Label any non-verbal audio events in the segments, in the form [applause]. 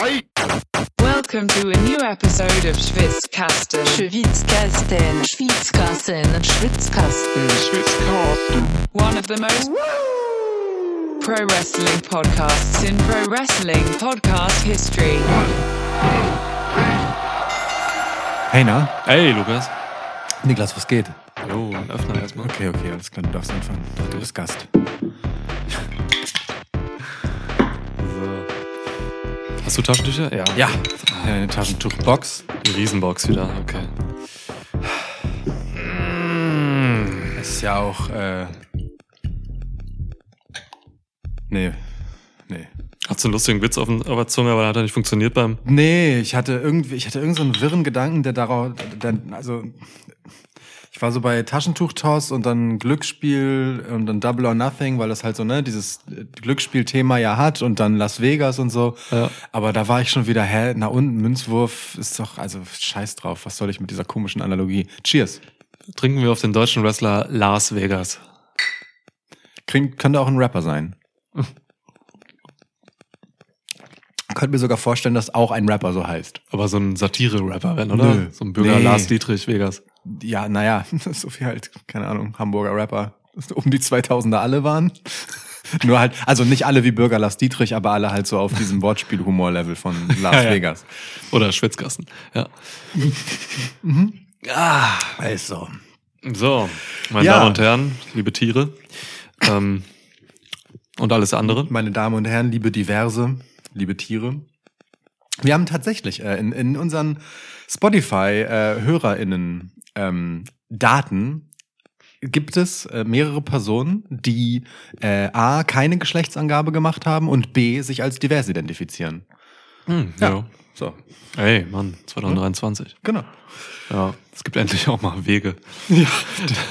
Welcome to a new episode of Schwitzkasten. Schwitzkasten, Schwitzkasten, Schwitzkasten. One of the most pro wrestling podcasts in pro wrestling podcast history. Hey, na? Hey, Lukas. Niklas, was geht? Jo, Öffner erstmal. Okay, okay, alles klar, du darfst anfangen. Du bist Gast. Hast du Taschentücher? Ja. Ja. Eine Taschentuchbox. Die Riesenbox wieder, okay. Es ist ja auch, äh. Nee. Nee. Hast du einen lustigen Witz auf, der Zunge, aber hat er nicht funktioniert beim. Nee, ich hatte irgendwie, ich hatte irgendeinen so einen wirren Gedanken, der darauf, der, also, ich war so bei Taschentuchtoss und dann Glücksspiel und dann Double or Nothing, weil das halt so, ne, dieses Glücksspielthema ja hat und dann Las Vegas und so. Ja. Aber da war ich schon wieder, hä, na unten, Münzwurf ist doch, also scheiß drauf, was soll ich mit dieser komischen Analogie? Cheers. Trinken wir auf den deutschen Wrestler Las Vegas. Klingt, könnte auch ein Rapper sein. [laughs] Könnte mir sogar vorstellen, dass auch ein Rapper so heißt. Aber so ein Satire-Rapper, wenn, oder? Nö. So ein Bürger Nee. Lars Dietrich Vegas. Ja, naja, [laughs] so viel halt, keine Ahnung, Hamburger Rapper, um die 2000er alle waren. [laughs] Nur halt, also nicht alle wie Bürger Lars Dietrich, aber alle halt so auf diesem [laughs] Wortspiel-Humor-Level von Las Ja, ja. Vegas. Oder Schwitzkasten. Ja. Also. So, meine Ja. Damen und Herren, liebe Tiere. Ähm, und alles andere. Meine Damen und Herren, liebe Diverse, liebe Tiere. Wir haben tatsächlich äh, in, in unseren Spotify-HörerInnen ähm, Daten gibt es äh, mehrere Personen, die äh, A, keine Geschlechtsangabe gemacht haben und B, sich als divers identifizieren. Hm, ja. So, Hey, Mann, 2023. genau. Ja, es gibt endlich auch mal Wege,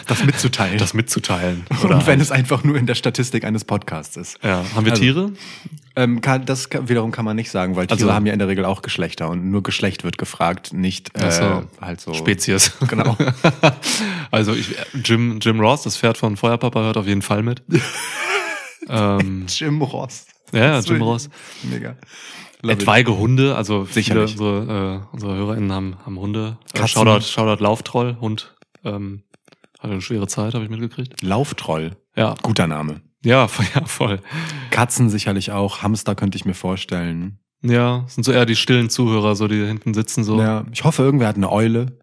Das mitzuteilen. das mitzuteilen. und wenn es einfach nur in der Statistik eines Podcasts ist. ja, haben wir Also- Tiere? Ähm, kann, das kann, wiederum kann man nicht sagen, weil Tiere Also- haben ja in der Regel auch Geschlechter und nur Geschlecht wird gefragt, nicht äh, so. halt so. Spezies. Genau. [laughs] also ich, Jim, Jim Ross, das Pferd von Feuerpapa, hört auf jeden Fall mit. [laughs] ähm, Jim Ross. ja, ja, Jim Ross. Mega. Love it. Etwaige Hunde, also viele Sicherlich. unsere, äh, unsere HörerInnen haben, haben Hunde. Äh, Katzen. Shoutout, Shoutout Lauftroll, Hund. Ähm, hatte eine schwere Zeit, habe ich mitgekriegt. Lauftroll. Ja, Guter Name. ja, [laughs] voll- ja, voll. Katzen sicherlich auch. Hamster könnte ich mir vorstellen. Ja, sind so eher die stillen Zuhörer, so die hinten sitzen so. Ja, ich hoffe, irgendwer hat eine Eule.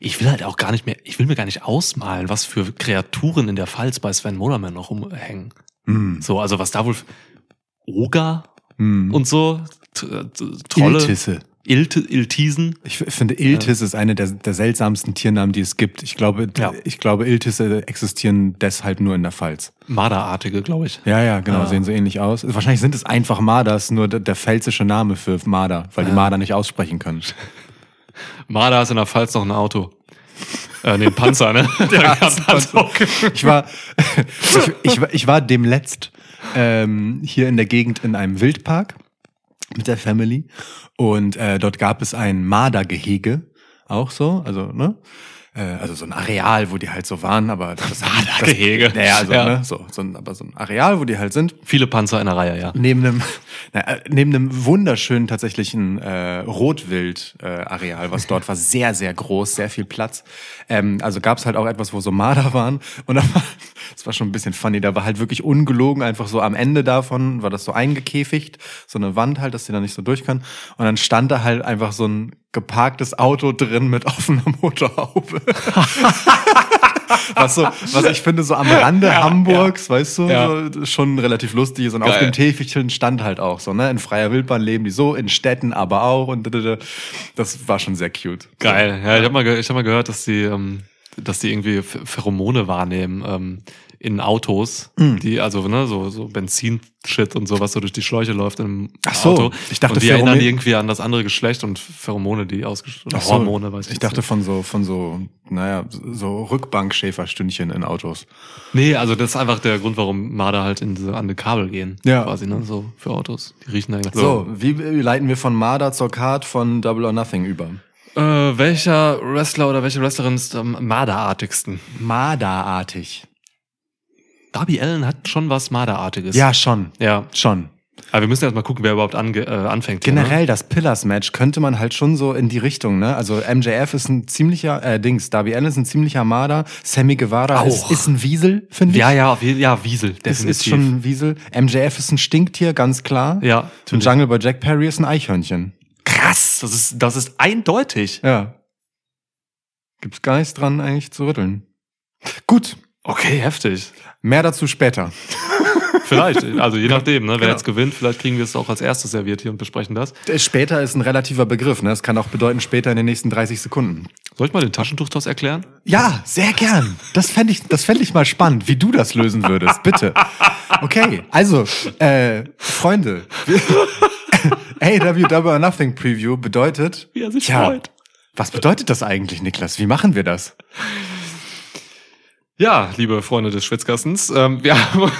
Ich will halt auch gar nicht mehr, ich will mir gar nicht ausmalen, was für Kreaturen in der Pfalz bei Sven Modermann noch rumhängen. Hm. So, also was da wohl Oger Hm. und so, T T- Trolle, Iltisse. Ilt Iltisen. Ich finde, Iltis ist eine der, der seltsamsten Tiernamen, die es gibt. Ich glaube, Ja. ich glaube, Iltisse existieren deshalb nur in der Pfalz. Marderartige, glaube ich. Ja, ja, genau, Ah. sehen so ähnlich aus. Wahrscheinlich sind es einfach Marders, nur der, der pfälzische Name für Marder, weil die Ja. Marder nicht aussprechen können. [laughs] Marder ist in der Pfalz noch ein Auto. Äh, nee, ein Panzer, ne? [laughs] ja, Panzer. Ich war, [laughs] ich, ich, war- ich war demletzt ähm, hier in der Gegend in einem Wildpark mit der Family. Und äh, dort gab es ein Mardergehege, auch so, also ne, also so ein Areal, wo die halt so waren, aber das [laughs] Mardergehege. Das, [laughs] naja, also Ja. ne, so, so ein, aber so ein Areal, wo die halt sind. Viele Panzer in der Reihe, ja. Neben einem, [laughs] na, äh, neben einem wunderschönen tatsächlichen äh, Rotwild-Areal, äh, Areal, was dort war, sehr, sehr groß, sehr viel Platz. Ähm, also gab es halt auch etwas, wo so Marder waren. Und da war, das war schon ein bisschen funny, da war halt wirklich ungelogen, einfach so am Ende davon war das so eingekäfigt, so eine Wand halt, dass die da nicht so durch kann. Und dann stand da halt einfach so ein geparktes Auto drin mit [laughs] offener Motorhaube. was so, was ich finde, so am Rande Hamburgs, weißt du, Ja. so, schon relativ lustig ist. Und auf Geil. dem Täfelchen stand halt auch so, ne? In freier Wildbahn leben die so, in Städten aber auch. Und das war schon sehr cute. Geil. Ja, ich habe mal, ich hab mal gehört, dass die, ähm, dass die irgendwie Ph- Pheromone wahrnehmen ähm, in Autos, Hm. die also ne so so Benzinshit und so was so durch die Schläuche läuft im Ach so, Auto. ich dachte, und die erinnern Pheromone- irgendwie an das andere Geschlecht und Pheromone, die Ach so, Hormone, weiß ich Ich dachte nicht. von so, von so, naja, so Rückbankschäferstündchen in Autos. Nee, also das ist einfach der Grund, warum Marder halt in diese, an die Kabel gehen. Ja. Quasi, ne? So für Autos. Die riechen eigentlich So, wie, wie leiten wir von Marder zur Card von Double or Nothing über? Äh, welcher Wrestler oder welche Wrestlerin ist am Marderartigsten? Marderartig. Darby Allen hat schon was Marderartiges. Ja, schon. Ja. Schon. Aber wir müssen erst mal gucken, wer überhaupt ange, äh, anfängt. hier, Generell das Pillars-Match könnte man halt schon so in die Richtung, ne? Also MJF ist ein ziemlicher, äh, Dings, Darby Allen ist ein ziemlicher Marder, Sammy Guevara ist, ist ein Wiesel, Ne? finde ich. Ja, ja, ja, Wiesel, Das definitiv. ist schon ein Wiesel. MJF ist ein Stinktier, ganz klar. Ja, Und Jungle Boy Jack Perry ist ein Eichhörnchen. krass. Das ist, das ist eindeutig. Ja. Gibt's gar nichts dran eigentlich zu rütteln. Gut, Okay, heftig. mehr dazu später. [laughs] Vielleicht, also je nachdem, ne? wer Genau. jetzt gewinnt, vielleicht kriegen wir es auch als erstes serviert hier und besprechen das. Später ist ein relativer Begriff, ne? Das kann auch bedeuten später in den nächsten 30 Sekunden. Soll ich mal den Taschentuchtoss erklären? Ja, sehr gern. Das fände ich, das fänd ich mal spannend, wie du das lösen würdest. Bitte. Okay, also, äh, Freunde. AW [laughs] Double Nothing Preview bedeutet. Wie er sich Tja, freut. Was bedeutet das eigentlich, Niklas? Wie machen wir das? Ja, liebe Freunde des Schwitzkastens, ähm, wir [laughs] haben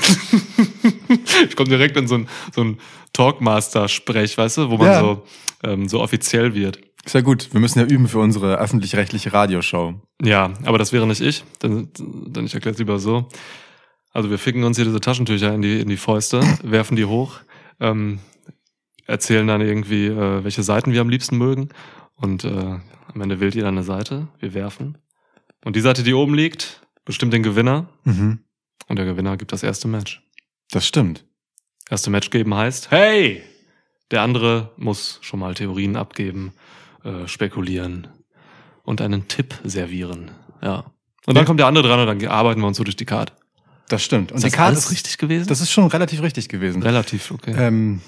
ich komme direkt in so ein, so ein Talkmaster-Sprech, weißt du, wo man Ja. so, ähm, so offiziell wird. Ist ja gut. Wir müssen ja üben für unsere öffentlich-rechtliche Radioshow. Ja, aber das wäre nicht ich, denn, denn ich erkläre es lieber so. Also wir ficken uns hier diese Taschentücher in die, in die Fäuste, [laughs] werfen die hoch, ähm, erzählen dann irgendwie, äh, welche Seiten wir am liebsten mögen und äh, am Ende wählt jeder eine Seite, wir werfen. Und die Seite, die oben liegt, bestimmt den Gewinner Mhm. und der Gewinner gibt das erste Match. Das stimmt. Erste Match geben heißt, hey! Der andere muss schon mal Theorien abgeben, äh, spekulieren und einen Tipp servieren. Ja. Und dann Ja. kommt der andere dran und dann arbeiten wir uns so durch die Karte. Das stimmt. Und Ist die das Karte alles ist richtig gewesen? Das ist schon relativ richtig gewesen. relativ, okay. Ähm,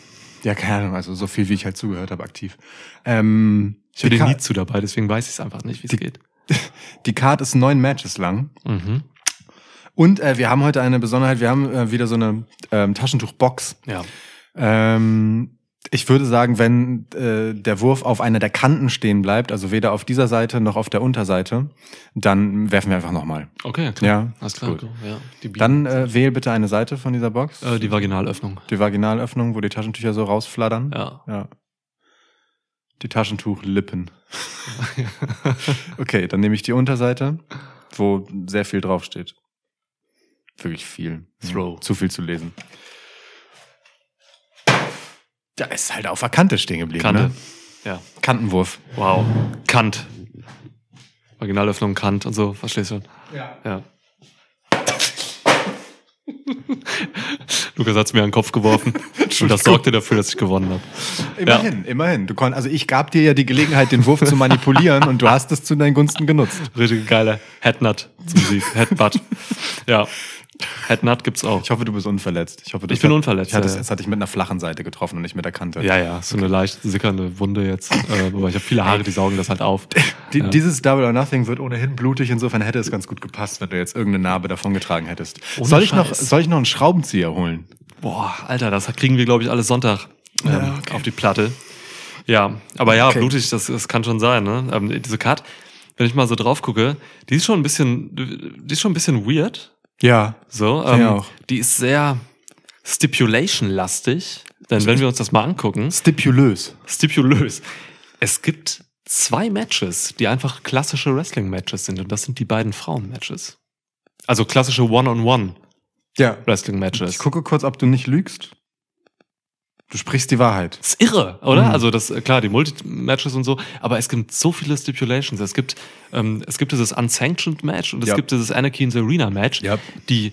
ja, keine Ahnung, also so viel, wie ich halt zugehört habe, aktiv. Ähm, ich bin die, nie zu dabei, deswegen weiß ich es einfach nicht, wie es Die- geht. [laughs] die Card ist neun Matches lang. Mhm. Und äh, wir haben heute eine Besonderheit, wir haben äh, wieder so eine ähm, Taschentuchbox. Ja. Ähm, ich würde sagen, wenn äh, der Wurf auf einer der Kanten stehen bleibt, also weder auf dieser Seite noch auf der Unterseite, dann werfen wir einfach nochmal. Okay, klar. Ja, Alles klar. gut. Ja. Dann äh, wähl bitte eine Seite von dieser Box. äh, die Vaginalöffnung. die Vaginalöffnung, wo die Taschentücher so rausflattern. Ja. Ja. Die Taschentuchlippen. Okay, dann nehme ich die Unterseite, wo sehr viel draufsteht. Wirklich viel. Throw. Zu viel zu lesen. Da ist halt auf der Kante stehen geblieben. Kante. Ne? Ja. Kantenwurf. Wow. Kant. Vaginalöffnung, Kant und so, verstehst du? Ja. Ja. [laughs] Lukas hat's mir an den Kopf geworfen. und das sorgte dafür, dass ich gewonnen habe. Immerhin, immerhin. Du konnt, also ich gab dir ja die Gelegenheit, den Wurf zu manipulieren und du hast es zu deinen Gunsten genutzt. Richtig geiler Headnut zum Sieg. Headbutt. Ja. Headnut gibt's auch. Ich hoffe, du bist unverletzt. Ich hoffe, das Ich bin hat- unverletzt, Ich hatte, ja, ja. Es hat dich mit einer flachen Seite getroffen und nicht mit der Kante. Ja, ja, so eine leicht sickernde Wunde jetzt. [laughs] Äh, aber ich habe viele Haare, die saugen das halt auf. Die, Ja. Dieses Double or Nothing wird ohnehin blutig, insofern hätte es ganz gut gepasst, wenn du jetzt irgendeine Narbe davon getragen hättest. Ohne Soll ich, noch, soll ich noch einen Schraubenzieher holen? Boah, Alter, das kriegen wir, glaube ich, alles Sonntag ähm, Ja, okay. auf die Platte. Ja, aber ja, Okay. blutig, das, das kann schon sein. Ne? Ähm, diese Card, wenn ich mal so drauf gucke, die ist schon ein bisschen, die ist schon ein bisschen weird. Ja. So, ähm, auch. die ist sehr stipulation-lastig. Denn wenn wir uns das mal angucken, Stipulös. stipulös. Es gibt zwei Matches, die einfach klassische Wrestling-Matches sind. Und das sind die beiden Frauen-Matches. Also klassische One-on-One Ja. Wrestling-Matches. Ich gucke kurz, ob du nicht lügst. Du sprichst die Wahrheit. Das ist irre, oder? Mhm. Also das, äh, klar, die Multi-Matches und so, aber es gibt so viele Stipulations. Es gibt, ähm, es gibt dieses Unsanctioned Match und es Ja. gibt dieses Anarchy in the Arena Match, Ja. die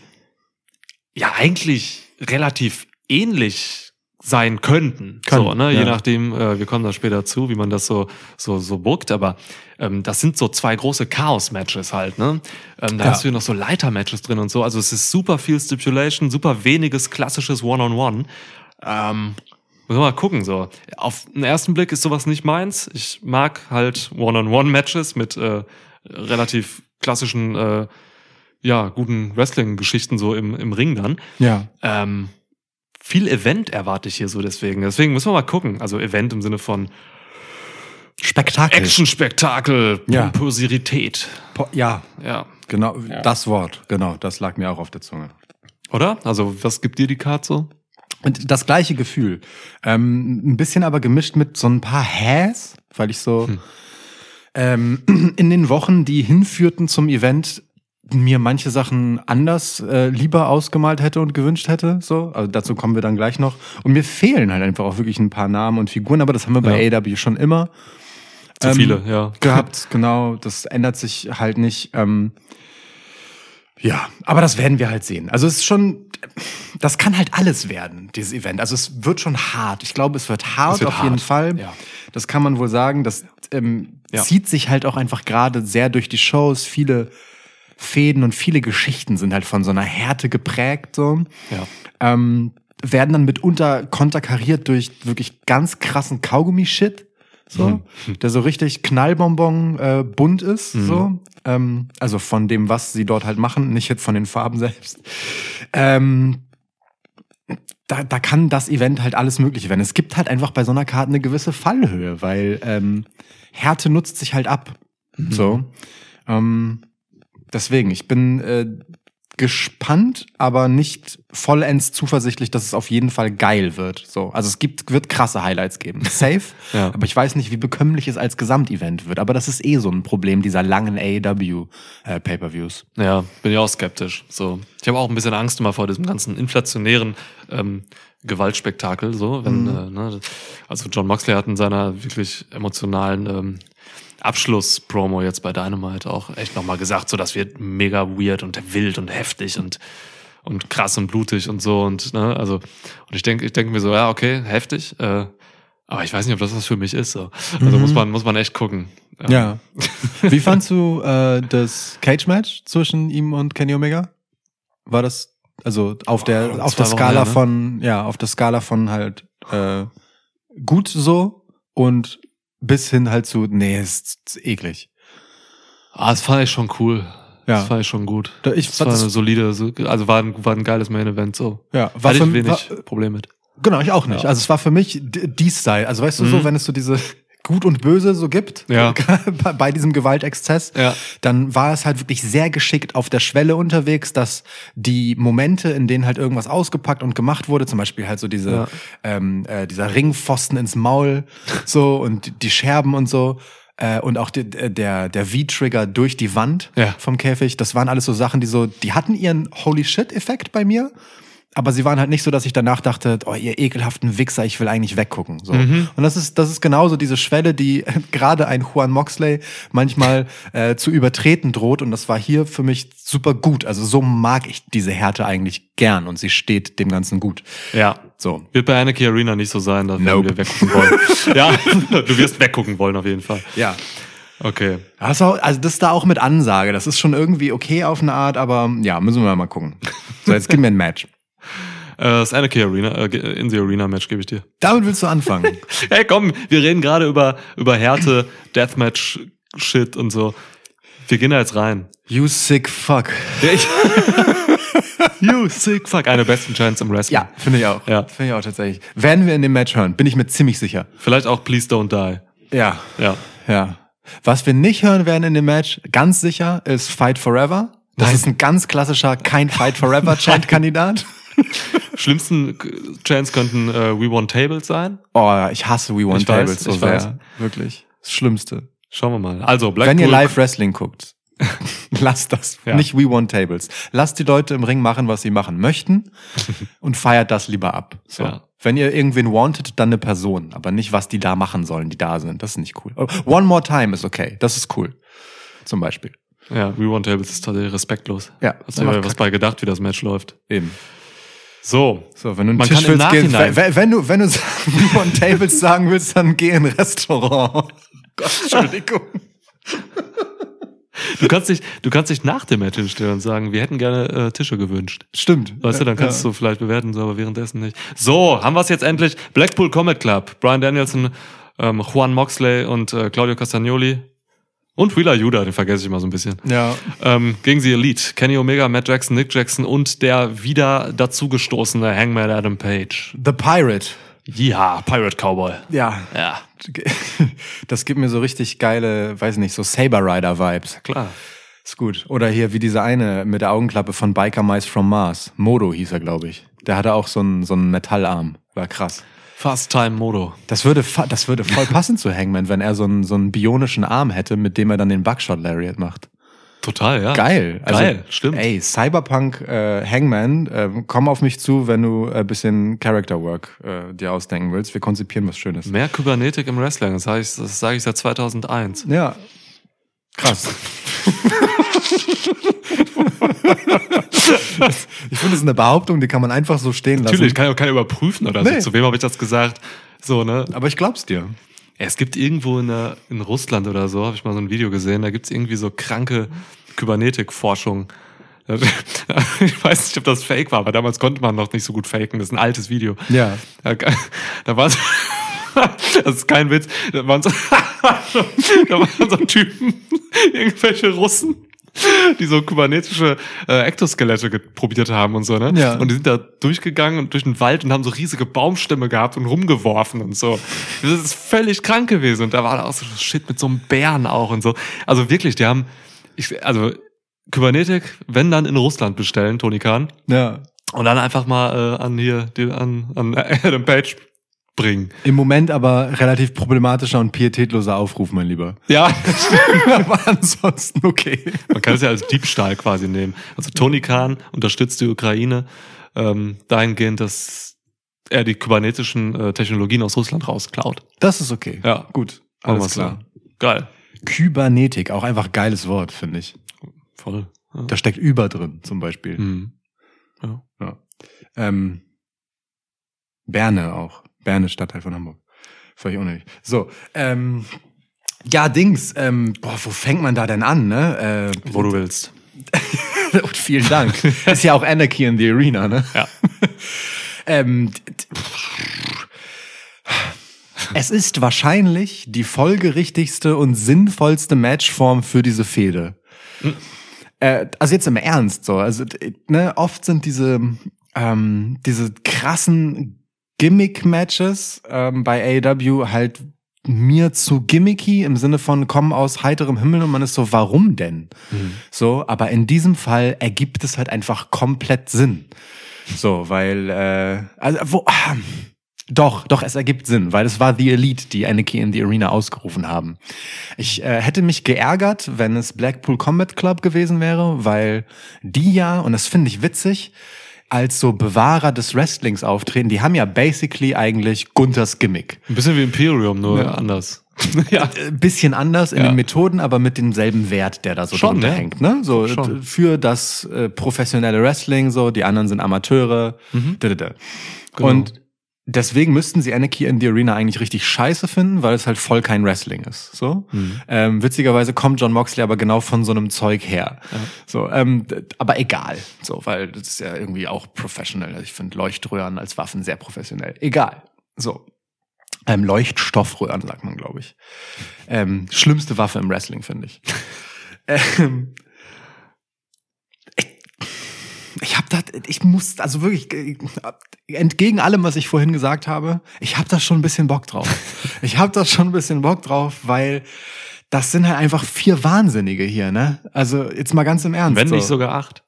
ja eigentlich relativ ähnlich sein könnten. Können, so, ne? ja. Je nachdem, äh, wir kommen da später zu, wie man das so, so, so bookt, aber ähm, das sind so zwei große Chaos-Matches halt, ne? Ähm, da Ja. hast du hier noch so Leiter-Matches drin und so. Also es ist super viel Stipulation, super weniges klassisches One-on-One. Ähm, müssen wir mal gucken, so. Auf den ersten Blick ist sowas nicht meins. Ich mag halt One-on-One-Matches mit äh, relativ klassischen, äh, ja, guten Wrestling-Geschichten so im, im Ring dann. Ja. Ähm, viel Event erwarte ich hier so deswegen. Deswegen müssen wir mal gucken. Also Event im Sinne von Spektakel. Action-Spektakel, Ja. Pomposität. Po- Ja, Ja. genau. Das Wort. Genau, das lag mir auch auf der Zunge. Oder? Also, was gibt dir die Karte so? Und das gleiche Gefühl. Ähm, ein bisschen aber gemischt mit so ein paar Häs, weil ich so Hm. ähm, [clears throat] in den Wochen, die hinführten zum Event, mir manche Sachen anders äh, lieber ausgemalt hätte und gewünscht hätte. So, also dazu kommen wir dann gleich noch. Und mir fehlen halt einfach auch wirklich ein paar Namen und Figuren, aber das haben wir bei Ja. AW schon immer Zu Ähm, viele, ja. gehabt. genau, das ändert sich halt nicht. Ähm, ja, aber das werden wir halt sehen. Also es ist schon, das kann halt alles werden, dieses Event. Also es wird schon hart. Ich glaube, es wird hart Es wird auf jeden hart, Fall. ja. Das kann man wohl sagen. Das ähm, Ja. zieht sich halt auch einfach gerade sehr durch die Shows. Viele Fäden und viele Geschichten sind halt von so einer Härte geprägt. So. Ja. Ähm, werden dann mitunter konterkariert durch wirklich ganz krassen Kaugummi-Shit. So, der so richtig Knallbonbon äh, bunt ist, so. Ähm, also von dem, was sie dort halt machen, nicht jetzt von den Farben [laughs] selbst. Ähm, da, da kann das Event halt alles Mögliche werden. Es gibt halt einfach bei so einer Karte eine gewisse Fallhöhe, weil ähm, Härte nutzt sich halt ab. So. Ähm, deswegen, ich bin äh, gespannt, aber nicht vollends zuversichtlich, dass es auf jeden Fall geil wird. So, also es gibt, wird krasse Highlights geben. [laughs] Safe. Ja. Aber ich weiß nicht, wie bekömmlich es als Gesamtevent wird. Aber das ist eh so ein Problem dieser langen AEW äh, Pay-per-Views. Ja, bin ich auch skeptisch. So, ich habe auch ein bisschen Angst immer vor diesem ganzen inflationären ähm, Gewaltspektakel. So, wenn Mhm. äh, ne, also John Moxley hat in seiner wirklich emotionalen ähm, Abschluss-Promo jetzt bei Dynamite auch echt nochmal gesagt, so das wird mega weird und wild und heftig und und krass und blutig und so und ne, also und ich denke ich denke mir so ja okay heftig äh, aber ich weiß nicht ob das was für mich ist so also Mhm. muss man muss man echt gucken Ähm, Ja. Wie fandst du äh, das Cage-Match zwischen ihm und Kenny Omega? War das also auf der Oh, auf der Skala her, ne? von ja auf der Skala von halt äh, gut so und bis hin halt zu nee ist, ist eklig. Ah, das fand ich schon cool. Ja. Das fand ich schon gut. Da- ich das war eine solide, so- also war ein, war ein geiles Main Event so. Ja, war Hatte für ich wenig war, Problem mit. genau ich auch nicht. Ja. Also es war für mich d- die Style. Also weißt du so, Mhm. wenn es so diese Gut und Böse so gibt Ja. [laughs] bei, diesem Gewaltexzess, Ja. dann war es halt wirklich sehr geschickt auf der Schwelle unterwegs, dass die Momente, in denen halt irgendwas ausgepackt und gemacht wurde, zum Beispiel halt so diese, Ja. ähm, äh, dieser Ringpfosten ins Maul, [laughs] so und die Scherben und so. Äh, und auch die, der, der V-Trigger durch die Wand Ja. vom Käfig, das waren alles so Sachen, die so, die hatten ihren Holy Shit-Effekt bei mir, aber sie waren halt nicht so, dass ich danach dachte, oh, ihr ekelhaften Wichser, ich will eigentlich weggucken. So. Mhm. Und das ist, das ist genauso diese Schwelle, die [laughs] gerade ein Juan Moxley manchmal äh, zu übertreten droht. Und das war hier für mich super gut. Also so mag ich diese Härte eigentlich gern und sie steht dem Ganzen gut. Ja. So. Wird bei Anarchy Arena nicht so sein, da werden Nope. wir weggucken wollen. [laughs] ja, du wirst weggucken wollen auf jeden Fall. Ja. Okay. Auch, also das ist da auch mit Ansage. Das ist schon irgendwie okay auf eine Art, aber ja, müssen wir mal gucken. So, jetzt gib mir ein Match. Äh, das Anarchy Arena, äh, in the Arena Match gebe ich dir. Damit willst du anfangen. [laughs] Hey, komm, wir reden gerade über, über Härte, Deathmatch, Shit und so. Wir gehen da jetzt rein. You sick fuck. Ja, ich [laughs] you sick fuck. Eine besten Chance im Wrestling. Ja, finde ich auch. Ja. Finde ich auch tatsächlich. Werden wir in dem Match hören, bin ich mir ziemlich sicher. Vielleicht auch Please Don't Die. Ja. Ja. Ja. Was wir nicht hören werden in dem Match, ganz sicher, ist Fight Forever. Das Nein. ist ein ganz klassischer kein Fight Forever Chant-Kandidat. [laughs] [laughs] Schlimmsten Chance könnten äh, We Want Tables sein. Oh, ich hasse We Want Ich weiß, Tables so ich sehr. weiß. Wirklich. Das Schlimmste. Schauen wir mal. Also, Blackpool. Wenn ihr Live Wrestling guckt, [laughs] lasst das. Ja. Nicht We Want Tables. Lasst die Leute im Ring machen, was sie machen möchten [laughs] und feiert das lieber ab. So. Ja. Wenn ihr irgendwen wanted, dann eine Person, aber nicht, was die da machen sollen, die da sind. Das ist nicht cool. Oh, One More Time ist okay. Das ist cool. Zum Beispiel. Ja, We Want Tables ist tatsächlich respektlos. Ja, Hast du dir was bei gedacht, wie das Match läuft? Eben. So. So, wenn du einen Man Tisch willst, geh, Nachhinein- wenn, wenn du, wenn du [laughs] Want Tables sagen willst, dann geh in ein Restaurant. [laughs] Gott, Entschuldigung. Du kannst dich, du kannst dich nach dem Match hinstellen und sagen, wir hätten gerne äh, Tische gewünscht. Stimmt. Weißt du, dann kannst ja. du vielleicht bewerten, so, aber währenddessen nicht. So, haben wir es jetzt endlich. Blackpool Comet Club. Brian Danielson, ähm, Juan Moxley und äh, Claudio Castagnoli. Und Wheeler Yuda, den vergesse ich immer so ein bisschen. Ja. Ähm, gegen die Elite. Kenny Omega, Matt Jackson, Nick Jackson und der wieder dazugestoßene Hangman Adam Page. The Pirate. Ja, Pirate Cowboy. Ja. Ja, [laughs] Das gibt mir so richtig geile, weiß nicht, so Saber Rider Vibes. klar. Ist gut. Oder hier wie dieser eine mit der Augenklappe von Biker Mice from Mars. Modo hieß er, glaube ich. Der hatte auch so einen, so einen Metallarm. War krass. Fast Time Modo. Das würde, das würde voll passen zu Hangman, wenn er so einen, so einen bionischen Arm hätte, mit dem er dann den Buckshot Lariat macht. Total, ja. Geil. Also, Geil, stimmt. Ey, Cyberpunk äh, Hangman, äh, komm auf mich zu, wenn du ein bisschen Character Work äh, dir ausdenken willst. Wir konzipieren was Schönes. Mehr Kybernetik im Wrestling, das sage ich, das sag ich seit 2001. Ja. Krass. [laughs] ich finde, das ist eine Behauptung, die kann man einfach so stehen lassen. Natürlich, kann ja auch keiner überprüfen oder Nee. so. Zu wem habe ich das gesagt? So, ne? Aber ich glaub's dir. Es gibt irgendwo in, der, in Russland oder so, habe ich mal so ein Video gesehen, da gibt's irgendwie so kranke Kybernetik-Forschung. [laughs] Ich weiß nicht, ob das fake war, aber damals konnte man noch nicht so gut faken. Das ist ein altes Video. Ja. Da, da war so, [laughs] das ist kein Witz, da waren so, [laughs] da waren so Typen, irgendwelche Russen, die so kybernetische äh, Ektoskelette probiert haben und so, ne? Ja. Und die sind da durchgegangen und durch den Wald und haben so riesige Baumstämme gehabt und rumgeworfen und so. Das ist völlig krank gewesen. Und da war da auch so Shit mit so einem Bären auch und so. Also wirklich, die haben, ich, also Kybernetik, wenn dann in Russland bestellen, Tony Khan. Ja. Und dann einfach mal äh, an hier, die, an, an Adam Page bringen. Im Moment aber relativ problematischer und pietätloser Aufruf, mein Lieber. Ja, [laughs] aber ansonsten okay. man kann es ja als Diebstahl quasi nehmen. Also Tony Khan unterstützt die Ukraine ähm, dahingehend, dass er die kybernetischen äh, Technologien aus Russland rausklaut. Das ist okay. Ja. Gut. Alles klar. so. Geil. Kybernetik, auch einfach geiles Wort, finde ich. Voll. Ja. Da steckt über drin, zum Beispiel. Mhm. Ja. Ja. Ähm, Berne auch. Berne, Stadtteil von Hamburg. Völlig unnötig. So, ähm, ja, Dings, ähm, boah, wo fängt man da denn an, ne? Äh, Wo du willst. [laughs] und vielen Dank. Ist ja auch Anarchy in the Arena, ne? Ja. [laughs] Ähm, es ist wahrscheinlich die folgerichtigste und sinnvollste Matchform für diese Fehde. Äh, also jetzt im Ernst so. Also ne, oft sind diese ähm, diese krassen Gimmick-Matches ähm, bei AEW halt mir zu gimmicky im Sinne von kommen aus heiterem Himmel und man ist so, warum denn? So, aber in diesem Fall ergibt es halt einfach komplett Sinn. So, weil, äh, also, wo, ah, doch, doch, es ergibt Sinn, weil es war The Elite, die Anarchy in the Arena ausgerufen haben. Ich äh, hätte mich geärgert, wenn es Blackpool Combat Club gewesen wäre, weil die ja, und das finde ich witzig, als so Bewahrer des Wrestlings auftreten, die haben ja basically eigentlich Gunthers Gimmick. Ein bisschen wie Imperium, nur Ja. anders. [laughs] ja. Äh, bisschen anders in Ja. den Methoden, aber mit demselben Wert, der da so Schon, drunter ne? hängt. Ne? So Schon. für das äh, professionelle Wrestling, so die anderen sind Amateure. Da. Genau. Und deswegen müssten sie Anarchy in the Arena eigentlich richtig scheiße finden, weil es halt voll kein Wrestling ist. So. Mhm. Ähm, witzigerweise kommt John Moxley aber genau von so einem Zeug her. So, ähm, aber egal. So, weil das ist ja irgendwie auch professional. Also ich finde Leuchtröhren als Waffen sehr professionell. Egal. So. Ähm, Leuchtstoffröhren, sagt man, glaube ich. Ähm, schlimmste Waffe im Wrestling, finde ich. [laughs] ähm, ich. Ich habe da, ich muss, also wirklich, entgegen allem, was ich vorhin gesagt habe, ich habe da schon ein bisschen Bock drauf. [laughs] ich habe da schon ein bisschen Bock drauf, weil das sind halt einfach vier Wahnsinnige hier, ne? Also jetzt mal ganz im Ernst. Wenn so nicht sogar acht.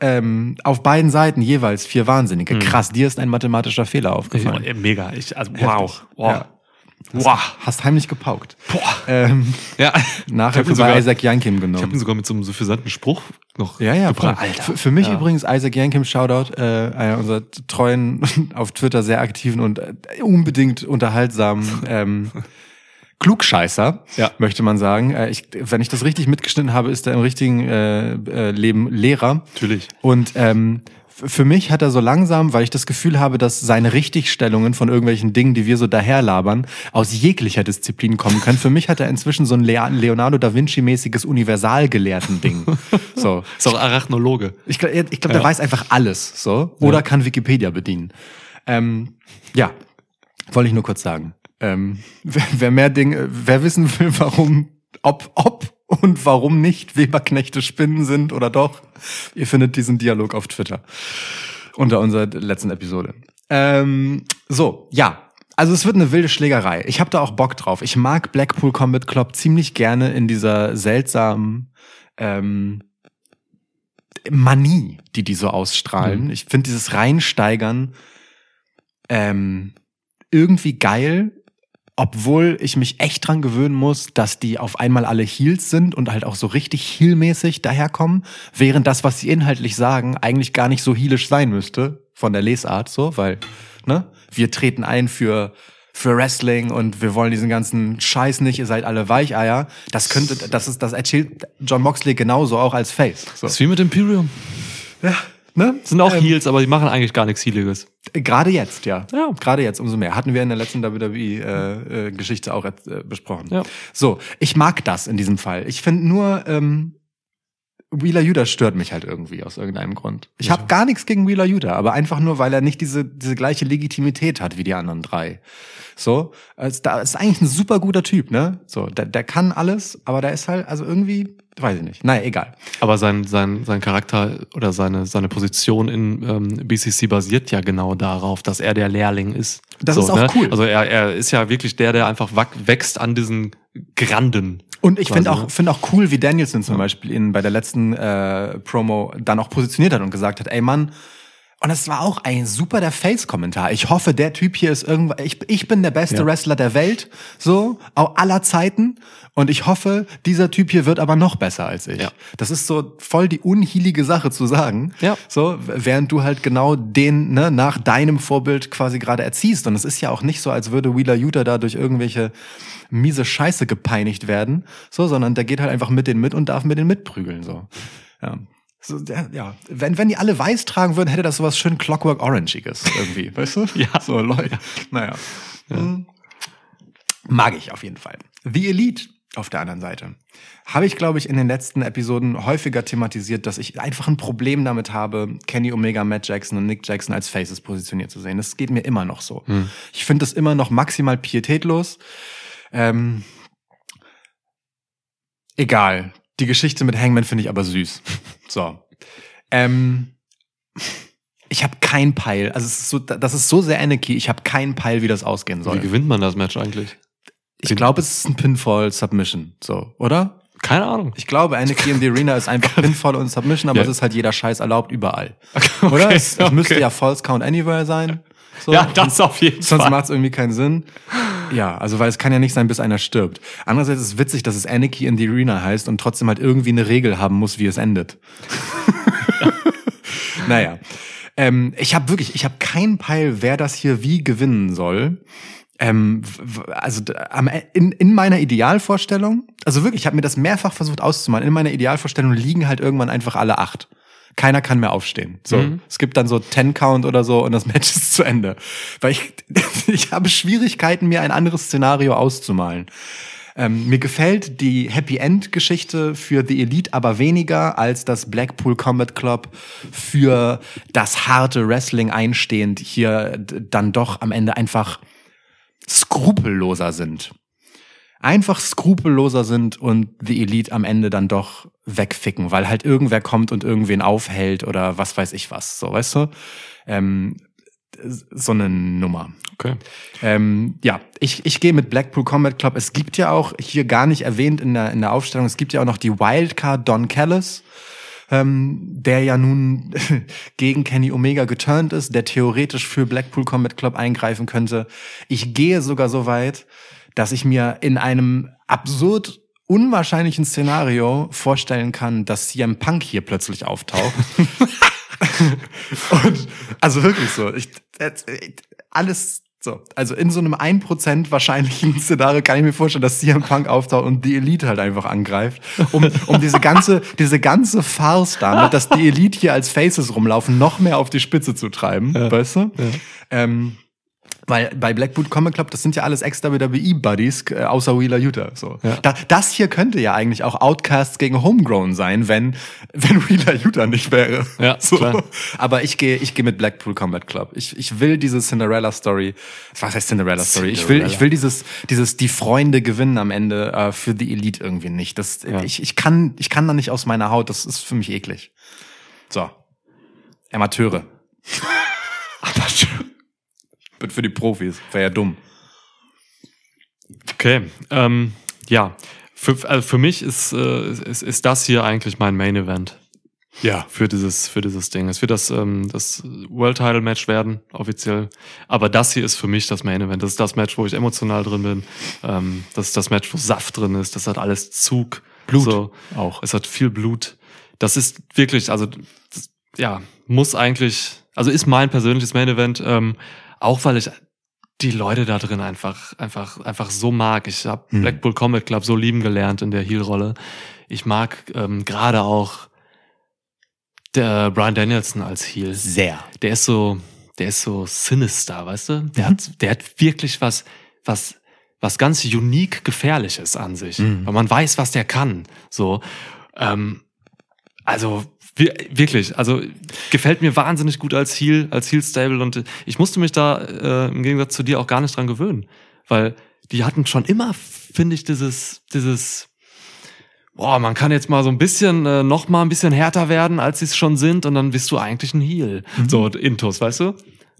ähm, auf beiden Seiten jeweils vier Wahnsinnige. Krass, dir ist ein mathematischer Fehler aufgefallen. Mega. Ich, also, wow. Wow. Ja. Wow. Hast heimlich gepaukt. Boah. Ähm, [laughs] Ja. nachher bei sogar- Isaac Yankim Ich habe ihn genommen. sogar mit so einem suffisanten Spruch noch Ja, ja, gebracht. Für, für mich Ja. übrigens Isaac Yankim, Shoutout, äh, einer unserer treuen, [laughs] auf Twitter sehr aktiven und äh, unbedingt unterhaltsamen ähm, [laughs] Klugscheißer, Ja. möchte man sagen. Äh, ich, wenn ich das richtig mitgeschnitten habe, ist er im richtigen äh, äh, Leben Lehrer. Natürlich. Und ähm, für mich hat er so langsam, weil ich das Gefühl habe, dass seine Richtigstellungen von irgendwelchen Dingen, die wir so daherlabern, aus jeglicher Disziplin kommen können. Für mich hat er inzwischen so ein Leonardo da Vinci-mäßiges Universalgelehrten-Ding. [laughs] So. Ist auch Arachnologe. Ich glaube, ich glaub, der Ja. weiß einfach alles, so. Oder kann Wikipedia bedienen. Ähm, ja, wollte ich nur kurz sagen. Ähm, [laughs] wer, wer mehr Dinge, wer wissen will, warum, ob, ob und warum nicht Weberknechte Spinnen sind oder doch, ihr findet diesen Dialog auf Twitter unter unserer letzten Episode. Ähm, so, ja. Also es wird eine wilde Schlägerei. Ich habe da auch Bock drauf. Ich mag Blackpool Combat Club ziemlich gerne in dieser seltsamen ähm, Manie, die die so ausstrahlen. Mhm. Ich finde dieses Reinsteigern ähm, irgendwie geil, obwohl ich mich echt dran gewöhnen muss, dass die auf einmal alle Heels sind und halt auch so richtig Heel-mäßig daherkommen, während das, was sie inhaltlich sagen, eigentlich gar nicht so heelisch sein müsste, von der Lesart so, weil, ne, wir treten ein für für Wrestling und wir wollen diesen ganzen Scheiß nicht, ihr seid alle Weicheier. Das könnte, das ist, das erzählt John Moxley genauso auch als Face. So. Das ist wie mit Imperium. Ja, ne? Sind auch Ähm, Heels, aber die machen eigentlich gar nichts Heeliges. Gerade jetzt, ja. Ja. Gerade jetzt umso mehr. Hatten wir in der letzten WWE-Geschichte äh, Geschichte auch äh, besprochen. Ja. So, ich mag das in diesem Fall. Ich finde nur, ähm, Wheeler Yuta stört mich halt irgendwie aus irgendeinem Grund. Ich habe gar nichts gegen Wheeler Yuta, aber einfach nur, weil er nicht diese, diese gleiche Legitimität hat wie die anderen drei. So, also da ist eigentlich ein super guter Typ, ne? So, der, der kann alles, aber der ist halt, also irgendwie, weiß ich nicht. Naja, egal. Aber sein, sein, sein Charakter oder seine, seine Position in ähm, BCC basiert ja genau darauf, dass er der Lehrling ist. Das ist auch cool. Also er, er ist ja wirklich der, der einfach wächst an diesen Granden. Und ich finde auch, ne? finde auch cool, wie Danielson zum Beispiel in, bei der letzten äh, Promo dann auch positioniert hat und gesagt hat, ey Mann, und es war auch ein super der Face-Kommentar. Ich hoffe, der Typ hier ist irgendwann, ich, ich bin der beste Ja. Wrestler der Welt, so, aller Zeiten. Und ich hoffe, dieser Typ hier wird aber noch besser als ich. Ja. Das ist so voll die unhielige Sache zu sagen. Ja. So, während du halt genau den, ne, nach deinem Vorbild quasi gerade erziehst. Und es ist ja auch nicht so, als würde Wheeler Utah da durch irgendwelche miese Scheiße gepeinigt werden, so, sondern der geht halt einfach mit denen mit und darf mit denen mitprügeln, so. Ja. So, ja, wenn, wenn die alle weiß tragen würden, hätte das sowas schön Clockwork Orangiges irgendwie, [laughs] weißt du? Ja. So, Leute. Naja. Hm. Mag ich auf jeden Fall. The Elite auf der anderen Seite. Habe ich, glaube ich, in den letzten Episoden häufiger thematisiert, dass ich einfach ein Problem damit habe, Kenny Omega, Matt Jackson und Nick Jackson als Faces positioniert zu sehen. Das geht mir immer noch so. Ich finde das immer noch maximal pietätlos. Ähm, egal. Die Geschichte mit Hangman finde ich aber süß. [laughs] So. Ähm, ich habe kein Peil. Also es ist so, das ist so sehr Anarchy. Ich habe keinen Peil, wie das ausgehen Wie soll. gewinnt man das Match eigentlich? Ich glaube, es ist ein Pinfall Submission. So, oder? Keine Ahnung. Ich glaube, Anarchy in the Arena ist einfach [laughs] Pinfall und Submission, aber Ja. es ist halt jeder Scheiß erlaubt überall. [laughs] Oder? Es, es müsste okay. ja False Count Anywhere sein. So. Ja, das auf jeden Sonst Fall. macht es irgendwie keinen Sinn. Ja, also weil es kann ja nicht sein, bis einer stirbt. Andererseits ist es witzig, dass es Anarchy in the Arena heißt und trotzdem halt irgendwie eine Regel haben muss, wie es endet. [laughs] naja. Ähm, ich habe wirklich, ich habe keinen Peil, wer das hier wie gewinnen soll. Ähm, also E- in, in meiner Idealvorstellung, also wirklich, ich habe mir das mehrfach versucht auszumalen. In meiner Idealvorstellung liegen halt irgendwann einfach alle acht. Keiner kann mehr aufstehen. So, Mhm. es gibt dann so Ten Count oder so und das [laughs] Match ist zu Ende. Weil ich, [laughs] ich habe Schwierigkeiten, mir ein anderes Szenario auszumalen. Ähm, mir gefällt die Happy End Geschichte für The Elite aber weniger als das Blackpool Combat Club für das harte Wrestling einstehend hier dann doch am Ende einfach skrupelloser sind. Einfach skrupelloser sind und The Elite am Ende dann doch wegficken, weil halt irgendwer kommt und irgendwen aufhält oder was weiß ich was, so, weißt du? Ähm, so eine Nummer. Okay. Ähm, ja, ich, ich gehe mit Blackpool Combat Club. Es gibt ja auch hier gar nicht erwähnt in der, in der Aufstellung, es gibt ja auch noch die Wildcard Don Callis, ähm, der ja nun [laughs] gegen Kenny Omega geturnt ist, der theoretisch für Blackpool Combat Club eingreifen könnte. Ich gehe sogar so weit, dass ich mir in einem absurd unwahrscheinlichen Szenario vorstellen kann, dass CM Punk hier plötzlich auftaucht. [laughs] [laughs] Und also wirklich so. Ich, das- alles so. Also in so einem 1% wahrscheinlichen [laughs] Szenario kann ich mir vorstellen, dass CM Punk auftaucht und die Elite halt einfach angreift. Um, um diese ganze, diese ganze Farce damit, dass die Elite hier als Faces rumlaufen, noch mehr auf die Spitze zu treiben. Weißt du? Ähm, weil bei Blackboot Comic Club, das sind ja alles extra WWE-Buddies, äh, außer Wheeler Utah. So. Ja. Da, das hier könnte ja eigentlich auch Outcasts gegen Homegrown sein, wenn, wenn Wheeler Utah nicht wäre. Ja, [laughs] so. klar. Aber ich gehe ich gehe mit Blackpool Combat Club. Ich, ich will diese Cinderella-Story. Was heißt Cinderella-Story? Ich will, ich will dieses, dieses, die Freunde gewinnen am Ende äh, für die Elite irgendwie nicht. Das, Ja. ich, ich, kann, ich kann da nicht aus meiner Haut. Das ist für mich eklig. So. Amateure. [laughs] Amateure. Bin für die Profis. Wäre ja dumm. Okay, ähm, ja. Für, also für mich ist, äh, ist, ist das hier eigentlich mein Main Event. Ja. für dieses, für dieses Ding. Es wird das, ähm, das World Title Match werden, offiziell. Aber das hier ist für mich das Main Event. Das ist das Match, wo ich emotional drin bin. Ähm, das ist das Match, wo Saft drin ist. Das hat alles Zug. Blut So. auch. Es hat viel Blut. Das ist wirklich, also, das, ja, muss eigentlich, also ist mein persönliches Main Event, ähm, auch weil ich die Leute da drin einfach, einfach, einfach so mag. Ich habe Hm. Blackpool Combat Club so lieben gelernt in der Heel-Rolle. Ich mag ähm, gerade auch der Brian Danielson als Heel. Sehr. Der ist so, der ist so sinister, weißt du? Der Mhm. hat, der hat wirklich was, was, was ganz unique gefährliches an sich. Mhm. Weil man weiß, was der kann. So, ähm, also wir- wirklich, also gefällt mir wahnsinnig gut als Heel, als Heel Stable und ich musste mich da äh, im Gegensatz zu dir auch gar nicht dran gewöhnen, weil die hatten schon immer, finde ich, dieses, dieses, boah, man kann jetzt mal so ein bisschen, äh, noch mal ein bisschen härter werden, als sie es schon sind und dann bist du eigentlich ein Heel. So Intos, weißt du?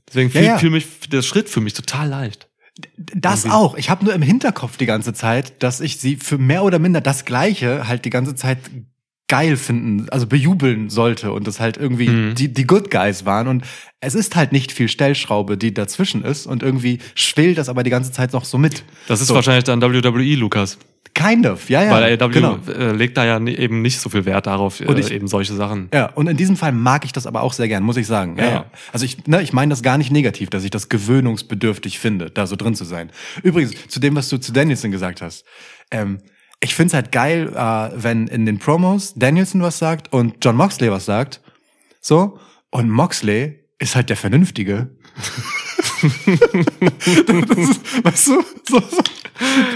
Deswegen Ja, fiel, ja. fiel mich der Schritt für mich total leicht. Das auch. Ich habe nur im Hinterkopf die ganze Zeit, dass ich sie für mehr oder minder das Gleiche halt die ganze Zeit geil finden, also bejubeln sollte und das halt irgendwie Mhm. die, die Good Guys waren. Und es ist halt nicht viel Stellschraube, die dazwischen ist und irgendwie schwillt das aber die ganze Zeit noch so mit. Das ist so, wahrscheinlich dann WWE, Lukas. Kind of, ja, ja. Weil AEW genau. äh, legt da ja eben nicht so viel Wert darauf, äh, Und ich- eben solche Sachen. Ja, und in diesem Fall mag ich das aber auch sehr gern, muss ich sagen. Ja, Ja. ja. Also ich, ne, ich meine das gar nicht negativ, dass ich das gewöhnungsbedürftig finde, da so drin zu sein. Übrigens, zu dem, was du zu Danielson gesagt hast. Ähm, ich find's halt geil, äh, wenn in den Promos Danielson was sagt und John Moxley was sagt. So. Und Moxley ist halt der Vernünftige. [laughs] das ist, weißt du, so, so,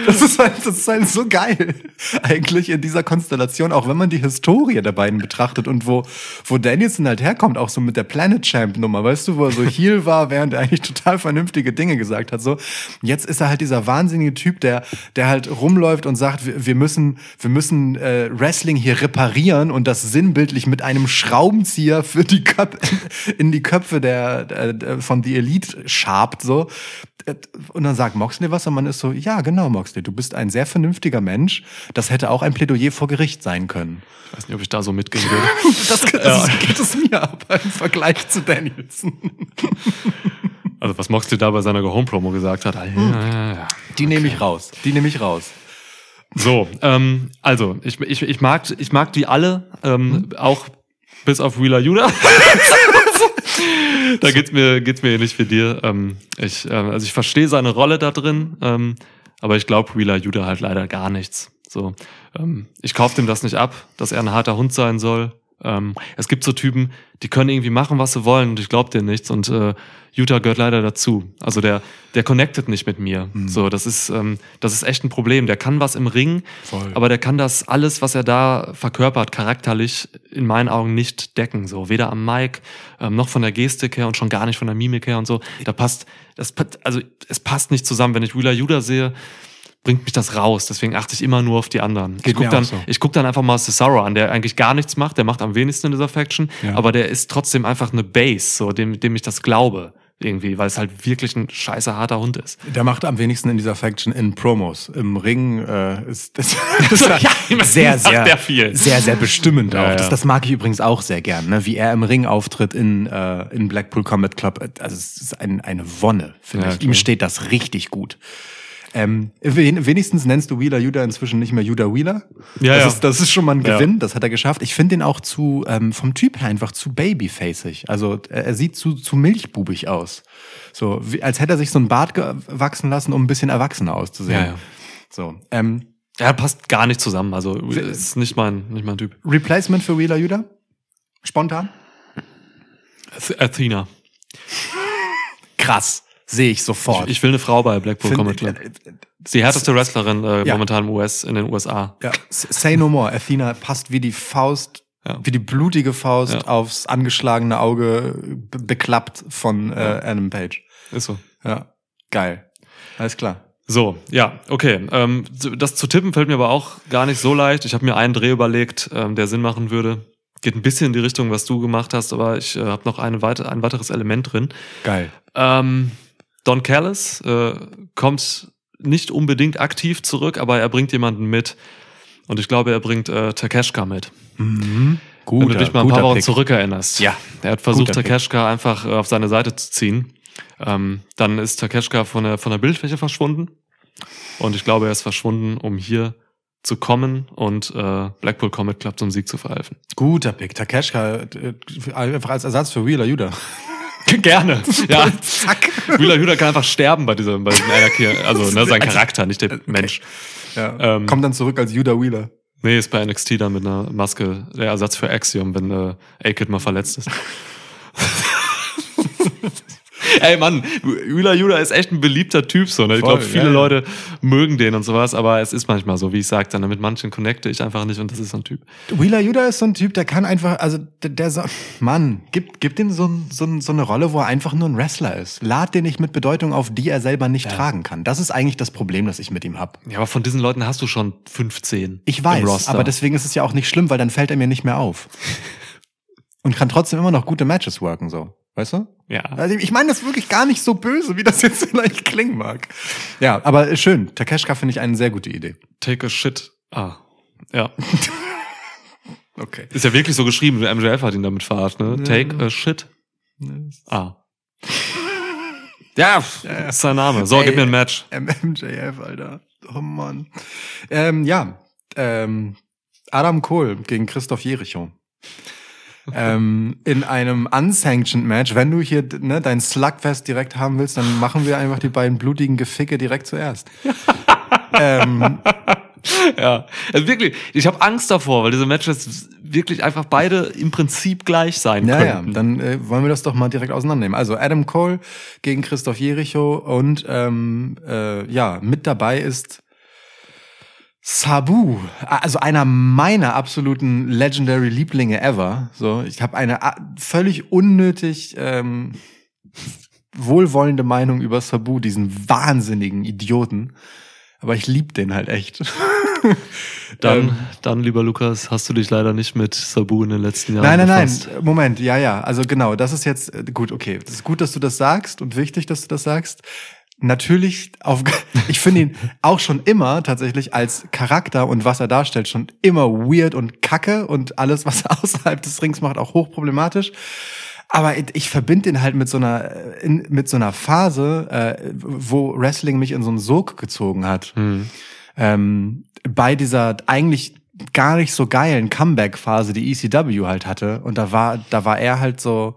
das, ist halt, das ist halt so geil, eigentlich in dieser Konstellation, auch wenn man die Historie der beiden betrachtet und wo, wo Danielson halt herkommt, auch so mit der Planet Champ Nummer, weißt du, wo er so [laughs] Heel war, während er eigentlich total vernünftige Dinge gesagt hat, so. Jetzt ist er halt dieser wahnsinnige Typ, der, der halt rumläuft und sagt, wir, wir müssen, wir müssen äh, Wrestling hier reparieren und das sinnbildlich mit einem Schraubenzieher für die Köp [laughs] in die Köpfe der, der von The Elite schabt, so. Und dann sagt Moxley was und man ist so, ja, genau, Moxley, du bist ein sehr vernünftiger Mensch. Das hätte auch ein Plädoyer vor Gericht sein können. Ich weiß nicht, ob ich da so mitgehen würde. [laughs] Das, das so geht es mir aber im Vergleich zu Danielson. [laughs] Also was Moxley da bei seiner Home-Promo gesagt hat. Hm. Ja, ja, ja. Die nehme ich raus. Die nehme ich raus. So, ähm, also ich, ich, ich mag ich mag die alle, ähm, auch bis auf Wheeler Judah. [laughs] [laughs] da geht's mir geht's mir ähnlich wie dir. Ähm, ich ähm, also ich verstehe seine Rolle da drin, ähm, aber ich glaube Wheeler Judah halt leider gar nichts. So, ähm, ich kaufe dem das nicht ab, dass er ein harter Hund sein soll. Ähm, es gibt so Typen, die können irgendwie machen, was sie wollen und ich glaube dir nichts und äh, Utah gehört leider dazu. Also der der connectet nicht mit mir. So, das ist ähm, das ist echt ein Problem. Der kann was im Ring, Voll. aber der kann das alles, was er da verkörpert, charakterlich in meinen Augen nicht decken. So weder am Mic ähm, noch von der Gestik her und schon gar nicht von der Mimik her und so. Da passt das also es passt nicht zusammen. Wenn ich Wheeler Judah sehe, bringt mich das raus. Deswegen achte ich immer nur auf die anderen. Geht ich guck mir dann, so. ich guck dann einfach mal Cesaro an, der eigentlich gar nichts macht. Der macht am wenigsten in dieser Faction, Ja. aber der ist trotzdem einfach eine Base, so dem, dem ich das glaube irgendwie, weil es halt wirklich ein scheiße harter Hund ist. Der macht am wenigsten in dieser Faction in Promos. Im Ring äh, ist das, [laughs] [laughs] Ja, immerhin sehr, sehr, viel. sehr, sehr bestimmend auch. Ja, Das, ja. das mag ich übrigens auch sehr gern, ne? wie er im Ring auftritt in, äh, in Blackpool Combat Club. Also es ist ein, eine Wonne, finde Ja, ich. Ihm steht das richtig gut. Ähm, wen- wenigstens nennst du Wheeler Judah inzwischen nicht mehr Judah Wheeler. Ja, das, ja. Ist, das ist schon mal ein Ja. Gewinn, das hat er geschafft. Ich finde ihn auch zu, ähm, vom Typ her einfach zu babyfacig. Also er, er sieht zu, zu milchbubig aus. So, wie, als hätte er sich so ein Bart wachsen lassen, um ein bisschen erwachsener auszusehen. Ja, ja. So, ähm, Er passt gar nicht zusammen. Also ist nicht mein, nicht mein Typ. Replacement für Wheeler Judah? Spontan? Ath- Athena. Krass. Sehe ich sofort. Ich, ich will eine Frau bei Blackpool Find- Combat Club. äh, Ist die härteste Wrestlerin äh, Ja. momentan im US, in den USA. ja, say no more. Athena passt wie die Faust, Ja. wie die blutige Faust aufs angeschlagene Auge, be beklappt von äh, Adam Page. Ist so. Ja, geil. Alles klar. So, ja, okay. Ähm, das zu tippen fällt mir aber auch gar nicht so leicht. Ich habe mir einen Dreh überlegt, ähm, der Sinn machen würde. Geht ein bisschen in die Richtung, was du gemacht hast, aber ich äh, habe noch eine weite, ein weiteres Element drin. Geil. Ähm, Don Callis äh, kommt nicht unbedingt aktiv zurück, aber er bringt jemanden mit. Und ich glaube, er bringt äh, Takeshka mit. Mhm. Guter, Wenn du dich mal ein paar Wochen Pick. zurückerinnerst. Ja. Er hat versucht, Guter Pick. Takeshka einfach äh, auf seine Seite zu ziehen. Ähm, dann ist Takeshka von der, von der Bildfläche verschwunden. Und ich glaube, er ist verschwunden, um hier zu kommen und äh, Blackpool Comet Club zum Sieg zu verhelfen. Guter Pick. Takeshka äh, einfach als Ersatz für Wheeler Yuda. [laughs] Gerne. Ja. Zack. Wheeler Yuda kann einfach sterben bei diesem, bei diesem Anarchy. Also, ne, sein Charakter, nicht der Mensch. Ja. Ähm, Kommt dann zurück als Yuda Wheeler. Nee, ist bei NXT dann mit einer Maske der Ersatz für Axiom, wenn äh, A-Kid mal verletzt ist. [laughs] [laughs] Ey Mann, Wheeler Yuda ist echt ein beliebter Typ so. Ne? Ich glaube, viele ja, ja. Leute mögen den und sowas, aber es ist manchmal so, wie ich sagte, mit manchen connecte ich einfach nicht und das ist so ein Typ. Wheeler Yuda ist so ein Typ, der kann einfach, also der, der so, Mann, gib, gib dem so, so, so eine Rolle, wo er einfach nur ein Wrestler ist. Lad den nicht mit Bedeutung auf, die er selber nicht tragen kann. Das ist eigentlich das Problem, das ich mit ihm hab. Ja, aber von diesen Leuten hast du schon 15. Ich weiß, aber deswegen ist es ja auch nicht schlimm, weil dann fällt er mir nicht mehr auf. [laughs] Und kann trotzdem immer noch gute Matches worken, so. Weißt du? Ja. Also ich meine das wirklich gar nicht so böse, wie das jetzt [laughs] vielleicht klingen mag. Ja, aber schön. Takeshka finde ich eine sehr gute Idee. Take a shit. Ah. Ja. [laughs] Okay. Ist ja wirklich so geschrieben. MJF hat ihn damit verarscht, ne? Take a shit. Ah. Ja, ist sein Name. So, Ey. gib mir ein Match. MMJF, Alter. Oh Mann. Ähm, ja, ähm, Adam Kohl gegen Christoph Jericho. Ähm, in einem unsanctioned Match, wenn du hier ne, dein Slugfest direkt haben willst, dann machen wir einfach die beiden blutigen Geficke direkt zuerst. [laughs] ähm, Ja, also wirklich, ich habe Angst davor, weil diese Matches wirklich einfach beide im Prinzip gleich sein ja, ja, könnten. dann äh, wollen wir das doch mal direkt auseinandernehmen. Also Adam Cole gegen Christoph Jericho und ähm, äh, ja, mit dabei ist Sabu, also einer meiner absoluten Legendary Lieblinge ever. So, ich habe eine a- völlig unnötig ähm, wohlwollende Meinung über Sabu, diesen wahnsinnigen Idioten. Aber ich lieb den halt echt. [laughs] Dann, Ähm, dann, lieber Lukas, hast du dich leider nicht mit Sabu in den letzten Jahren Nein, nein, befasst. nein. Moment, ja, ja. Also genau, das ist jetzt äh, gut, okay. Das ist gut, dass du das sagst und wichtig, dass du das sagst. Natürlich, auf, [laughs] ich finde ihn auch schon immer tatsächlich als Charakter und was er darstellt schon immer weird und kacke und alles, was er [laughs] außerhalb des Rings macht, auch hochproblematisch. Aber ich- verbinde ihn halt mit so einer, äh, in, mit so einer Phase, äh, wo Wrestling mich in so einen Sog gezogen hat Hm. ähm, bei dieser eigentlich gar nicht so geilen Comeback-Phase, die ECW halt hatte. Und da war, da war er halt so,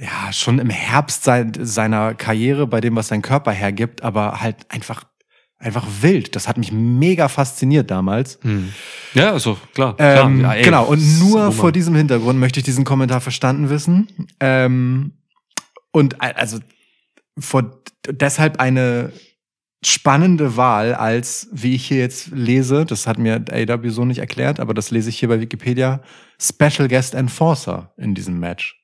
ja, schon im Herbst sein, seiner Karriere, bei dem, was sein Körper hergibt, aber halt einfach, einfach wild. Das hat mich mega fasziniert damals. Hm. Ja, also klar. klar. Ähm, ja, ey, genau, und nur vor diesem Hintergrund möchte ich diesen Kommentar verstanden wissen. Ähm, und also vor deshalb eine spannende Wahl als, wie ich hier jetzt lese, das hat mir AW so nicht erklärt, aber das lese ich hier bei Wikipedia, Special Guest Enforcer in diesem Match.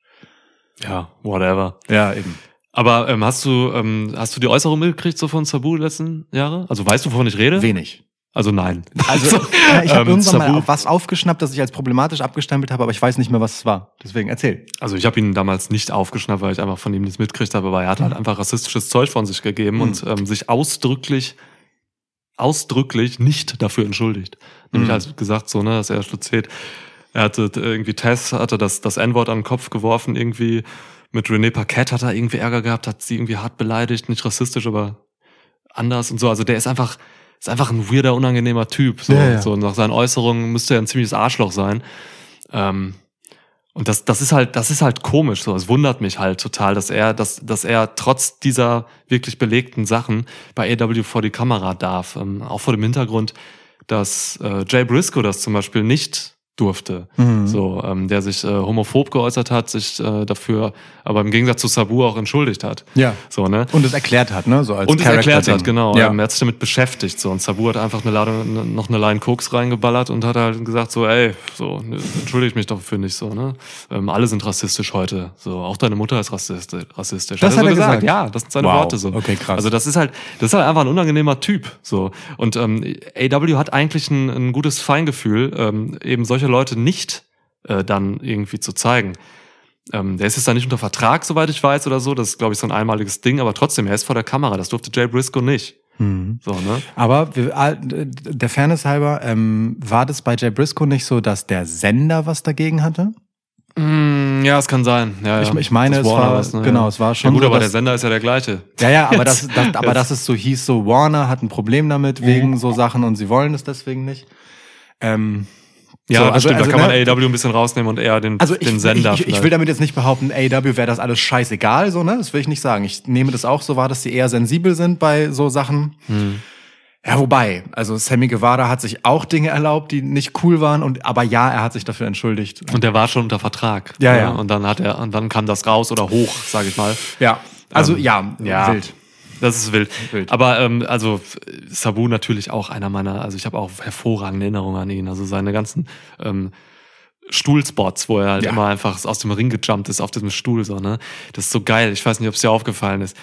Ja, whatever. Ja, eben. Aber ähm, hast du ähm, hast du die Äußerung mitgekriegt so von Sabu letzten Jahre? Also weißt du, wovon ich rede? Wenig. Also nein. Also, [laughs] äh, ich habe Ähm, irgendwann mal Sabu- was aufgeschnappt, das ich als problematisch abgestempelt habe, aber ich weiß nicht mehr, was es war. Deswegen erzähl. Also ich habe ihn damals nicht aufgeschnappt, weil ich einfach von ihm nichts mitkriegt habe, aber er hat halt einfach rassistisches Zeug von sich gegeben Mhm. und ähm, sich ausdrücklich, ausdrücklich nicht dafür entschuldigt. Nämlich Mhm. halt gesagt, so, ne, dass er stutzet. Er hatte irgendwie Tess, hatte das, das N-Wort an den Kopf geworfen, irgendwie mit René Paquette hat er irgendwie Ärger gehabt, hat sie irgendwie hart beleidigt, nicht rassistisch, aber anders und so. Also der ist einfach, ist einfach ein weirder, unangenehmer Typ. So, Ja, ja. so nach seinen Äußerungen müsste er ein ziemliches Arschloch sein. Ähm, und das, das ist halt, das ist halt komisch. So, es wundert mich halt total, dass er, dass, dass er trotz dieser wirklich belegten Sachen bei AW vor die Kamera darf. Ähm, auch vor dem Hintergrund, dass äh, Jay Briscoe das zum Beispiel nicht durfte. Mhm. So, ähm, der sich äh, homophob geäußert hat, sich äh, dafür, aber im Gegensatz zu Sabu auch entschuldigt hat. Ja. So, ne? Und es erklärt hat, ne? So als Und es erklärt hat, genau. Ja. Ähm, er hat sich damit beschäftigt. So. Und Sabu hat einfach eine Ladung, noch eine Line Koks reingeballert und hat halt gesagt, so, ey, so, ne, entschuldige ich mich dafür nicht so, ne? Ähm, alle sind rassistisch heute. So, auch deine Mutter ist rassistisch. rassistisch. Das so hat er gesagt? Ja, das sind seine Wow. Worte so. Okay, krass. Also das ist halt, das ist halt einfach ein unangenehmer Typ. So. Und ähm, AW hat eigentlich ein, ein gutes Feingefühl, ähm, eben solche Leute nicht äh, dann irgendwie zu zeigen. Ähm, der ist jetzt da nicht unter Vertrag, soweit ich weiß, oder so. Das ist, glaube ich, so ein einmaliges Ding, aber trotzdem, er ist vor der Kamera. Das durfte Jay Briscoe nicht. Mhm. So, ne? Aber wir, äh, der Fairness halber, ähm, war das bei Jay Briscoe nicht so, dass der Sender was dagegen hatte? Mm, ja, es kann sein. Ja, Ich, ja. ich meine, Das es Warner war, was, ne? genau, ja. es war Ja, schon gut, so, aber der dass, Sender ist ja der gleiche. ja, ja, aber das, [laughs] das, aber dass es so hieß, so Warner hat ein Problem damit wegen so Sachen und sie wollen es deswegen nicht. Ähm, Ja, so, das also- stimmt. also, da kann man ne, AEW ein bisschen rausnehmen und eher den, Also ich, den Sender. ich, ich, ich will damit jetzt nicht behaupten, AEW wäre das alles scheißegal, so, ne? Das will ich nicht sagen. Ich nehme das auch so wahr, dass sie eher sensibel sind bei so Sachen. Hm. Ja, wobei, also Sammy Guevara hat sich auch Dinge erlaubt, die nicht cool waren, und aber ja, er hat sich dafür entschuldigt. Und der war schon unter Vertrag. Ja, ne? ja. Und dann hat er, und dann kam das raus oder hoch, sage ich mal. Ja, also Ähm, ja, ja. wild. Das ist wild. Wild. Aber ähm, also Sabu natürlich auch einer meiner, also ich habe auch hervorragende Erinnerungen an ihn. Also seine ganzen ähm, Stuhlspots, wo er halt Ja. immer einfach aus dem Ring gejumpt ist auf diesem Stuhl so, ne? Das ist so geil. Ich weiß nicht, ob es dir aufgefallen ist.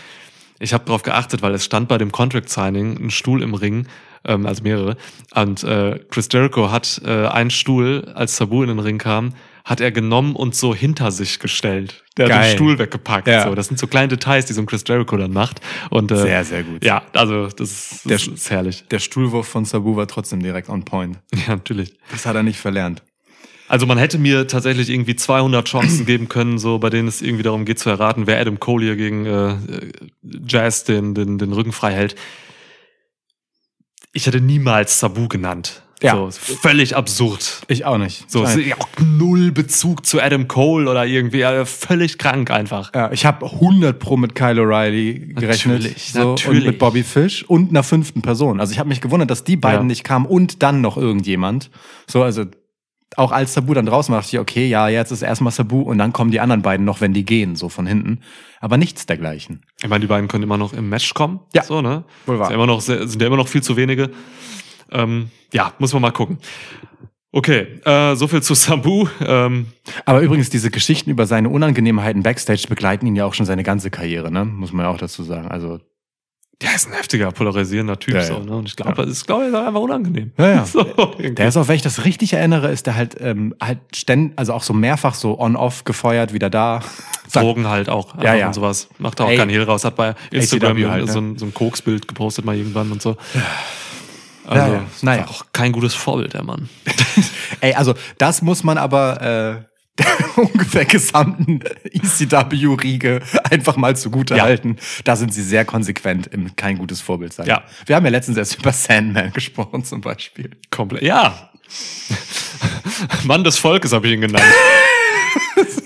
Ich habe darauf geachtet, weil es stand bei dem Contract Signing ein Stuhl im Ring, ähm, also mehrere. Und äh, Chris Jericho hat äh, einen Stuhl, als Sabu in den Ring kam, hat er genommen und so hinter sich gestellt. Der hat Geil. den Stuhl weggepackt. Ja. So. Das sind so kleine Details, die so ein Chris Jericho dann macht. Und, äh, Sehr, sehr gut. Ja, also das ist, Der das ist herrlich. Der Stuhlwurf von Sabu war trotzdem direkt on point. [laughs] Ja, natürlich. Das hat er nicht verlernt. Also man hätte mir tatsächlich irgendwie 200 Chancen geben können, so bei denen es irgendwie darum geht zu erraten, wer Adam Cole hier gegen äh, Jazz den, den, den Rücken frei hält. Ich hätte niemals Sabu genannt. Ja. So, völlig absurd. Ich auch nicht. So, ja auch null Bezug zu Adam Cole oder irgendwie äh, völlig krank einfach. Ja, ich habe 100 pro mit Kyle O'Reilly gerechnet. Natürlich, so, natürlich. Und mit Bobby Fish und einer fünften Person. Also ich habe mich gewundert, dass die beiden Ja. nicht kamen und dann noch irgendjemand. So, also auch als Sabu dann draußen war, dachte ich, okay, ja, jetzt ist erstmal Sabu und dann kommen die anderen beiden noch, wenn die gehen, so von hinten. Aber nichts dergleichen. Ich meine, die beiden können immer noch im Match kommen. Ja. So, ne? Wohl wahr. Ja immer noch, sind ja immer noch viel zu wenige. Ähm, ja, muss man mal gucken. Okay, äh, so viel zu [laughs] Sabu. Ähm, Aber übrigens, diese Geschichten über seine Unangenehmheiten Backstage begleiten ihn ja auch schon seine ganze Karriere, ne? Muss man ja auch dazu sagen. Also, der ist ein heftiger, polarisierender Typ. Ja, so, ja. ne? Und ich glaube, es ist, glaube ich, einfach unangenehm. Ja, ja. [laughs] So, der ist auch, wenn ich das richtig erinnere, ist der halt, ähm, halt ständ, also auch so mehrfach so on-off gefeuert, wieder da. [laughs] Drogen halt auch. Ja, ja. Und sowas. Macht da auch Ey. keinen Hehl raus. Hat bei Instagram halt, ne? so, ein, so ein Koksbild gepostet mal irgendwann und so. [sighs] Also, Ja, ja. Naja. war auch kein gutes Vorbild, der Mann. [laughs] Ey, also das muss man aber äh, der [laughs] ungefähr gesamten ECW-Riege einfach mal zugute Ja. halten. Da sind sie sehr konsequent im kein gutes Vorbild sein. Ja. Wir haben ja letztens erst über Sandman [laughs] gesprochen zum Beispiel. Komplett. Ja. Mann des Volkes habe ich ihn genannt.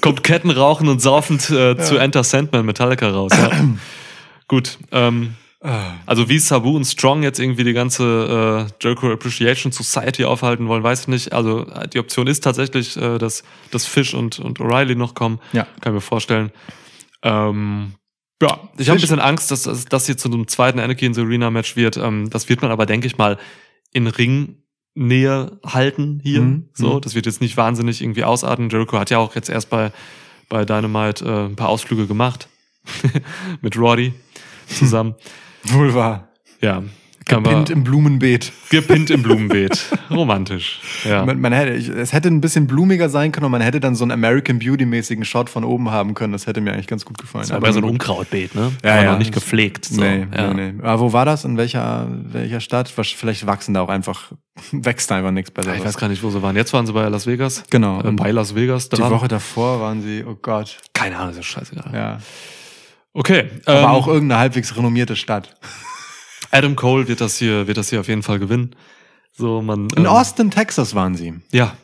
Kommt Ketten rauchen und saufend äh, zu Enter Sandman Metallica raus. Ja. [clears throat] Gut. Ähm, also wie Sabu und Strong jetzt irgendwie die ganze äh, Jericho Appreciation Society aufhalten wollen, weiß ich nicht. Also äh, die Option ist tatsächlich, äh, dass, dass Fish und, und O'Reilly noch kommen. Ja. Kann ich mir vorstellen. Ähm, ja, ich habe ein bisschen Angst, dass dass das hier zu einem zweiten Anarchy in the Arena Match wird. Ähm, das wird man aber, denke ich mal, in Ringnähe halten hier. Mhm. So, Mhm. das wird jetzt nicht wahnsinnig irgendwie ausarten. Jericho hat ja auch jetzt erst bei, bei Dynamite äh, ein paar Ausflüge gemacht. [laughs] Mit Roddy zusammen. [laughs] Wohl wahr. Ja. Aber Gepinnt im Blumenbeet. gepinnt im [laughs] Blumenbeet. Romantisch. Ja. Man, man hätte, ich, es hätte ein bisschen blumiger sein können und man hätte dann so einen American Beauty-mäßigen Shot von oben haben können. Das hätte mir eigentlich ganz gut gefallen. Das war bei so ein Unkrautbeet, ne? Ja, Aber ja. noch nicht gepflegt. So. nee, ja. nee, nee. Aber wo war das? In welcher, welcher Stadt? Vielleicht wachsen da auch einfach, [laughs] wächst da einfach nichts Ja, Besseres. Ich weiß gar nicht, wo sie waren. Jetzt waren sie bei Las Vegas. Genau. Äh, bei Las Vegas Die dran. Woche davor waren sie, oh Gott. Keine Ahnung, ist ja scheißegal. Ja. Okay. Aber ähm, auch irgendeine halbwegs renommierte Stadt. [laughs] Adam Cole wird das hier, wird das hier auf jeden Fall gewinnen. So, man. In ähm, Austin, Texas waren sie. Ja.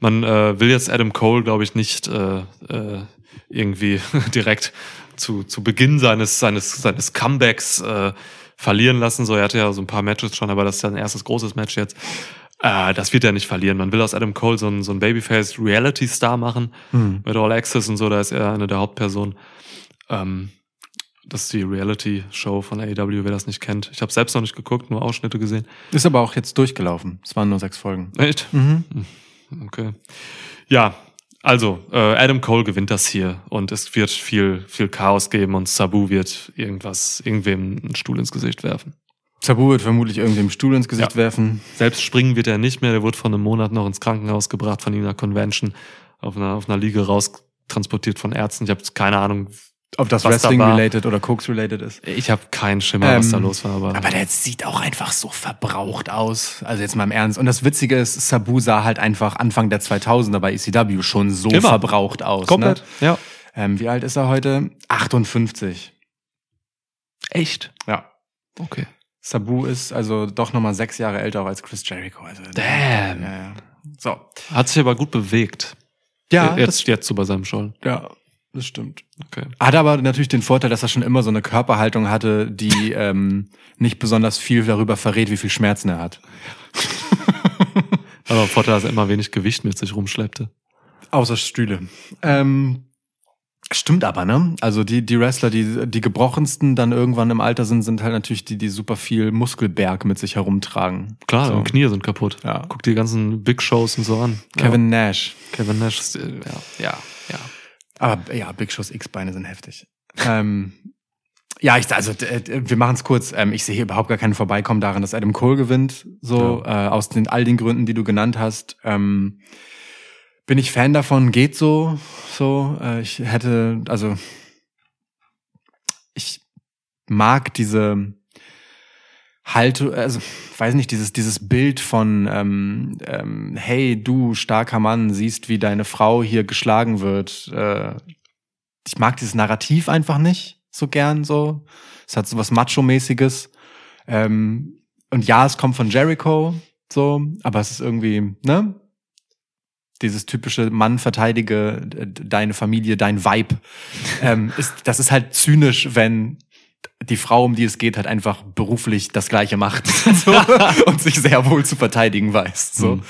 Man äh, will jetzt Adam Cole, glaube ich, nicht äh, äh, irgendwie [laughs] direkt zu, zu Beginn seines, seines, seines Comebacks äh, verlieren lassen. So, er hatte ja so ein paar Matches schon, aber das ist sein erstes großes Match jetzt. Äh, das wird er nicht verlieren. Man will aus Adam Cole so einen, so einen Babyface Reality Star machen. Hm. Mit All Access und so, da ist er eine der Hauptpersonen. Ähm, das ist die Reality-Show von AEW, wer das nicht kennt. Ich habe selbst noch nicht geguckt, nur Ausschnitte gesehen. Ist aber auch jetzt durchgelaufen. Es waren nur sechs Folgen. Echt? Mhm. Okay. Ja, also äh, Adam Cole gewinnt das hier und es wird viel, viel Chaos geben und Sabu wird irgendwas, irgendwem einen Stuhl ins Gesicht werfen. Sabu wird vermutlich irgendeinem Stuhl ins Gesicht Ja. werfen. Selbst springen wird er nicht mehr, der wurde vor einem Monat noch ins Krankenhaus gebracht von einer Convention, auf einer, auf einer Liege raustransportiert von Ärzten. Ich habe keine Ahnung, Ob das da. Wrestling-related oder Koks-related ist. Ich habe keinen Schimmer, was da Ähm, los war, aber, Aber der sieht auch einfach so verbraucht aus. Also jetzt mal im Ernst. Und das Witzige ist, Sabu sah halt einfach Anfang der 2000er bei ECW schon so Immer. verbraucht aus. komplett. Ne? Ja. Ähm, wie alt ist er heute? 58. Echt? Ja. Okay. Sabu ist also doch nochmal sechs Jahre älter als Chris Jericho. Also, Damn. Ja, ja. So. Hat sich aber gut bewegt. Ja, jetzt, jetzt so bei seinem Schollen. das, ja, das stimmt. Okay. Hat aber natürlich den Vorteil, dass er schon immer so eine Körperhaltung hatte, die [laughs] ähm, nicht besonders viel darüber verrät, wie viel Schmerzen er hat. Aber Vorteil, dass er immer wenig Gewicht mit sich rumschleppte. Außer Stühle. Ähm, stimmt aber, ne? Also die, die Wrestler, die, die gebrochensten dann irgendwann im Alter sind, sind halt natürlich die, die super viel Muskelberg mit sich herumtragen. Klar, So. deine Knie sind kaputt. Ja. Guck die ganzen Big Shows und so an. Kevin Nash. Ja. Kevin Nash ist, äh, ja, ja, ja. Aber ja, Big Shows X-Beine sind heftig. ähm, ja, ich, also wir machen es kurz. Ähm, ich sehe hier überhaupt gar keinen Vorbeikommen daran, dass Adam Cole gewinnt. So äh, aus den all den Gründen, die du genannt hast. Ähm, bin ich Fan davon? Geht so. So. Äh, ich hätte also ich mag diese Halte, also weiß nicht, dieses, dieses Bild von ähm, ähm, hey, du starker Mann, siehst, wie deine Frau hier geschlagen wird. Äh, ich mag dieses Narrativ einfach nicht so gern so. Es hat so was Macho-mäßiges. Ähm, und ja, es kommt von Jericho, so, aber es ist irgendwie, ne? Dieses typische Mann verteidige deine Familie, dein Vibe. ähm, ist, das ist halt zynisch, wenn die Frau, um die es geht, halt einfach beruflich das Gleiche macht [laughs] so, und sich sehr wohl zu verteidigen weiß. So. Mhm.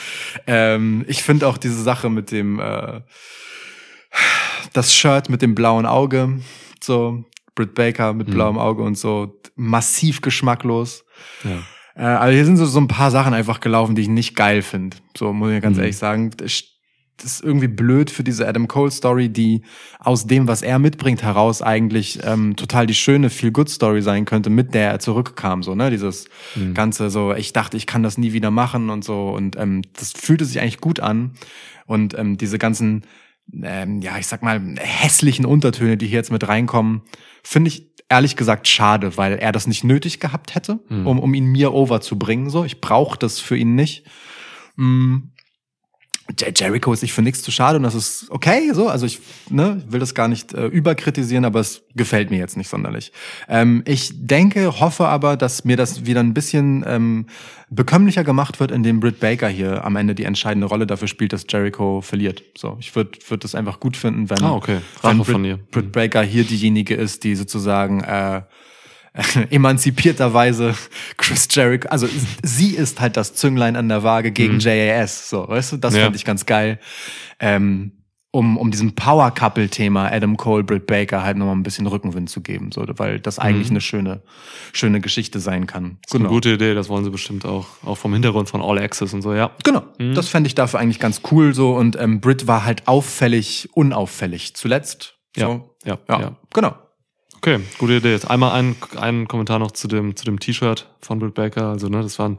Ähm, ich finde auch diese Sache mit dem äh, das Shirt mit dem blauen Auge, so Britt Baker mit Mhm. blauem Auge und so massiv geschmacklos. ja. Äh, aber hier sind so, so ein paar Sachen einfach gelaufen, die ich nicht geil finde. So muss ich ganz Mhm. ehrlich sagen. Das ist irgendwie blöd für diese Adam Cole Story, die aus dem, was er mitbringt, heraus eigentlich ähm, total die schöne Feel Good Story sein könnte, mit der er zurückkam. So ne, dieses Mhm. ganze so, ich dachte, ich kann das nie wieder machen und so und ähm, das fühlte sich eigentlich gut an und ähm, diese ganzen ähm, ja, ich sag mal, hässlichen Untertöne, die hier jetzt mit reinkommen, finde ich ehrlich gesagt schade, weil er das nicht nötig gehabt hätte, Mhm. um, um ihn mir over zu bringen. So, ich brauche das für ihn nicht. Mm. Jer- Jericho ist nicht für nichts zu schade und das ist okay, so. Also ich ne, will das gar nicht äh, überkritisieren, aber es gefällt mir jetzt nicht sonderlich. Ähm, ich denke, hoffe aber, dass mir das wieder ein bisschen ähm, bekömmlicher gemacht wird, indem Britt Baker hier am Ende die entscheidende Rolle dafür spielt, dass Jericho verliert. So, ich würde würd das einfach gut finden, wenn, Ah, okay. wenn Britt. Britt Baker hier diejenige ist, die sozusagen äh, [laughs] emanzipierterweise Chris Jericho, also sie ist halt das Zünglein an der Waage gegen Mhm. JAS, so, weißt du, das Ja. fand ich ganz geil. Ähm, um, um diesem Power-Couple-Thema Adam Cole, Britt Baker halt nochmal ein bisschen Rückenwind zu geben, so, weil das eigentlich Mhm. eine schöne, schöne Geschichte sein kann. Das ist eine gute Idee, das wollen sie bestimmt auch. Auch vom Hintergrund von All Access und so, ja. Genau, Mhm. das fände ich dafür eigentlich ganz cool so und ähm, Britt war halt auffällig, unauffällig zuletzt. Ja, So. ja, Ja, ja. genau. Okay, gute Idee. Jetzt einmal ein, ein Kommentar noch zu dem, zu dem T-Shirt von Britt Baker. Also, ne, das war ein,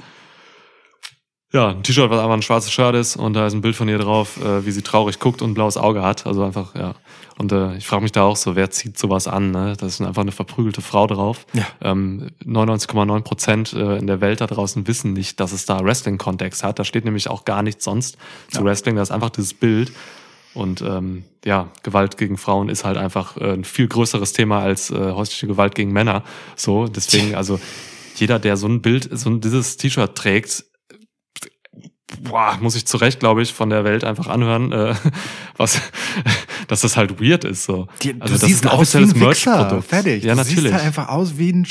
ja, ein T-Shirt, was einfach ein schwarzes Shirt ist und da ist ein Bild von ihr drauf, äh, wie sie traurig guckt und ein blaues Auge hat. Also einfach, ja. Und äh, ich frage mich da auch so, wer zieht sowas an? Ne? Da ist einfach eine verprügelte Frau drauf. Ja. Ähm, 99,9 Prozent äh, in der Welt da draußen wissen nicht, dass es da Wrestling-Kontext hat. Da steht nämlich auch gar nichts sonst zu Ja. Wrestling. Da ist einfach dieses Bild. Und ähm, ja, Gewalt gegen Frauen ist halt einfach äh, ein viel größeres Thema als äh, häusliche Gewalt gegen Männer. So, deswegen, also jeder, der so ein Bild, so ein, dieses T-Shirt trägt, boah, muss ich zu Recht, glaube ich, von der Welt einfach anhören, äh, [laughs] was, [laughs] dass das halt weird ist. So. Die, Also das ist ein offizielles Merch-Produkt. Fertig. Ja, du natürlich. siehst halt einfach aus wie ein.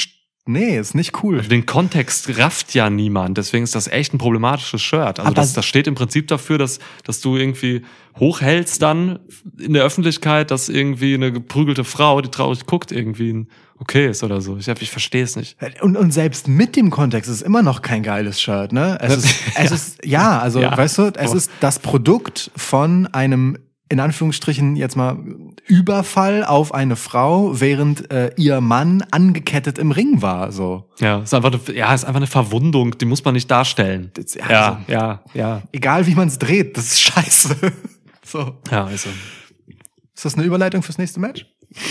Nee, ist nicht cool. Den Kontext rafft ja niemand, deswegen ist das echt ein problematisches Shirt. Also Aber- das, das steht im Prinzip dafür, dass, dass du irgendwie hochhältst dann in der Öffentlichkeit, dass irgendwie eine geprügelte Frau, die traurig guckt, irgendwie ein okay ist oder so. Ich, ich verstehe es nicht. Und, und selbst mit dem Kontext ist es immer noch kein geiles Shirt, ne? Es ist, [laughs] es ist ja, also Ja. weißt du, es ist das Produkt von einem in Anführungsstrichen jetzt mal Überfall auf eine Frau, während äh, ihr Mann angekettet im Ring war. So, Ja, ist einfach eine, ja, ist einfach eine Verwundung, die muss man nicht darstellen. Das- ja, Ja, also- ja, ja. egal wie man es dreht, das ist scheiße. So, Ja, also. ist das eine Überleitung fürs nächste Match? [laughs]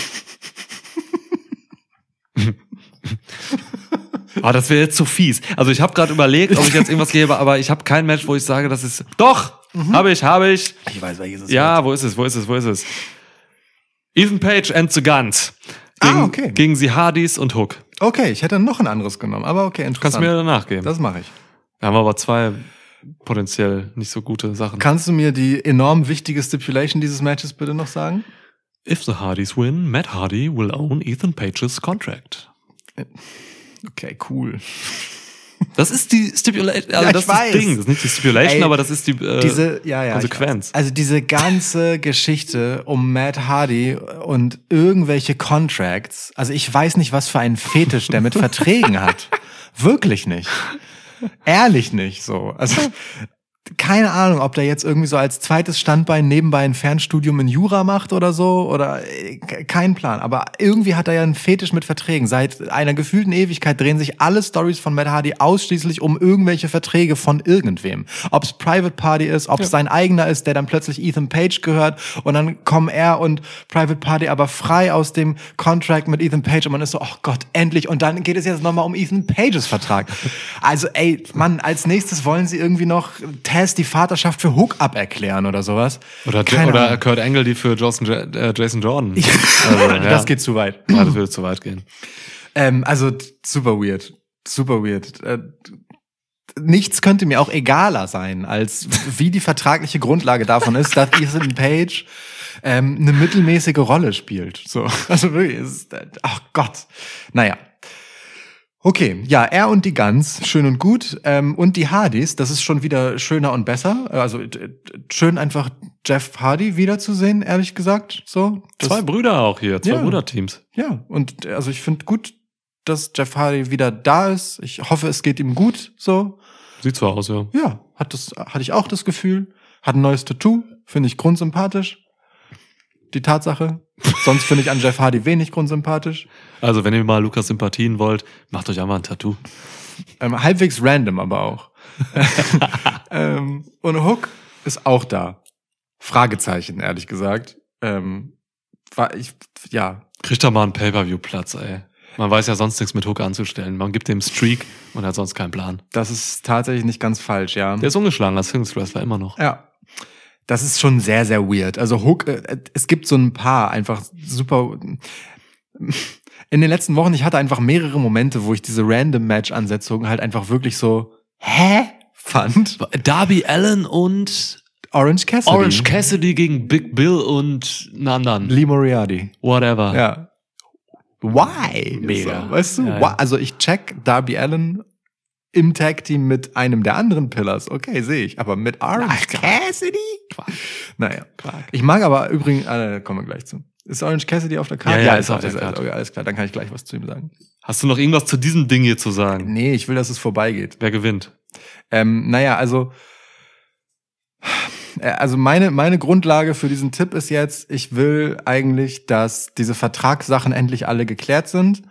Ah, das wäre jetzt zu fies. Also ich habe gerade überlegt, ob ich jetzt irgendwas gebe, aber ich habe kein Match, wo ich sage, das ist. Doch, habe ich, habe ich. Ich weiß, welches es Ja, wo ist es, wo ist es, wo ist es? Ethan Page and the Guns. Gegen, Ah, okay. gegen sie Hardys und Hook. Okay, ich hätte noch ein anderes genommen, aber okay, Kannst interessant. du mir danach geben. das mache ich. Da haben wir aber zwei potenziell nicht so gute Sachen. Kannst du mir die enorm wichtige Stipulation dieses Matches bitte noch sagen? If the Hardys win, Matt Hardy will own Ethan Pages contract. Okay, cool. Das ist die Stipulation, also Ja, das ich ist weiß. das Ding. Das ist nicht die Stipulation, Ey, aber das ist die äh, diese ja, ja, Konsequenz. Also diese ganze [laughs] Geschichte um Matt Hardy und irgendwelche Contracts. Also ich weiß nicht, was für einen Fetisch der mit [laughs] Verträgen hat. Wirklich nicht. Ehrlich nicht so. Also keine Ahnung, ob der jetzt irgendwie so als zweites Standbein nebenbei ein Fernstudium in Jura macht oder so oder äh, ke- kein Plan. Aber irgendwie hat er ja einen Fetisch mit Verträgen. Seit einer gefühlten Ewigkeit drehen sich alle Stories von Matt Hardy ausschließlich um irgendwelche Verträge von irgendwem. Ob es Private Party ist, ob es sein eigener ist, der dann plötzlich Ethan Page gehört und dann kommen er und Private Party aber frei aus dem Contract mit Ethan Page und man ist so, oh Gott, endlich. Und dann geht es jetzt nochmal um Ethan Pages Vertrag. Also ey, Mann, als nächstes wollen sie irgendwie noch Tess die Vaterschaft für Hook aberklären oder sowas. Oder, Keine oder Ahnung. Kurt Angle, die für Jason, äh, Jason Jordan. Also, [laughs] ja. Das geht zu weit. Ja, das würde zu weit gehen. Ähm, also super weird. Super weird. Äh, nichts könnte mir auch egaler sein, als wie die vertragliche Grundlage davon ist, dass Ethan Page ähm, eine mittelmäßige Rolle spielt. So, [laughs] also wirklich, ist, äh, ach Gott. Naja. Okay, ja, er und die Guns, schön und gut. Ähm, und die Hardys, das ist schon wieder schöner und besser. Also äh, schön einfach Jeff Hardy wiederzusehen, ehrlich gesagt. So, Zwei Brüder auch hier, zwei Ja. Brüderteams. ja, und also ich finde gut, dass Jeff Hardy wieder da ist. Ich hoffe, es geht ihm gut. So, Sieht so aus, ja. ja, hat das, hatte ich auch das Gefühl. Hat ein neues Tattoo, finde ich grundsympathisch. Die Tatsache. Sonst finde ich an Jeff Hardy wenig grundsympathisch. Also, wenn ihr mal Lukas Sympathien wollt, macht euch einfach ein Tattoo. Ähm, halbwegs random aber auch. [laughs] ähm, und Hook ist auch da. Fragezeichen, ehrlich gesagt. Ähm, war ich, ja, Kriegt da mal einen Pay-Per-View-Platz, ey. Man weiß ja sonst nichts mit Hook anzustellen. Man gibt dem Streak und hat sonst keinen Plan. das ist tatsächlich nicht ganz falsch, ja. Der ist ungeschlagen als Singles-Wrestler immer noch. Ja. Das ist schon sehr, sehr weird. Also Hook, äh, es gibt so ein paar einfach super. In den letzten Wochen, ich hatte einfach mehrere Momente, wo ich diese random Match-Ansetzung halt einfach wirklich so, hä? Fand. Darby Allen und Orange Cassidy. Orange Cassidy gegen Big Bill und einen anderen. Lee Moriarty. Whatever. Ja. Why? Mega. So, weißt du? Ja, ja. Also ich check Darby Allen im Tag Team mit einem der anderen Pillars. Okay, sehe ich. Aber mit Orange Cassidy? Naja. Quark. Ich mag aber übrigens, da kommen wir gleich zu. Ist Orange Cassidy auf der Karte? Ja, ja, ist auf der Karte. Okay, alles klar, dann kann ich gleich was zu ihm sagen. Hast du noch irgendwas zu diesem Ding hier zu sagen? Nee, ich will, dass es vorbeigeht. Wer gewinnt? Ähm, naja, also, äh, also meine, meine Grundlage für diesen Tipp ist jetzt, ich will eigentlich, dass diese Vertragssachen endlich alle geklärt sind.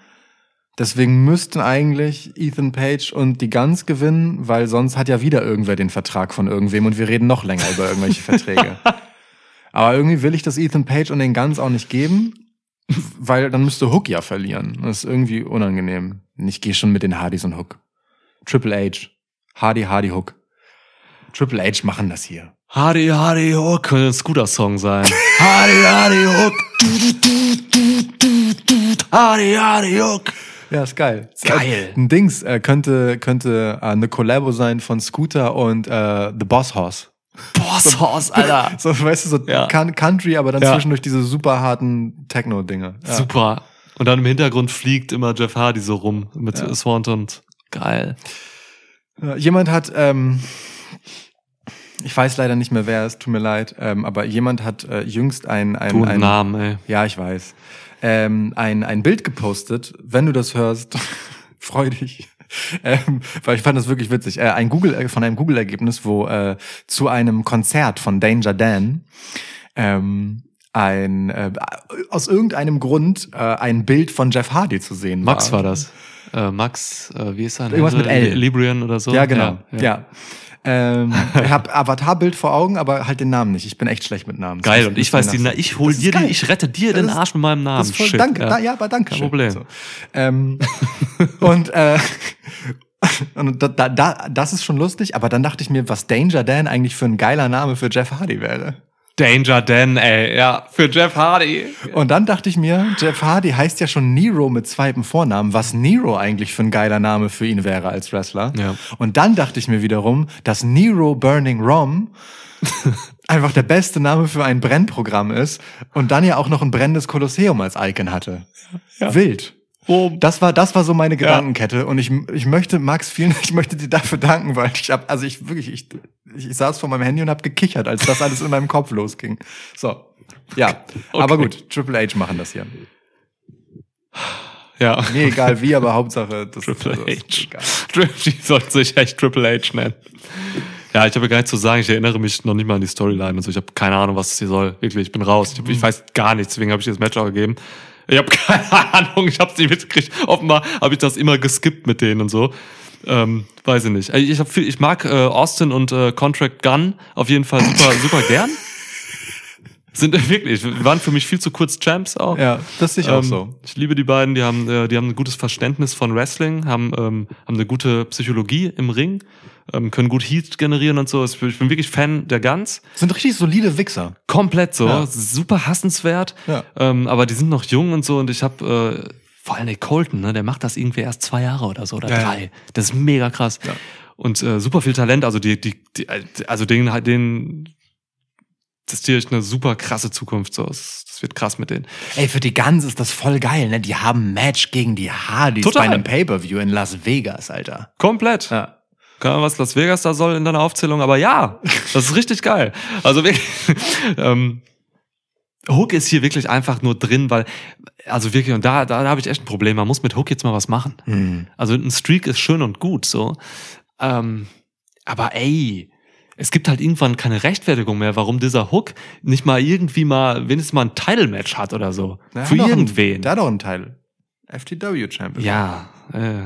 Deswegen müssten eigentlich Ethan Page und die Guns gewinnen, weil sonst hat ja wieder irgendwer den Vertrag von irgendwem und wir reden noch länger über irgendwelche Verträge. [laughs] Aber irgendwie will ich das Ethan Page und den Guns auch nicht geben, weil dann müsste Hook ja verlieren. Das ist irgendwie unangenehm. Ich gehe schon mit den Hardys und Hook. Triple H. Hardy, Hardy, Hook. Triple H machen das hier. Hardy, Hardy Hook könnte ein Scooter-Song sein. [laughs] Hardy, Hardy Hook. Hardy, Hardy Hook. Ja, ist geil. Geil. Ein Dings äh, könnte, könnte äh, eine Collabo sein von Scooter und äh, The Boss Horse. Boss Horse, Alter. [laughs] So, weißt du, so Ja. Country, aber dann Ja. zwischendurch diese super harten Techno-Dinge. Ja. Super. Und dann im Hintergrund fliegt immer Jeff Hardy so rum mit Ja. Swanton. Geil. Ja, Jemand hat, ähm, ich weiß leider nicht mehr wer es, tut mir leid, ähm, aber jemand hat äh, jüngst ein, ein, Du ein einen Namen, ey. Ja, ich weiß. Ähm, ein, ein Bild gepostet. Wenn du das hörst, [laughs] freu dich. Ähm, weil ich fand das wirklich witzig. Äh, ein Google, äh, von einem Google-Ergebnis, wo äh, zu einem Konzert von Danger Dan ähm, ein äh, aus irgendeinem Grund äh, ein Bild von Jeff Hardy zu sehen Max war das. Äh, Max, äh, wie ist sein Irgendwas mit? L. Librian oder so? Ja, genau. Ja. ja. Ähm, [laughs] ich habe Avatar-Bild vor Augen, aber halt den Namen nicht. Ich bin echt schlecht mit Namen. Geil, und ich weiß die, na, ich hol dir den, geil. ich rette dir Das den Arsch mit meinem Namen. Voll, Shit, danke, ja. Da, ja, aber danke Kein. Problem. So. Ähm, [laughs] und äh, [laughs] und da, da, das ist schon lustig, aber dann dachte ich mir, was Danger Dan eigentlich für ein geiler Name für Jeff Hardy wäre. Danger Dan, ey, ja, für Jeff Hardy. Und dann dachte ich mir, Jeff Hardy heißt ja schon Nero mit zweitem Vornamen, was Nero eigentlich für ein geiler Name für ihn wäre als Wrestler. Ja. Und dann dachte ich mir wiederum, dass Nero Burning Rom [laughs] einfach der beste Name für ein Brennprogramm ist und dann ja auch noch ein brennendes Kolosseum als Icon hatte. Wild. Boom. Das war, das war so meine Gedankenkette und ich, ich möchte Max vielen, ich möchte dir dafür danken, weil ich hab, also ich wirklich, ich, ich saß vor meinem Handy und habe gekichert, als das alles in meinem Kopf losging. So, ja, aber gut, Triple H machen das hier. Ja. Mir egal wie, aber Hauptsache das Triple ist H. egal. Die sollten sich echt Triple H nennen. Ja, ich habe gar nichts zu sagen. Ich erinnere mich noch nicht mal an die Storyline und so. Ich habe keine Ahnung, was es hier soll. Wirklich, ich bin raus. Ich, hab, ich weiß gar nichts, deswegen habe ich dieses Match auch gegeben. Ich habe [laughs] keine Ahnung, ich habe es nicht mitgekriegt. Offenbar habe ich das immer geskippt mit denen und so. Ähm, weiß ich nicht. Ich, hab viel, ich mag äh, Austin und äh, Contract Gun auf jeden Fall super, super gern. Sind äh, wirklich, waren für mich viel zu kurz Champs auch. Ja, das sehe ich auch Ähm, so. Ich liebe die beiden, die haben, äh, die haben ein gutes Verständnis von Wrestling, haben, ähm, haben eine gute Psychologie im Ring, ähm, können gut Heat generieren und so. Ich bin ich bin wirklich Fan der Guns. Sind richtig solide Wichser. Komplett so, Ja. super hassenswert. Ja. Ähm, aber die sind noch jung und so und ich habe äh, vor allem Nick Colton, ne, der macht das irgendwie erst zwei Jahre oder so oder ja. drei. Das ist mega krass. Ja. Und äh, super viel Talent, also die, die, die also den, den das ist eine super krasse Zukunft. So, das, wird krass mit denen. Ey, für die Guns ist das voll geil, ne? Die haben Match gegen die Hardys Total. bei einem Pay-Per-View in Las Vegas, Alter. Komplett. Ja. Keine Ahnung, was Las Vegas da soll in deiner Aufzählung, aber ja, das ist richtig geil. Also wirklich, [laughs] ähm, Hook ist hier wirklich einfach nur drin, weil, also wirklich, und da, da, da habe ich echt ein Problem. Man muss mit Hook jetzt mal was machen. Hm. Also ein Streak ist schön und gut, so. Ähm, aber ey, es gibt halt irgendwann keine Rechtfertigung mehr, warum dieser Hook nicht mal irgendwie mal, wenigstens mal ein Title-Match hat oder so. Der Für irgendwen. Hat doch einen Teil. FTW-Champion. ja, äh,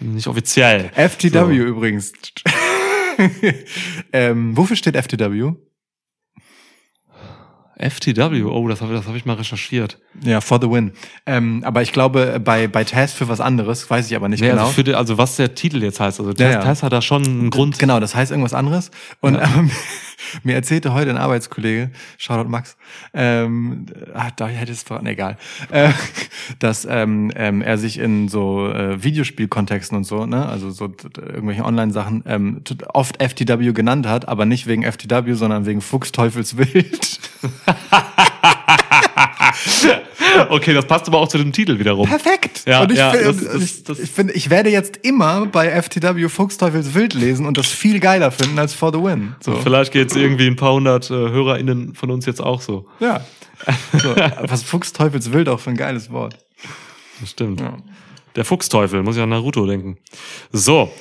nicht offiziell. FTW So. übrigens. [laughs] ähm, wofür steht FTW? FTW, oh, das habe das hab ich mal recherchiert. Ja, for the win. Ähm, aber ich glaube, bei, bei Taz für was anderes, weiß ich aber nicht Nee, genau. also, für die, also was der Titel jetzt heißt. Also Ja, Tess, ja. Tess hat da schon einen Grund. Genau, das heißt irgendwas anderes. Und ähm, [laughs] mir erzählte heute ein Arbeitskollege, Shoutout Max, ähm, ah, da hätte es verraten, egal, äh, [laughs] dass ähm, ähm, er sich in so äh, Videospielkontexten und so, ne, also so irgendwelche Online-Sachen, ähm, oft FTW genannt hat, aber nicht wegen FTW, sondern wegen Fuchsteufelswild. [laughs] [laughs] Okay, das passt aber auch zu dem Titel wiederum. Perfekt. Ja, und ich, ja, das- das- das- ich finde, ich werde jetzt immer bei FTW Fuchsteufelswild lesen und das viel geiler finden als For the Win. So. Vielleicht geht's irgendwie ein paar hundert äh, HörerInnen von uns jetzt auch so. Ja. So, was Fuchsteufelswild auch für ein geiles Wort. Das stimmt. Ja. Der Fuchsteufel, muss ich an Naruto denken. So.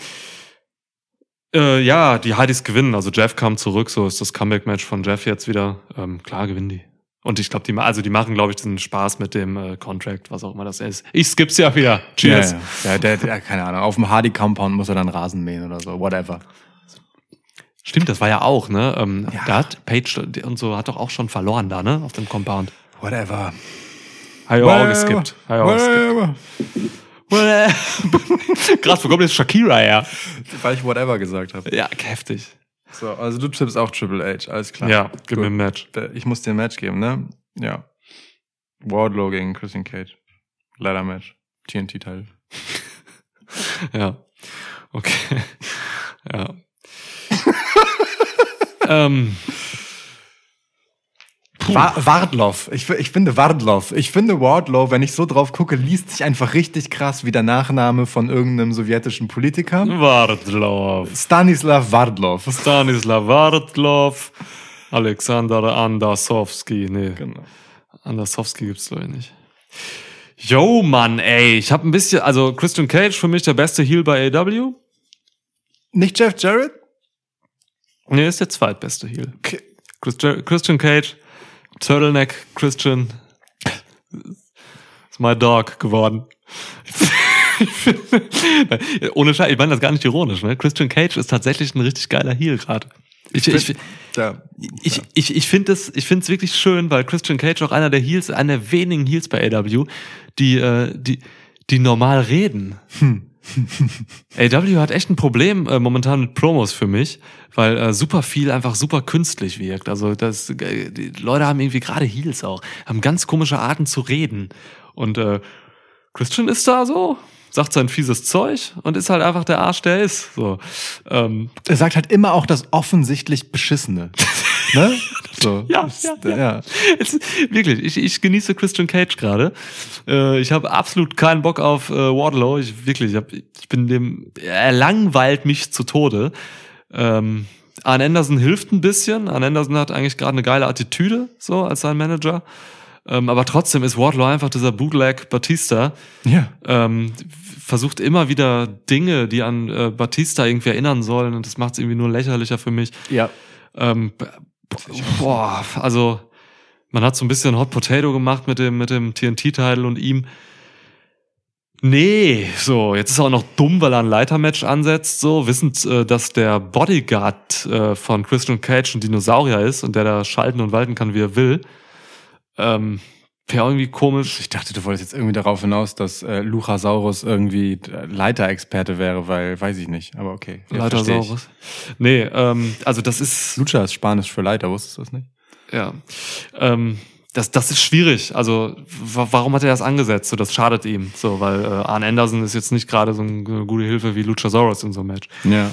Äh, ja, die Hardys gewinnen. Also Jeff kam zurück, so ist das Comeback-Match von Jeff jetzt wieder. Ähm, klar gewinnen die. Und ich glaube, die, also die machen, glaube ich, diesen Spaß mit dem äh, Contract, was auch immer das ist. Ich skipp's ja wieder. Cheers. Ja, ja. ja der, der, keine Ahnung, auf dem Hardy-Compound muss er dann Rasen mähen oder so, whatever. Stimmt, das war ja auch, ne? Ähm, Ja. Da hat Page und so hat doch auch schon verloren da, ne? Auf dem Compound. Whatever. Habe ich auch geskippt. Hab ich auch geskippt. [laughs] Krass, wo kommt jetzt Shakira her? Weil ich whatever gesagt habe. Ja, heftig. So, also du tippst auch Triple H, alles klar. Ja, gib Gut. mir ein Match. Ich muss dir ein Match geben, ne? Ja. Wardlow gegen Christian Cage. Leider Match. TNT-Teil. [laughs] Ja. Okay. [laughs] ja. [laughs] ähm, Wa Wardlow. Ich, ich finde Wardlow. Ich finde Wardlow, wenn ich so drauf gucke, liest sich einfach richtig krass wie der Nachname von irgendeinem sowjetischen Politiker. Wardlow. Stanislav Wardlow. Stanislav Wardlow. Alexander Andasowski. Nee, Genau. Andasowski gibt's glaube ich nicht. Yo, Mann, ey. Ich habe ein bisschen, also Christian Cage für mich der beste Heel bei AW. Nicht Jeff Jarrett? Nee, ist der zweitbeste Heel. Okay. Christian Cage, Turtleneck Christian, ist my dog geworden. [laughs] Ohne Scheiß, ich meine das gar nicht ironisch, ne? Christian Cage ist tatsächlich ein richtig geiler Heel gerade. Ich, ich, Ja. ich, ich, ich finde es ich find's wirklich schön, weil Christian Cage auch einer der Heels, einer der wenigen Heels bei AW, die, äh, die, die normal reden. AW hat echt ein Problem äh, momentan mit Promos für mich, weil äh, super viel einfach super künstlich wirkt. Also das, äh, die Leute haben irgendwie gerade Heels auch, haben ganz komische Arten zu reden. Und äh, Christian ist da so, sagt sein fieses Zeug und ist halt einfach der Arsch, der ist. So. Ähm, Er sagt halt immer auch das offensichtlich Beschissene. [laughs] ne? So. Ja, ja, ja. ja. Es, wirklich, ich, ich genieße Christian Cage gerade. Äh, ich habe absolut keinen Bock auf äh, Wardlow. Ich wirklich, ich, hab, ich bin dem, er langweilt mich zu Tode. Ähm, Arn Anderson hilft ein bisschen. Arn Anderson hat eigentlich gerade eine geile Attitüde, so als sein Manager. Ähm, aber trotzdem ist Wardlow einfach dieser Bootleg Batista. Ja. Ähm, versucht immer wieder Dinge, die an äh, Batista irgendwie erinnern sollen und das macht es irgendwie nur lächerlicher für mich. Ja. Ähm, boah, also man hat so ein bisschen Hot Potato gemacht mit dem, mit dem TNT-Titel und ihm. Nee, so, jetzt ist er auch noch dumm, weil er ein Leitermatch ansetzt, so, wissend, äh, dass der Bodyguard äh, von Christian Cage ein Dinosaurier ist und der da schalten und walten kann, wie er will. Ähm, Wäre irgendwie komisch. Ich dachte, du wolltest jetzt irgendwie darauf hinaus, dass äh, Luchasaurus irgendwie äh, Leiterexperte wäre, weil, weiß ich nicht, aber okay. Ich. Leitersaurus. Nee, ähm, also das ist, Lucha ist Spanisch für Leiter, wusstest du das nicht? Ja. Ähm, das, das ist schwierig. Also, wa- warum hat er das angesetzt? So, das schadet ihm. So, weil äh, Arn Anderson ist jetzt nicht gerade so ein- eine gute Hilfe wie Luchasaurus in so einem Match. Ja.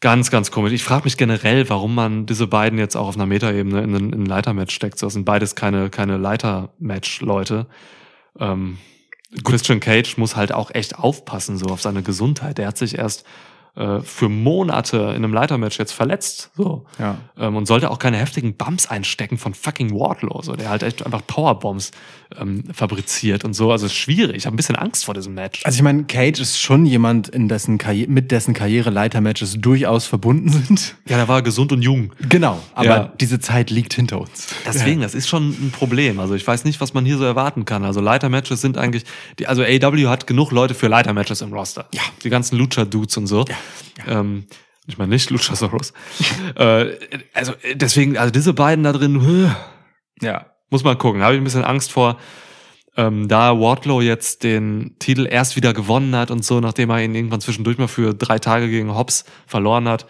Ganz, ganz komisch. Ich frage mich generell, warum man diese beiden jetzt auch auf einer Metaebene in in ein Leitermatch steckt. Das sind beides keine, keine Leiter-Match-Leute. Ähm, Christian Cage muss halt auch echt aufpassen, so auf seine Gesundheit. Der hat sich erst äh, für Monate in einem Leitermatch jetzt verletzt. So. Ja. Ähm, und sollte auch keine heftigen Bumps einstecken von fucking Wardlow, so, der halt echt einfach Powerbombs ähm, fabriziert und so. Also es ist schwierig. Ich habe ein bisschen Angst vor diesem Match. Also ich meine, Cage ist schon jemand, in dessen Karriere, mit dessen Karriere Leitermatches durchaus verbunden sind. ja, der war gesund und jung. Genau, aber Ja. diese Zeit liegt hinter uns. Deswegen, das ist schon ein Problem. Also ich weiß nicht, was man hier so erwarten kann. Also Leitermatches sind eigentlich, die, also AW hat genug Leute für Leitermatches im Roster. Ja. Die ganzen Lucha-Dudes und so. Ähm, ich meine nicht Luchasaurus. [laughs] äh, also deswegen, also diese beiden da drin, Ja. Muss mal gucken. Habe ich ein bisschen Angst vor. Ähm, da Wardlow jetzt den Titel erst wieder gewonnen hat und so, nachdem er ihn irgendwann zwischendurch mal für drei Tage gegen Hobbs verloren hat,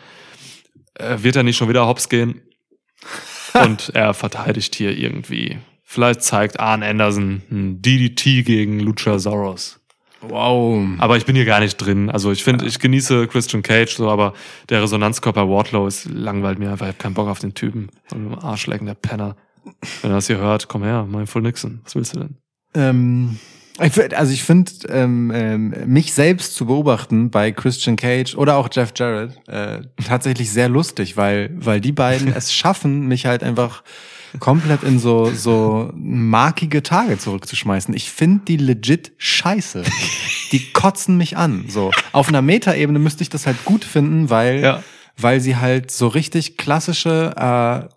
äh, wird er nicht schon wieder Hobbs gehen. [laughs] und er verteidigt hier irgendwie. Vielleicht zeigt Arn Anderson ein DDT gegen Luchasaurus. Wow. Aber ich bin hier gar nicht drin. Also ich finde, ich genieße Christian Cage so, aber der Resonanzkörper Wardlow ist langweilt mir einfach. Ich hab keinen Bock auf den Typen. Und im Arschlecken, der Penner. Wenn er das hier hört, komm her, mein voll Nixon. Was willst du denn? Ähm, also ich finde, ähm, ähm, mich selbst zu beobachten bei Christian Cage oder auch Jeff Jarrett äh, tatsächlich sehr lustig, weil, weil die beiden [laughs] es schaffen, mich halt einfach komplett in so, so markige Tage zurückzuschmeißen. Ich finde die legit scheiße. Die [laughs] kotzen mich an. So. Auf einer Metaebene müsste ich das halt gut finden, weil, Ja. weil sie halt so richtig klassische, äh,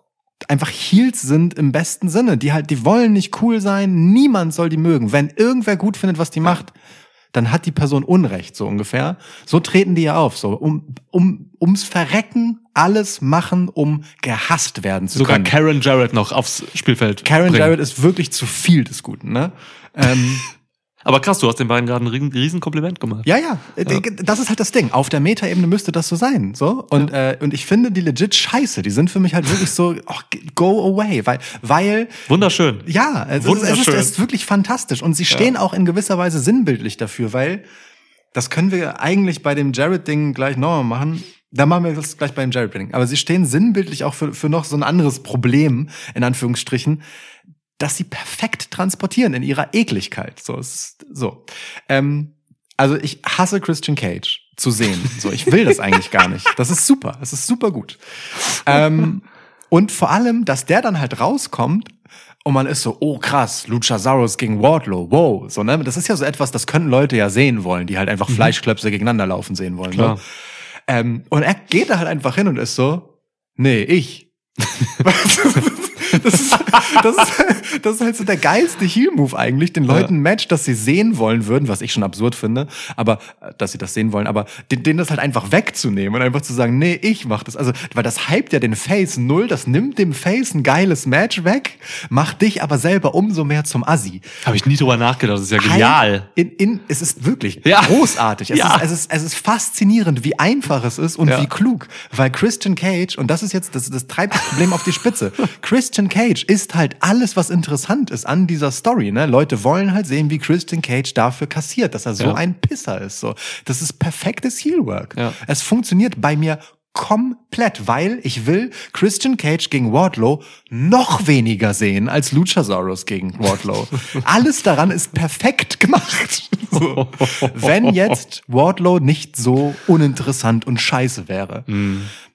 einfach Heels sind im besten Sinne. Die halt, die wollen nicht cool sein, niemand soll die mögen. Wenn irgendwer gut findet, was die macht, dann hat die Person Unrecht, so ungefähr. So treten die ja auf, so um, um, ums Verrecken alles machen, um gehasst werden zu Sogar können. Karen Jarrett noch aufs Spielfeld. Karen bringen. Jarrett ist wirklich zu viel des Guten, ne? Ähm, [laughs] Aber krass, du hast den beiden gerade ein riesen, riesen Kompliment gemacht. Ja, ja, äh, das ist halt das Ding. Auf der Metaebene müsste das so sein, so. Und äh, und ich finde die legit scheiße. Die sind für mich halt wirklich so, ach, [laughs] go away, weil weil Wunderschön. ja, es ist, es, ist, Wunderschön. es ist wirklich fantastisch und sie stehen auch in gewisser Weise sinnbildlich dafür, weil das können wir eigentlich bei dem Jared-Ding gleich nochmal machen. Da machen wir das gleich beim Jared-Ding. Aber sie stehen sinnbildlich auch für, für noch so ein anderes Problem, in Anführungsstrichen, dass sie perfekt transportieren in ihrer Ekligkeit. So, ist, so. Ähm, also ich hasse Christian Cage zu sehen. So, ich will das eigentlich gar nicht. Das ist super. Das ist super gut. Ähm, und vor allem, dass der dann halt rauskommt und man ist so, oh krass, Luchasaurus gegen Wardlow, wow. So, ne? Das ist ja so etwas, das können Leute ja sehen wollen, die halt einfach Fleischklöpse gegeneinander laufen sehen wollen. Klar. Ne? Ähm, und er geht da halt einfach hin und ist so, nee, ich. [laughs] Das ist, das ist, das ist halt so der geilste Heel-Move eigentlich, den Leuten ein Match, das sie sehen wollen würden, was ich schon absurd finde, aber, äh, dass sie das sehen wollen, aber den- denen das halt einfach wegzunehmen und einfach zu sagen, nee, ich mach das. Also, weil das hypt ja den Face null, das nimmt dem Face ein geiles Match weg, macht dich aber selber umso mehr zum Assi. Habe ich nie drüber nachgedacht. Das ist ja genial. In, in, es ist wirklich Ja. großartig. Es, Ja. ist, es, ist, es ist faszinierend, wie einfach es ist und Ja. wie klug. Weil Christian Cage, und das ist jetzt, das, das treibt das Problem auf die Spitze. Christian Cage ist halt alles, was interessant ist an dieser Story. Ne? Leute wollen halt sehen, wie Christian Cage dafür kassiert, dass er so Ja. ein Pisser ist. So. Das ist perfektes Heelwork. Ja. Es funktioniert bei mir komplett, weil ich will Christian Cage gegen Wardlow noch weniger sehen als Luchasaurus gegen Wardlow. [laughs] Alles daran ist perfekt gemacht. [laughs] So. Wenn jetzt Wardlow nicht so uninteressant und scheiße wäre,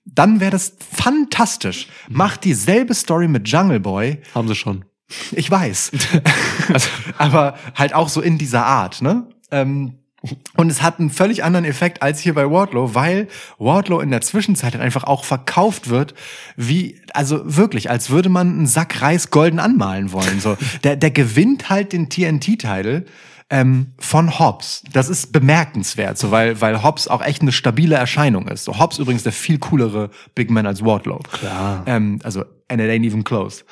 dann wäre das fantastisch. Macht dieselbe Story mit Jungle Boy. Haben sie schon. Ich weiß. [laughs] Aber halt auch so in dieser Art, ne? Ähm, und es hat einen völlig anderen Effekt als hier bei Wardlow, weil Wardlow in der Zwischenzeit dann einfach auch verkauft wird, wie, also wirklich, als würde man einen Sack Reis golden anmalen wollen. So, [laughs] der, der gewinnt halt den TNT-Titel ähm, von Hobbs. Das ist bemerkenswert, so, weil, weil Hobbs auch echt eine stabile Erscheinung ist. So, Hobbs übrigens der viel coolere Big Man als Wardlow. Klar. Ähm, also, and it ain't even close.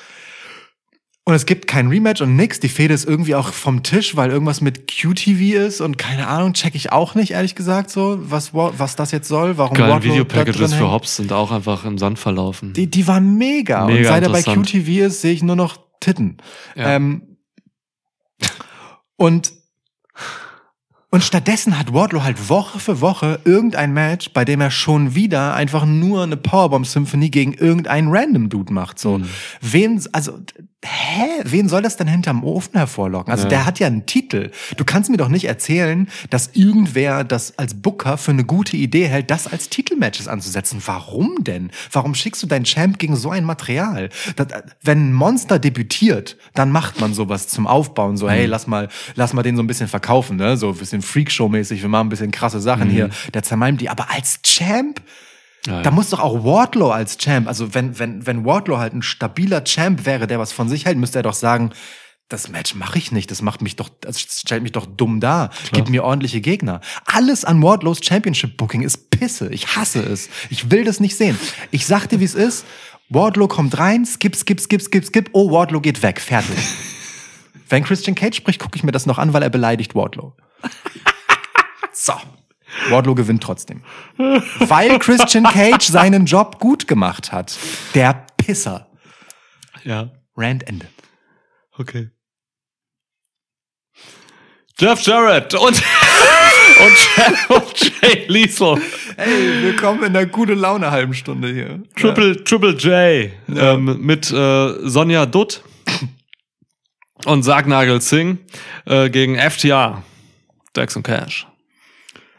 Und es gibt kein Rematch und nix. Die Fehde ist irgendwie auch vom Tisch, weil irgendwas mit QTV ist und keine Ahnung, check ich auch nicht, ehrlich gesagt, so, was, Wa- was das jetzt soll, warum Geile Videopackages für. Hobbs sind auch einfach im Sand verlaufen. Die, die waren mega. und Mega seit er bei. QTV ist, sehe ich nur noch Titten. Ja. Ähm, und und stattdessen hat Wardlow halt Woche für Woche irgendein Match, bei dem er schon wieder einfach nur eine Powerbomb-Symphonie gegen irgendeinen random Dude macht. So, Mhm. wen, also, hä, wen soll das denn hinterm Ofen hervorlocken? Also, Ja. der hat ja einen Titel. Du kannst mir doch nicht erzählen, dass irgendwer das als Booker für eine gute Idee hält, das als Titelmatches anzusetzen. Warum denn? Warum schickst du deinen Champ gegen so ein Material? Das, wenn ein Monster debütiert, dann macht man sowas zum Aufbauen. So, Mhm. hey, lass mal, lass mal den so ein bisschen verkaufen, ne? So ein bisschen Freakshow-mäßig. Wir machen ein bisschen krasse Sachen hier. Der zermalmt die. Aber als Champ, Mhm. Ja, ja. da muss doch auch Wardlow als Champ, also wenn, wenn, wenn Wardlow halt ein stabiler Champ wäre, der was von sich hält, müsste er doch sagen, das Match mache ich nicht, das macht mich doch, das stellt mich doch dumm dar. Gib mir ordentliche Gegner. Alles an Wardlows Championship Booking ist Pisse. Ich hasse es. Ich will das nicht sehen. Ich sag dir, wie es ist. Wardlow kommt rein, skip, skip, skip, skip, skip. Oh, Wardlow geht weg. Fertig. [laughs] Wenn Christian Cage spricht, gucke ich mir das noch an, weil er beleidigt Wardlow. So. Wardlow gewinnt trotzdem. Weil Christian Cage seinen Job gut gemacht hat. Der Pisser. ja. Rand Ende. Okay. Jeff Jarrett und, [laughs] und, Jay- Lethal. Hey, willkommen in der gute Laune halben Stunde hier. Triple, Triple J ähm, mit äh, Sonja Dutt und Sargnagel Singh äh, gegen FTR. Und Cash.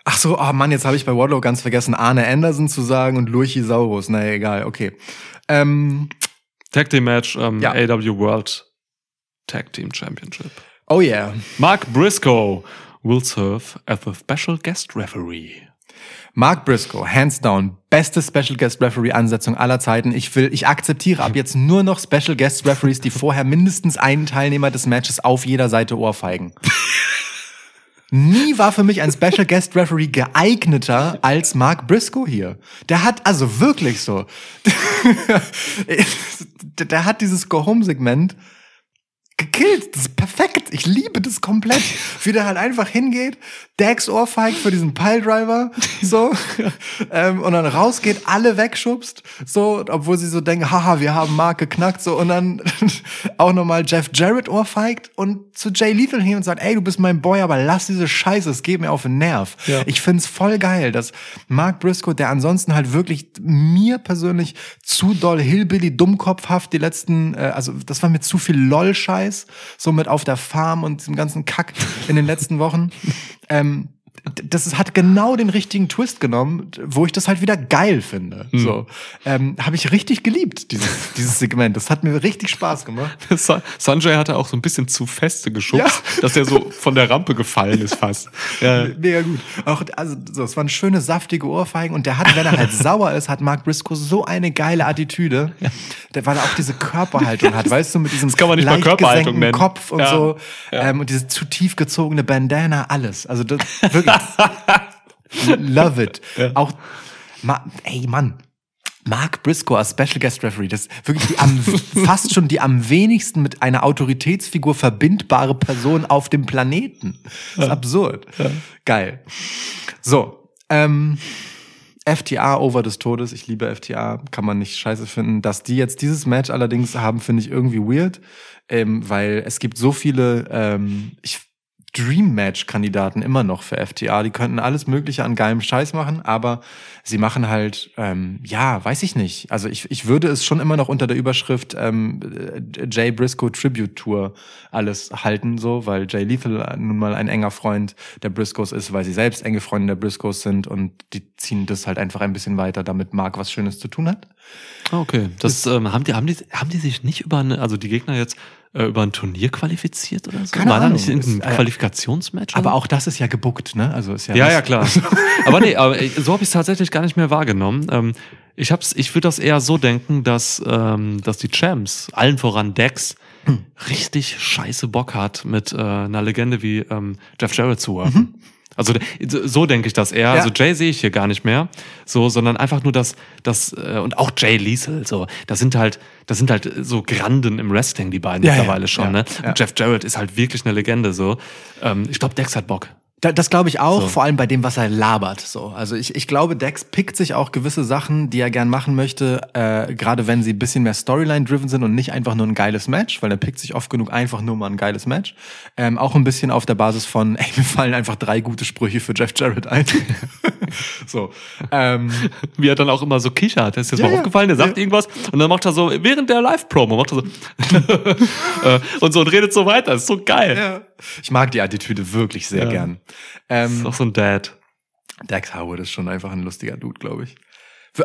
Ach so, oh Mann, jetzt habe ich bei Wardlow ganz vergessen, Arne Anderson zu sagen und Lurchisaurus. Naja, egal, okay. Ähm, Tag Team Match, ähm, Ja. AW World Tag Team Championship. oh yeah. Mark Briscoe will serve as the special guest referee. Mark Briscoe, hands down, beste Special Guest Referee Ansetzung aller Zeiten. Ich will, ich akzeptiere ab jetzt nur noch Special Guest Referees, die vorher mindestens einen Teilnehmer des Matches auf jeder Seite ohrfeigen. [laughs] Nie war für mich ein Special Guest Referee geeigneter als Mark Briscoe hier. Der hat also wirklich so, [laughs] der hat dieses Go-Home-Segment gekillt. Das ist perfekt. Ich liebe das komplett. Wie der halt einfach hingeht, Dax Ohrfeigt für diesen Piledriver, so, [laughs] ähm, und dann rausgeht, alle wegschubst, so, obwohl sie so denken, haha, wir haben Mark geknackt, so, und dann [laughs] auch nochmal Jeff Jarrett ohrfeigt und zu Jay Lethal hin und sagt, ey, du bist mein Boy, aber lass diese Scheiße, es geht mir auf den Nerv. Ja. Ich find's voll geil, dass Mark Briscoe, der ansonsten halt wirklich mir persönlich zu doll Hillbilly dummkopfhaft die letzten, äh, also das war mir zu viel LOL-Scheiß, so mit auf der Farm und diesem ganzen Kack in den letzten Wochen. [laughs] Ähm, das ist, hat genau den richtigen Twist genommen, wo ich das halt wieder geil finde. So ähm, habe ich richtig geliebt dieses [laughs] dieses Segment. Das hat mir richtig Spaß gemacht. [laughs] Sa- Sanjay hatte auch so ein bisschen zu feste geschubst, dass er so von der Rampe gefallen ist fast. Ja. Mega gut. Auch, also, so, es waren schöne, saftige Ohrfeigen und der hat, wenn er halt [laughs] sauer ist, hat Mark Briscoe so eine geile Attitüde. der, weil er auch diese Körperhaltung hat, weißt du, mit diesem Das kann man nicht leicht Körperhaltung gesenkten nennen. Kopf und Ja. so Ja. ähm, und diese zu tief gezogene Bandana, alles. Also das wirklich [laughs] love it. Auch ma, ey Mann, Mark Briscoe als Special Guest Referee, das ist wirklich die am, [laughs] fast schon die am wenigsten mit einer Autoritätsfigur verbindbare Person auf dem Planeten. Das ist absurd. Geil. So, ähm, FTA over des Todes. Ich liebe FTA, kann man nicht scheiße finden. Dass die jetzt dieses Match allerdings haben, finde ich irgendwie weird, ähm, weil es gibt so viele ähm, ich, Dream Match Kandidaten immer noch für FTA. Die könnten alles Mögliche an geilem Scheiß machen, aber sie machen halt, ähm, ja, weiß ich nicht. Also ich, ich würde es schon immer noch unter der Überschrift ähm, äh, Jay Briscoe Tribute Tour alles halten, so, weil Jay Lethal nun mal ein enger Freund der Briscoes ist, weil sie selbst enge Freunde der Briscoes sind und die ziehen das halt einfach ein bisschen weiter, damit Mark was Schönes zu tun hat. Ah, Okay, das ähm, haben die haben die haben die sich nicht über eine, also die Gegner jetzt äh, über ein Turnier qualifiziert oder so? Keine War da Ahnung. nicht irgendein Ist, Qualifikationsmatch? Aber auch das ist ja gebuckt, ne? Also ist ja ja, ja, klar. [laughs] aber nee, aber äh, so habe ich es tatsächlich gar nicht mehr wahrgenommen. Ähm, ich hab's, ich würde das eher so denken, dass, ähm, dass die Champs, allen voran Dex, richtig scheiße Bock hat, mit äh, einer Legende wie ähm, Jeff Jarrett zu worken. Also so denke ich das eher. Ja. Also Jay sehe ich hier gar nicht mehr, so, sondern einfach nur das, das äh, und auch Jay Liesel, so. Das sind halt, das sind halt so Granden im Wrestling, die beiden Ja, ja, mittlerweile schon. ja, ne? ja. Und Jeff Jarrett ist halt wirklich eine Legende, so. Ähm, ich glaube, Dex hat Bock. Da, das glaube ich auch, So. vor allem bei dem, was er labert. So, also ich, ich glaube, Dex pickt sich auch gewisse Sachen, die er gern machen möchte, äh, gerade wenn sie ein bisschen mehr Storyline-driven sind und nicht einfach nur ein geiles Match, weil er pickt sich oft genug einfach nur mal ein geiles Match. Ähm, auch ein bisschen auf der Basis von, [laughs] ey, mir fallen einfach drei gute Sprüche für Jeff Jarrett ein. [laughs] so. Ähm, [laughs] Wie er dann auch immer so kichert. Das ist jetzt Ja, mal aufgefallen, der sagt Ja. irgendwas und dann macht er so, während der Live-Promo, macht er so äh, und so und redet so weiter. Das ist so geil. ja. Ich mag die Attitüde wirklich sehr gern. Das ist Ähm, auch so ein Dad. Dex Howard ist schon einfach ein lustiger Dude, glaube ich.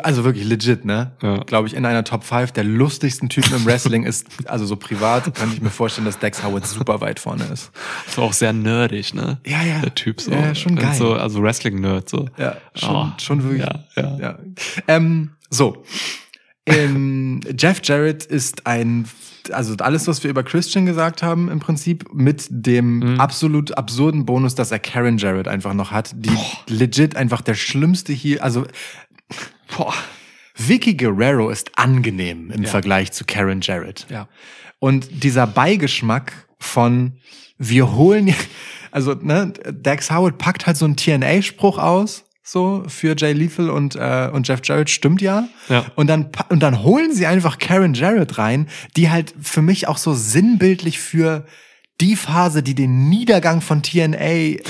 Also wirklich legit, ne? Ja. Glaube ich, in einer Top 5 der lustigsten Typen im Wrestling ist, also so privat, kann ich mir vorstellen, dass Dex Howard super weit vorne ist. Ist auch sehr nerdig, ne? Ja, ja. Der Typ so. Ja, schon geil. So, also Wrestling-Nerd, so. Ja, schon, Oh, schon wirklich. Ja, ja. Ja. Ähm, so. Ähm, Jeff Jarrett ist ein, also alles, was wir über Christian gesagt haben, im Prinzip mit dem Mhm. absolut absurden Bonus, dass er Karen Jarrett einfach noch hat, die legit einfach der schlimmste hier, also Boah. Vicky Guerrero ist angenehm im Vergleich zu Karen Jarrett. Ja. Und dieser Beigeschmack von wir holen, [laughs] also ne, Dax Howard packt halt so einen TNA-Spruch aus, so für Jay Lethal und äh, und Jeff Jarrett stimmt ja. Ja. Und dann und dann holen sie einfach Karen Jarrett rein, die halt für mich auch so sinnbildlich für die Phase, die den Niedergang von TNA äh,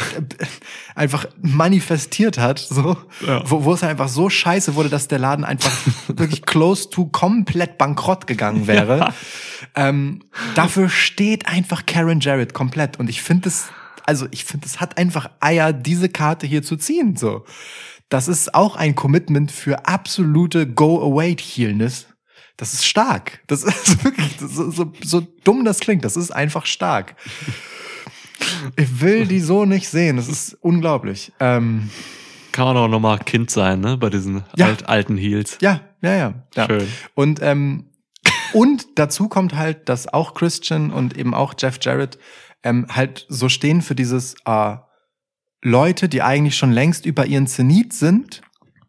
einfach manifestiert hat, so, Ja. wo, wo es einfach so scheiße wurde, dass der Laden einfach [laughs] wirklich close to komplett bankrott gegangen wäre. Ähm, dafür steht einfach Karen Jarrett komplett. Und ich finde es, also ich finde, es hat einfach Eier, diese Karte hier zu ziehen. So, das ist auch ein Commitment für absolute Go-Away-Healness. Das ist stark. Das [laughs] ist wirklich so, so, so dumm das klingt. Das ist einfach stark. Ich will die so nicht sehen. Das ist unglaublich. Ähm, Kann man auch nochmal Kind sein, ne? Bei diesen Ja. alt, alten Heels. ja, ja, ja. ja. Schön. Und ähm, und dazu kommt halt, dass auch Christian und eben auch Jeff Jarrett ähm, halt so stehen für dieses äh, Leute, die eigentlich schon längst über ihren Zenit sind,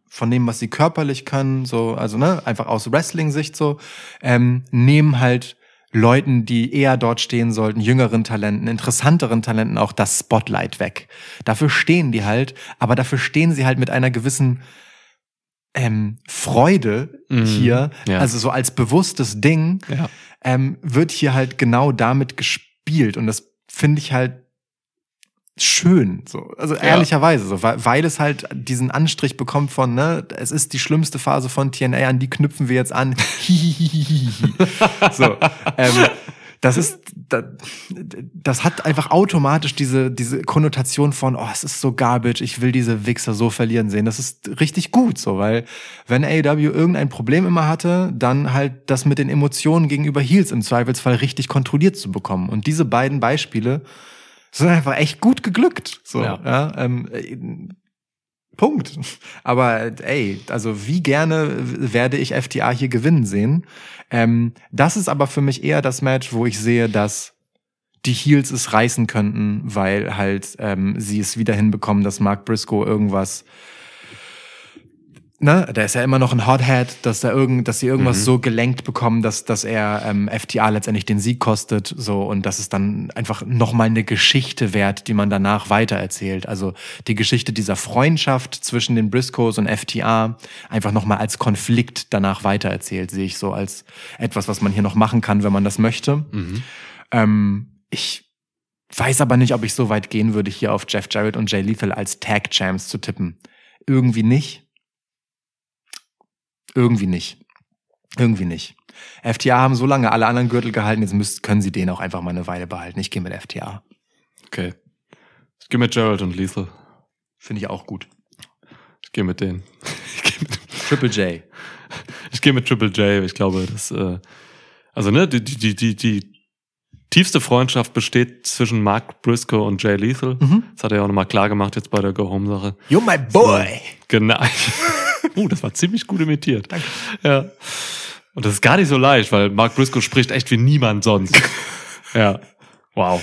von dem, was sie körperlich können, so, also ne, einfach aus Wrestling-Sicht so, ähm, nehmen halt Leuten, die eher dort stehen sollten, jüngeren Talenten, interessanteren Talenten auch das Spotlight weg. Dafür stehen die halt, aber dafür stehen sie halt mit einer gewissen ähm, Freude Mhm. hier, Ja. also so als bewusstes Ding, Ja. ähm, wird hier halt genau damit gespielt und das finde ich halt schön, so, also ehrlicherweise, so, weil, weil es halt diesen Anstrich bekommt von, ne, es ist die schlimmste Phase von TNA, an die knüpfen wir jetzt an. [laughs] so, ähm, das ist, das, das hat einfach automatisch diese, diese Konnotation von, oh, es ist so garbage, ich will diese Wichser so verlieren sehen. Das ist richtig gut, so, weil wenn AEW irgendein Problem immer hatte, dann halt das mit den Emotionen gegenüber Heels im Zweifelsfall richtig kontrolliert zu bekommen. Und diese beiden Beispiele sind einfach echt gut geglückt. So, Ja. ja. ähm, äh, Punkt. Aber ey, also wie gerne werde ich FTA hier gewinnen sehen. Ähm, das ist aber für mich eher das Match, wo ich sehe, dass die Heels es reißen könnten, weil halt ähm, sie es wieder hinbekommen, dass Mark Briscoe irgendwas ne, der ist ja immer noch ein Hothead, dass da irgend, dass sie irgendwas Mhm. so gelenkt bekommen, dass, dass er ähm, FTA letztendlich den Sieg kostet, so und dass es dann einfach nochmal eine Geschichte wert, die man danach weitererzählt. Also die Geschichte dieser Freundschaft zwischen den Briscoes und FTA einfach nochmal als Konflikt danach weitererzählt, sehe ich so als etwas, was man hier noch machen kann, wenn man das möchte. Mhm. Ähm, ich weiß aber nicht, ob ich so weit gehen würde, hier auf Jeff Jarrett und Jay Lethal als Tag Champs zu tippen. Irgendwie nicht. Irgendwie nicht. Irgendwie nicht. FTA haben so lange alle anderen Gürtel gehalten, jetzt müsst, können sie den auch einfach mal eine Weile behalten. Ich gehe mit FTA. Okay. Ich gehe mit Gerald und Lethal. Finde ich auch gut. Ich gehe mit denen. [laughs] Ich gehe mit, Triple J. [laughs] ich geh mit Triple J. Ich glaube, das, äh, also ne, die, die, die, die, tiefste Freundschaft besteht zwischen Mark Briscoe und Jay Lethal. Mhm. Das hat er ja auch nochmal klar gemacht jetzt bei der Go-Home-Sache. You're my boy. Genau. [laughs] uh, das war ziemlich gut imitiert. Danke. Ja. Und das ist gar nicht so leicht, weil Mark Briscoe spricht echt wie niemand sonst. [laughs] ja. Wow.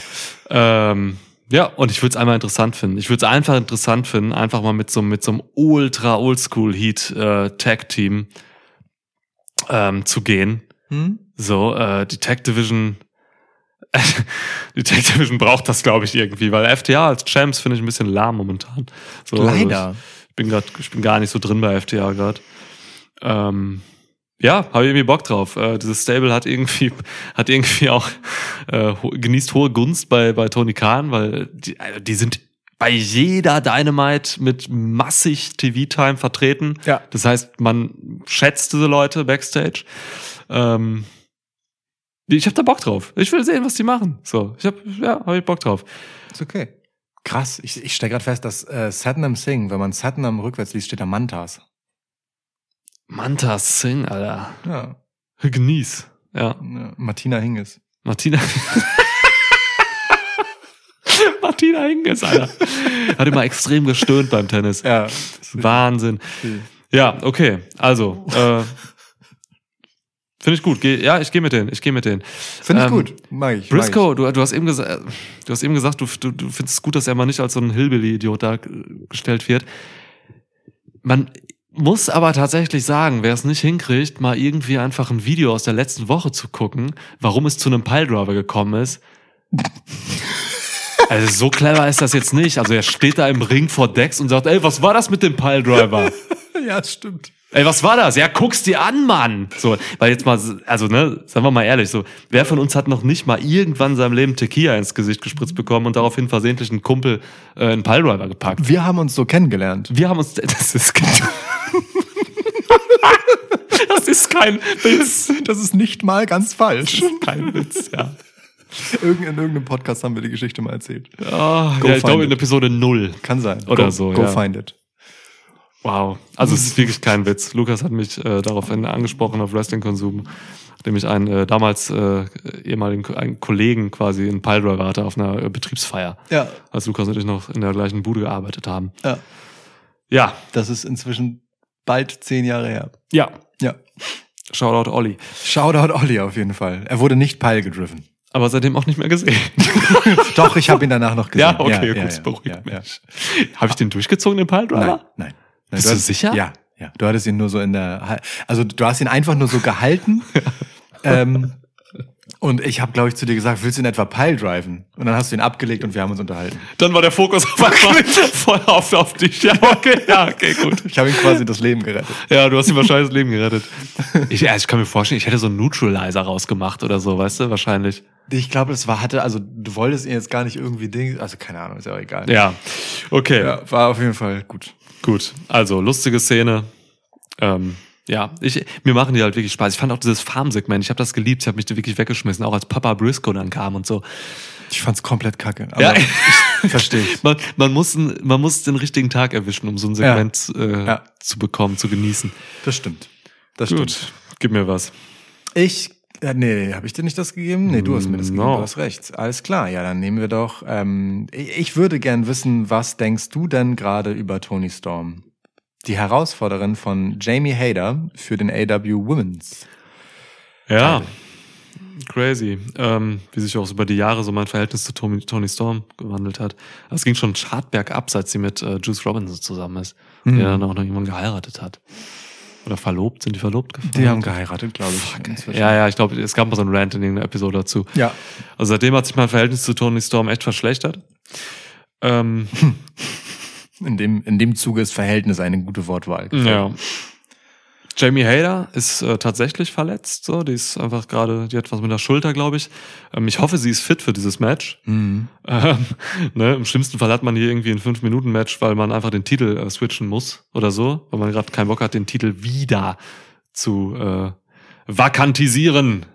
Ähm, ja, und ich würde es einmal interessant finden. Ich würde es einfach interessant finden, einfach mal mit so, mit so einem ultra oldschool Heat äh, Tag Team ähm, zu gehen. Hm? So, äh, die Tag Division, [laughs] die Tag Division braucht das, glaube ich, irgendwie, weil FTA als Champs finde ich ein bisschen lahm momentan. So, also Leider. ich bin grad, ich bin gar nicht so drin bei FTA gerade. Ähm, ja, habe ich irgendwie Bock drauf. Äh, dieses Stable hat irgendwie, [laughs] hat irgendwie auch äh, genießt hohe Gunst bei bei Tony Khan, weil die, also die sind bei jeder Dynamite mit massig TV-Time vertreten. Ja. Das heißt, man schätzt diese Leute backstage. Ähm, ich habe da Bock drauf. Ich will sehen, was die machen. So, ich habe ja, habe ich Bock drauf. Ist okay. Krass. Ich, ich stelle gerade fest, dass äh, Satnam Singh, wenn man Satnam rückwärts liest, steht da Mantas. Manta Singh, Alter. Ja. Genieß. Ja. ja. Martina Hingis. Martina. [laughs] Martina Hingis, Alter. Hat immer extrem gestöhnt beim Tennis. Ja. Wahnsinn. Ja, okay. Also, äh, finde ich gut. Geh, ja, ich gehe mit denen. Ich gehe mit denen. Finde ich Ähm, gut. Mag ich. Briscoe, du, du hast eben gesagt, du hast eben gesagt, du, du, du findest es gut, dass er mal nicht als so ein Hillbilly-Idiot dargestellt wird. Man muss aber tatsächlich sagen, wer es nicht hinkriegt, mal irgendwie einfach ein Video aus der letzten Woche zu gucken, warum es zu einem Piledriver gekommen ist. [laughs] Also so clever ist das jetzt nicht. Also er steht da im Ring vor Dex und sagt, ey, was war das mit dem Piledriver? [laughs] Ja, das stimmt. Ey, was war das? Ja, guck's dir an, Mann. So, weil jetzt mal, also ne, sagen wir mal ehrlich, so, wer von uns hat noch nicht mal irgendwann in seinem Leben Tequila ins Gesicht gespritzt bekommen und daraufhin versehentlich einen Kumpel äh, einen Piledriver gepackt? Wir haben uns so kennengelernt. Wir haben uns, [laughs] das ist kein, [laughs] das ist kein Witz. Das ist nicht mal ganz falsch. Kein Witz, ja. Irgend, in irgendeinem Podcast haben wir die Geschichte mal erzählt. Oh, ja ich glaube in. Episode null. Kann sein. Oder go, so, Go ja. find it. Wow. Also es ist wirklich kein Witz. Lukas hat mich äh, daraufhin angesprochen auf Wrestling-Konsum, nachdem ich einen äh, damals äh, ehemaligen einen Kollegen quasi in Piledriver hatte auf einer äh, Betriebsfeier, Ja. als Lukas und ich noch in der gleichen Bude gearbeitet haben. Ja. Ja, Das ist inzwischen bald zehn Jahre her. ja. Ja. Shoutout Olli. Shoutout Olli auf jeden Fall. Er wurde nicht Pile gedriven. Aber seitdem auch nicht mehr gesehen. [laughs] Doch, ich habe ihn danach noch gesehen. ja, okay, gut, ja, beruhigt ja, ja. mich. Habe ich den durchgezogen, den Piledriver? Nein, nein. nein Bist du du hast- sicher? Ja, ja. Du hattest ihn nur so in der, also du hast ihn einfach nur so gehalten. [laughs] ähm, und ich habe, glaube ich, zu dir gesagt, willst du in etwa Pile driven? Und dann hast du ihn abgelegt und wir haben uns unterhalten. Dann war der Fokus auf einmal [laughs] voll auf, auf dich. Ja, okay, [laughs] ja, okay, gut. Ich habe ihm quasi das Leben gerettet. Ja, du hast ihm wahrscheinlich das Leben gerettet. Ich, ja, ich kann mir vorstellen, ich hätte so einen Neutralizer rausgemacht oder so, weißt du, wahrscheinlich. Ich glaube, das war, hatte, also du wolltest ihn jetzt gar nicht irgendwie Ding, also keine Ahnung, ist ja auch egal. Ja, okay, Ja, war auf jeden Fall gut. Gut. Also, lustige Szene. Ähm, ja, ich, mir machen die halt wirklich Spaß. Ich fand auch dieses Farm-Segment, ich habe das geliebt, ich habe mich da wirklich weggeschmissen, auch als Papa Briscoe dann kam und so. Ich fand's komplett kacke. Aber Ja. ich verstehe. [laughs] Man, man, muss, man muss den richtigen Tag erwischen, um so ein Segment äh, Ja. zu bekommen, zu genießen. Das stimmt. Das stimmt. Gut, gib mir was. Ich Ja, nee, habe ich dir nicht das gegeben? Nee, du hast mir das gegeben, No. du hast recht. Alles klar, ja, dann nehmen wir doch. Ähm, ich würde gern wissen, was denkst du denn gerade über Tony Storm? Die Herausforderin von Jamie Hader für den AW Women's. Ja. Crazy. Ähm, wie sich auch über die Jahre so mein Verhältnis zu Tony, Tony Storm gewandelt hat. Es ging schon hart bergab, seit sie mit äh, Juice Robinson zusammen ist, Mhm. der dann auch noch jemanden geheiratet hat. Oder verlobt, sind die verlobt? Die haben geheiratet, glaube ich. inzwischen. Ja, ja, ich glaube, es gab mal so einen Rant in irgendeiner Episode dazu. Ja. Also seitdem hat sich mein Verhältnis zu Tony Storm echt verschlechtert. Ähm, [laughs] In dem, in dem Zuge ist Verhältnis eine gute Wortwahl. ja. Jamie Hader ist äh, tatsächlich verletzt. So, die ist einfach gerade, die hat was mit der Schulter, glaube ich. Ähm, ich hoffe, sie ist fit für dieses Match. Mhm. Ähm, ne, Im schlimmsten Fall hat man hier irgendwie ein 5-Minuten-Match, weil man einfach den Titel äh, switchen muss oder so, weil man gerade keinen Bock hat, den Titel wieder zu äh, vakantisieren.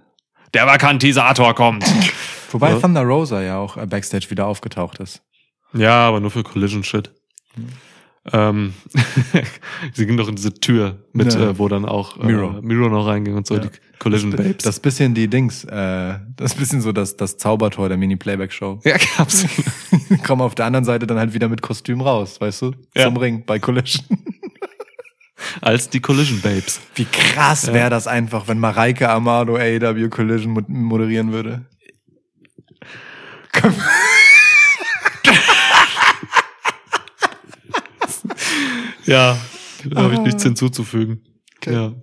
Der Vakantisator kommt. Wobei Ja. Thunder Rosa ja auch äh, Backstage wieder aufgetaucht ist. ja, aber nur für Collision-Shit. Ähm, [laughs] sie ging doch in diese Tür mit, Ja. äh, wo dann auch äh, Miro. Miro noch reinging und so, Ja. die Collision Babes. Das bisschen die Dings, äh, das bisschen so das, das Zaubertor der Mini-Playback-Show. [laughs] ja, gab's. [laughs] Kommen auf der anderen Seite dann halt wieder mit Kostüm raus, weißt du? Ja. Zum Ring bei Collision. Als die Collision Babes. Wie krass wäre das einfach, wenn Mareike Amado AEW Collision mo- moderieren würde. Ja, da habe ich nichts hinzuzufügen. Ja.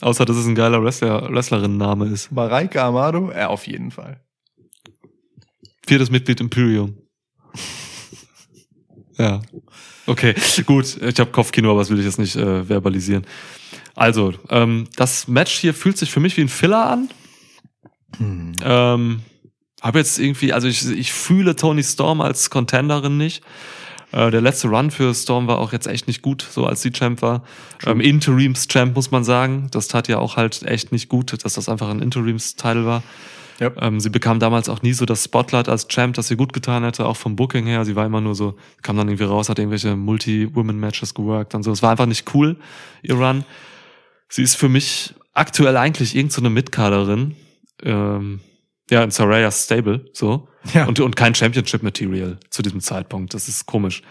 Außer, dass es ein geiler Wrestler, Wrestlerin-Name ist. Mareike Amado? Ja, auf jeden Fall. Viertes Mitglied Imperium. Ja. Okay, gut. Ich habe Kopfkino, aber das will ich jetzt nicht äh, verbalisieren. Also, ähm, das Match hier fühlt sich für mich wie ein Filler an. Hm. Ähm, habe jetzt irgendwie, also ich, ich fühle Tony Storm als Contenderin nicht. Äh, der letzte Run für Storm war auch jetzt echt nicht gut, so als sie Champ war. Ähm, Interims-Champ muss man sagen. Das tat ja auch halt echt nicht gut, dass das einfach ein Interims-Title war. Ja. Ähm, sie bekam damals auch nie so das Spotlight als Champ, das sie gut getan hätte, auch vom Booking her. Sie war immer nur so, kam dann irgendwie raus, hat irgendwelche Multi-Women-Matches geworkt und so. Es war einfach nicht cool, ihr Run. Sie ist für mich aktuell eigentlich irgendeine so eine Mitkaderin. Ähm, ja, in Sarayas Stable, so. Ja. Und, und kein Championship-Material zu diesem Zeitpunkt. Das ist komisch.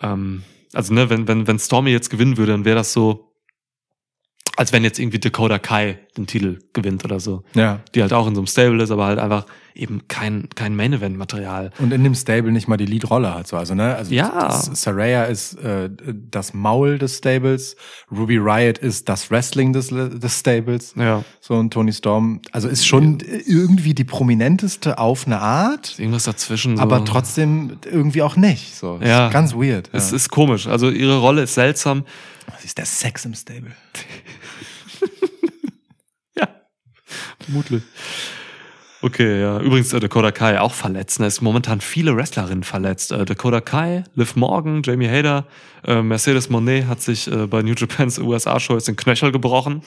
Ähm, also, ne, wenn, wenn, wenn Stormy jetzt gewinnen würde, dann wäre das so, als wenn jetzt irgendwie Dakota Kai den Titel gewinnt oder so. Ja. Die halt auch in so einem Stable ist, aber halt einfach eben kein, kein Main-Event-Material. Und in dem Stable nicht mal die Lead-Rolle hat. So. Also, ne? also Ja. Saraya ist äh, das Maul des Stables, Ruby Riot ist das Wrestling des, des Stables. Ja. So und Tony Storm, also ist schon irgendwie die prominenteste auf eine Art, Irgendwas dazwischen. So. aber trotzdem irgendwie auch nicht. So, Ja. ist ganz weird. Es ja. ist komisch. Also ihre Rolle ist seltsam. Sie ist der Sex im Stable. [laughs] Vermutlich. Okay, ja. Übrigens, äh, Dakota Kai auch verletzt. ne? Sind momentan viele Wrestlerinnen verletzt. Äh, Dakota Kai, Liv Morgan, Jamie Hader, äh, Mercedes Monet hat sich äh, bei New Japans USA-Show jetzt den Knöchel gebrochen.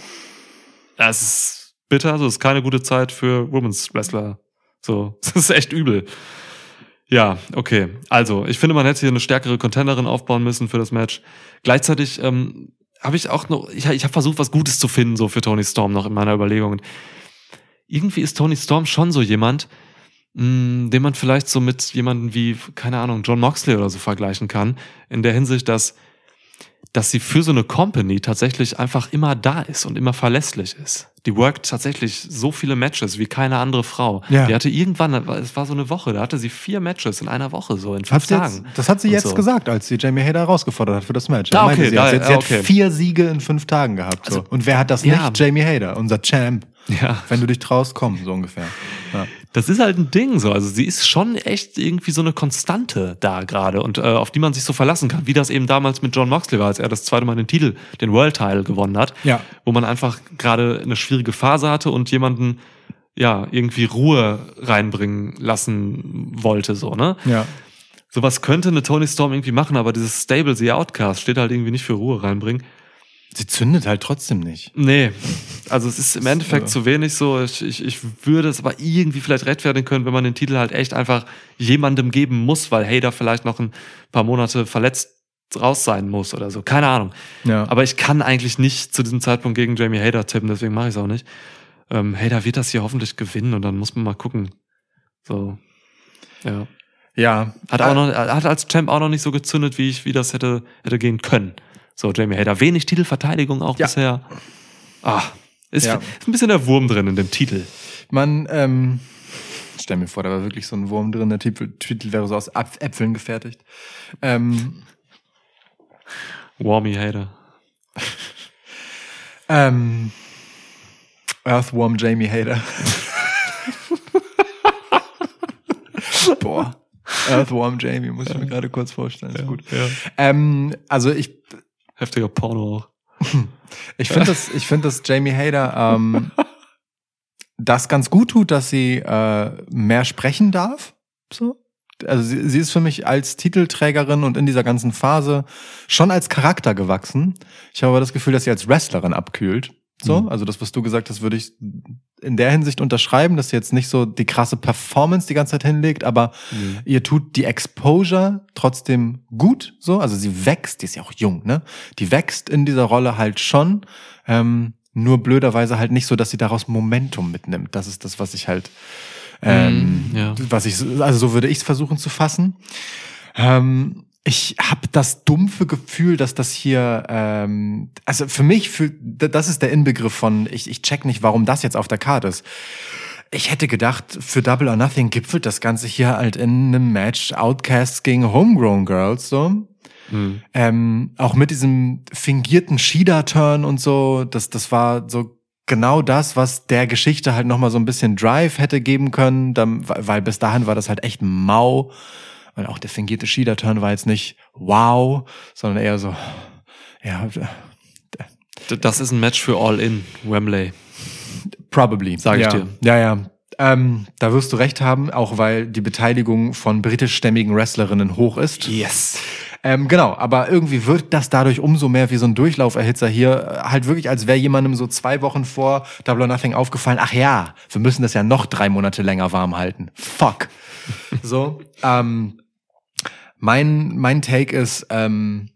Das ist bitter, so ist keine gute Zeit für Women's Wrestler. So, [laughs] das ist echt übel. Ja, okay. Also, ich finde, man hätte hier eine stärkere Contenderin aufbauen müssen für das Match. Gleichzeitig ähm, habe ich auch noch, ich, ich habe versucht, was Gutes zu finden, so für Tony Storm noch in meiner Überlegung. Irgendwie ist Tony Storm schon so jemand, mh, den man vielleicht so mit jemandem wie, keine Ahnung, John Moxley oder so vergleichen kann, in der Hinsicht, dass, dass sie für so eine Company tatsächlich einfach immer da ist und immer verlässlich ist. Die workt tatsächlich so viele Matches wie keine andere Frau. Ja. Die hatte irgendwann, es war so eine Woche, da hatte sie vier Matches in einer Woche, so in fünf Tagen. jetzt, das hat sie jetzt so. gesagt, als sie Jamie Hader herausgefordert hat für das Match. Ah, okay, sie, da- sie, hat, sie ja, hat okay. vier Siege in fünf Tagen gehabt. So. Also, Und wer hat das ja. nicht? Jamie Hader, unser Champ. Ja. Wenn du dich traust, komm, so ungefähr. Ja. Das ist halt ein Ding so. Also sie ist schon echt irgendwie so eine Konstante da gerade und äh, auf die man sich so verlassen kann, wie das eben damals mit John Moxley war, als er das zweite Mal den Titel, den World Title gewonnen hat. Ja. Wo man einfach gerade eine schwierige Phase hatte und jemanden ja irgendwie Ruhe reinbringen lassen wollte so ne. ja. Sowas könnte eine Tony Storm irgendwie machen, aber dieses Stable the Outcast steht halt irgendwie nicht für Ruhe reinbringen. Sie zündet halt trotzdem nicht. Nee, also es ist im Endeffekt So. zu wenig so. Ich, ich, ich würde es aber irgendwie vielleicht rechtfertigen können, wenn man den Titel halt echt einfach jemandem geben muss, weil Hader vielleicht noch ein paar Monate verletzt raus sein muss oder so. Keine Ahnung. Ja. Aber ich kann eigentlich nicht zu diesem Zeitpunkt gegen Jamie Hader tippen, deswegen mache ich es auch nicht. ähm, da wird das hier hoffentlich gewinnen und dann muss man mal gucken. So. Ja. Ja. Hat auch noch, hat als Champ auch noch nicht so gezündet, wie ich, wie das hätte, hätte gehen können. So, Jamie Hader, wenig Titelverteidigung auch Ja. bisher. Ah, ist, Ja. ist ein bisschen der Wurm drin in dem Titel. Man, ähm, stell mir vor, da war wirklich so ein Wurm drin, der Titel, Titel wäre so aus Äpfeln gefertigt. Ähm, Warmy Hader. ähm, Earthworm Jamie Hader. Boah. Earthworm Jamie, muss ich mir gerade kurz vorstellen. Ist gut. Ja. Ähm, also ich, Heftiger Porno auch. [laughs] Ich finde das, ich finde, dass Jamie Hader ähm, [laughs] das ganz gut tut, dass sie äh, mehr sprechen darf. So. Also sie, sie ist für mich als Titelträgerin und in dieser ganzen Phase schon als Charakter gewachsen. Ich habe aber das Gefühl, dass sie als Wrestlerin abkühlt. So, Mhm. also das, was du gesagt hast, würde ich in der Hinsicht unterschreiben, dass sie jetzt nicht so die krasse Performance die ganze Zeit hinlegt, aber ihr tut die Exposure trotzdem gut, so. Also sie wächst, die ist ja auch jung, ne? Die wächst in dieser Rolle halt schon, ähm, nur blöderweise halt nicht so, dass sie daraus Momentum mitnimmt. Das ist das, was ich halt, ähm, Mhm, ja. was ich, also so würde ich es versuchen zu fassen. Ähm, ich habe das dumpfe Gefühl, dass das hier, ähm, also für mich, für, das ist der Inbegriff von, ich, ich check nicht, warum das jetzt auf der Karte ist. Ich hätte gedacht, für Double or Nothing gipfelt das Ganze hier halt in einem Match Outcasts gegen Homegrown Girls, so. Mhm. Ähm, auch mit diesem fingierten Shida-Turn und so, das, das war so genau das, was der Geschichte halt nochmal so ein bisschen Drive hätte geben können, dann, weil weil bis dahin war das halt echt mau. Und auch der fingierte Shida-Turn war jetzt nicht wow, sondern eher so, ja, Das ist ein Match für All In, Wembley. probably. Sag ich ja. dir. Ja, ja. Ähm, da wirst du recht haben, auch weil die Beteiligung von britischstämmigen Wrestlerinnen hoch ist. Yes. Ähm, genau, aber irgendwie wirkt das dadurch umso mehr wie so ein Durchlauferhitzer hier. Halt wirklich, als wäre jemandem so zwei Wochen vor Double or Nothing aufgefallen, ach ja, wir müssen das ja noch drei Monate länger warm halten. Fuck. [laughs] so, ähm, mein, mein Take ist, ähm,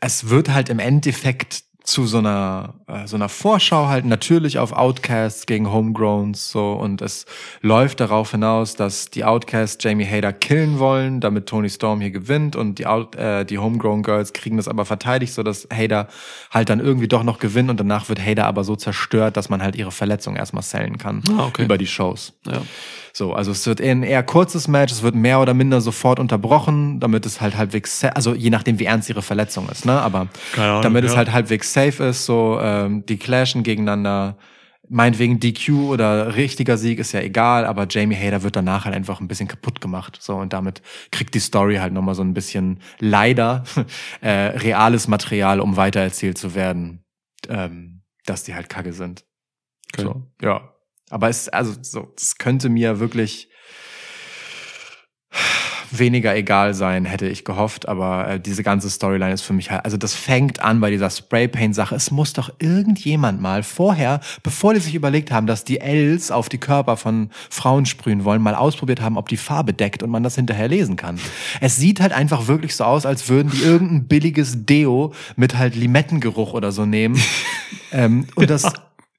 es wird halt im Endeffekt zu so einer äh, so einer Vorschau halt natürlich auf Outcasts gegen Homegrowns so und es läuft darauf hinaus, dass die Outcasts Jamie Hader killen wollen, damit Tony Storm hier gewinnt und die Out, äh, die Homegrown Girls kriegen das aber verteidigt, so dass Hader halt dann irgendwie doch noch gewinnt und danach wird Hader aber so zerstört, dass man halt ihre Verletzung erstmal sellen kann Ah, okay. über die Shows. Ja. So, also es wird eher ein eher kurzes Match, es wird mehr oder minder sofort unterbrochen, damit es halt halbwegs, also je nachdem wie ernst ihre Verletzung ist, ne? Aber Ahnung, damit es ja. halt halbwegs safe ist, so ähm, die clashen gegeneinander. Meinetwegen DQ oder richtiger Sieg ist ja egal, aber Jamie Hader wird danach halt einfach ein bisschen kaputt gemacht. So, und damit kriegt die Story halt nochmal so ein bisschen leider [laughs] äh, reales Material, um weitererzählt zu werden, ähm, dass die halt kacke sind. Okay. So, ja. Aber es, also, so, es könnte mir wirklich weniger egal sein, hätte ich gehofft, aber äh, diese ganze Storyline ist für mich halt, also das fängt an bei dieser Spraypaint-Sache. Es muss doch irgendjemand mal vorher, bevor die sich überlegt haben, dass die Ls auf die Körper von Frauen sprühen wollen, mal ausprobiert haben, ob die Farbe deckt und man das hinterher lesen kann. Es sieht halt einfach wirklich so aus, als würden die irgendein billiges Deo mit halt Limettengeruch oder so nehmen [laughs] ähm, und das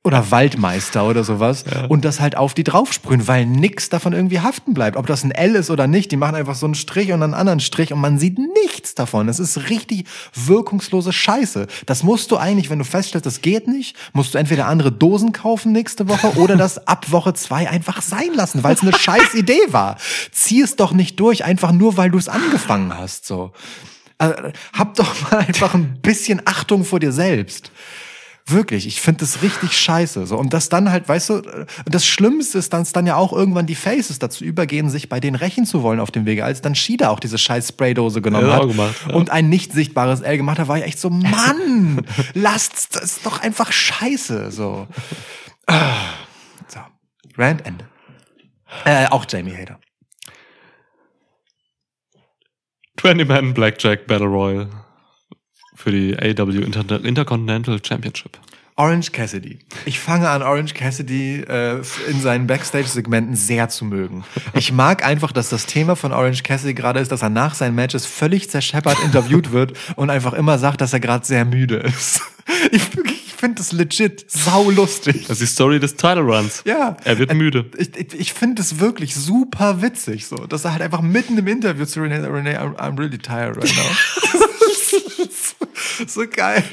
oder Waldmeister oder sowas und das halt auf die draufsprühen, weil nix davon irgendwie haften bleibt. Ob das ein L ist oder nicht, die machen einfach so einen Strich und einen anderen Strich und man sieht nichts davon. Es ist richtig wirkungslose Scheiße. Das musst du eigentlich, wenn du feststellst, das geht nicht, musst du entweder andere Dosen kaufen nächste Woche [laughs] oder das ab Woche zwei einfach sein lassen, weil es eine [laughs] scheiß Idee war. Zieh es doch nicht durch, einfach nur, weil du es angefangen hast, so. Also, hab doch mal einfach ein bisschen Achtung vor dir selbst. Wirklich, ich finde das richtig scheiße. So. Und das dann halt, weißt du, das Schlimmste ist, dass dann ja auch irgendwann die Faces dazu übergehen, sich bei denen rächen zu wollen auf dem Wege, als dann Shida auch diese scheiß Spraydose genommen Ja, hat gemacht, ja. und ein nicht sichtbares L gemacht hat, war ich echt so, [laughs] Mann, lasst, das ist doch einfach scheiße. So. So. Rand Ende. Äh, auch Jamie Hader. 20-Man Blackjack Battle Royal für die AW Inter Intercontinental Championship. Orange Cassidy. Ich fange an, Orange Cassidy äh, in seinen Backstage-Segmenten sehr zu mögen. Ich mag einfach, dass das Thema von Orange Cassidy gerade ist, dass er nach seinen Matches völlig zerscheppert interviewt wird und einfach immer sagt, dass er gerade sehr müde ist. [laughs] Ich, ich finde das legit sau lustig. Das ist die Story des Title Runs. Ja. Er wird Äh, müde. Ich, ich, ich finde es wirklich super witzig, so, dass er halt einfach mitten im Interview zu Renee, Renee I'm, I'm really tired right now. [laughs] [laughs] so geil.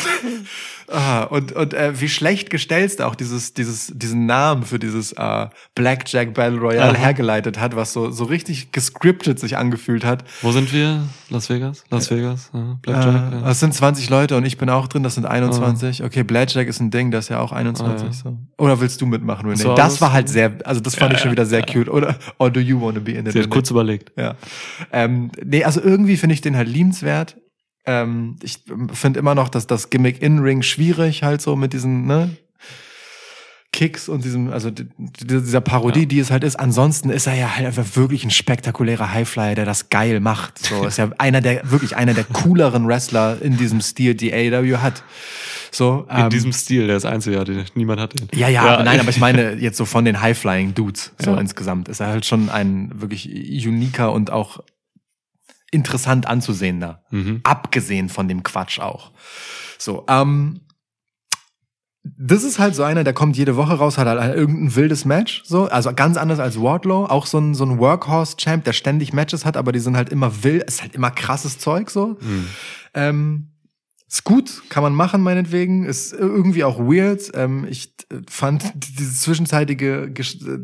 [laughs] ah, und und äh, wie schlecht gestellt auch dieses, dieses, diesen Namen für dieses äh, Blackjack Battle Royale Aha. hergeleitet hat, was so, so richtig gescriptet sich angefühlt hat. Wo sind wir? Las Vegas? Las Vegas? Ja, Blackjack? Äh, ja. Das sind 20 Leute und ich bin auch drin, das sind 21. Okay, Blackjack ist ein Ding, das ist ja auch 21. Ah, ja. So. Oder willst du mitmachen, René? So, das war halt sehr, also das fand ich schon wieder sehr cute. Oder or do you want to be in it? Sie hat kurz überlegt. Ja. Ähm, nee, also irgendwie finde ich den halt liebenswert. Ähm, ich finde immer noch, dass das Gimmick In-Ring schwierig halt so mit diesen, ne? Kicks und diesem, also di- di- dieser Parodie, Ja. die es halt ist. Ansonsten ist er ja halt einfach wirklich ein spektakulärer Highflyer, der das geil macht. So [laughs] ist ja einer der, wirklich einer der cooleren Wrestler in diesem Stil, die AEW hat. So, In ähm, diesem Stil, der ist einzige, den niemand hat den. ja, ja, aber nein, aber ich [laughs] meine jetzt so von den High-Flying-Dudes, so Ja. insgesamt, ist er halt schon ein wirklich uniker und auch interessant anzusehender. Mhm. Abgesehen von dem Quatsch auch. So, ähm, das ist halt so einer, der kommt jede Woche raus, hat halt irgendein wildes Match, so, also ganz anders als Wardlow, auch so ein, so ein Workhorse-Champ, der ständig Matches hat, aber die sind halt immer wild, ist halt immer krasses Zeug, so. Mhm. Ähm, ist gut, kann man machen, meinetwegen. Ist irgendwie auch weird. Ähm, ich äh, fand diese zwischenzeitige Gesch- äh,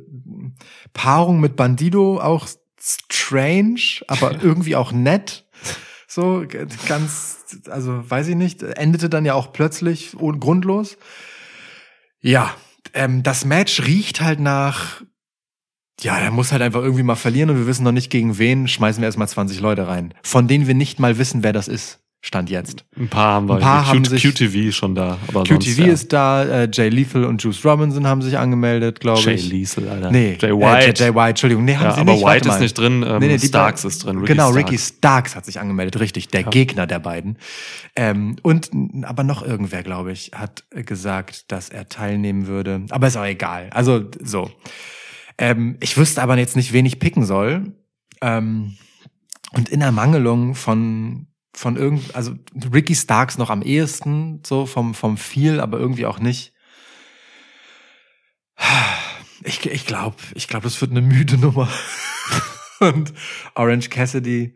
Paarung mit Bandido auch strange, aber irgendwie auch nett. So, ganz, also weiß ich nicht, endete dann ja auch plötzlich ohne grundlos. Ja, ähm, das Match riecht halt nach, ja, der muss halt einfach irgendwie mal verlieren und wir wissen noch nicht gegen wen, schmeißen wir erstmal 20 Leute rein, von denen wir nicht mal wissen, wer das ist. Stand jetzt. Ein paar haben wir. Ein paar haben sich- QTV schon da. Aber QTV sonst, ja. ist da, äh, Jay Lethal und Juice Robinson haben sich angemeldet, glaube Jay ich. Liesel, Alter. Nee, Jay White. Äh, Jay White, Entschuldigung. Nee, haben ja, sie aber nicht. Warte White ist nicht drin, ähm, Nee, nee, Starks ist drin. Ricky genau, Starks. Ricky Starks hat sich angemeldet, richtig, der Ja. Gegner der beiden. Ähm, und aber noch irgendwer, glaube ich, hat äh, gesagt, dass er teilnehmen würde. Aber ist auch egal. Also so. Ähm, ich wüsste aber jetzt nicht, wen ich picken soll. Ähm, und in Ermangelung von von irgend, also Ricky Starks noch am ehesten, so vom vom viel, aber irgendwie auch nicht. Ich, ich glaube, ich glaube, das wird eine müde Nummer. [laughs] Und Orange Cassidy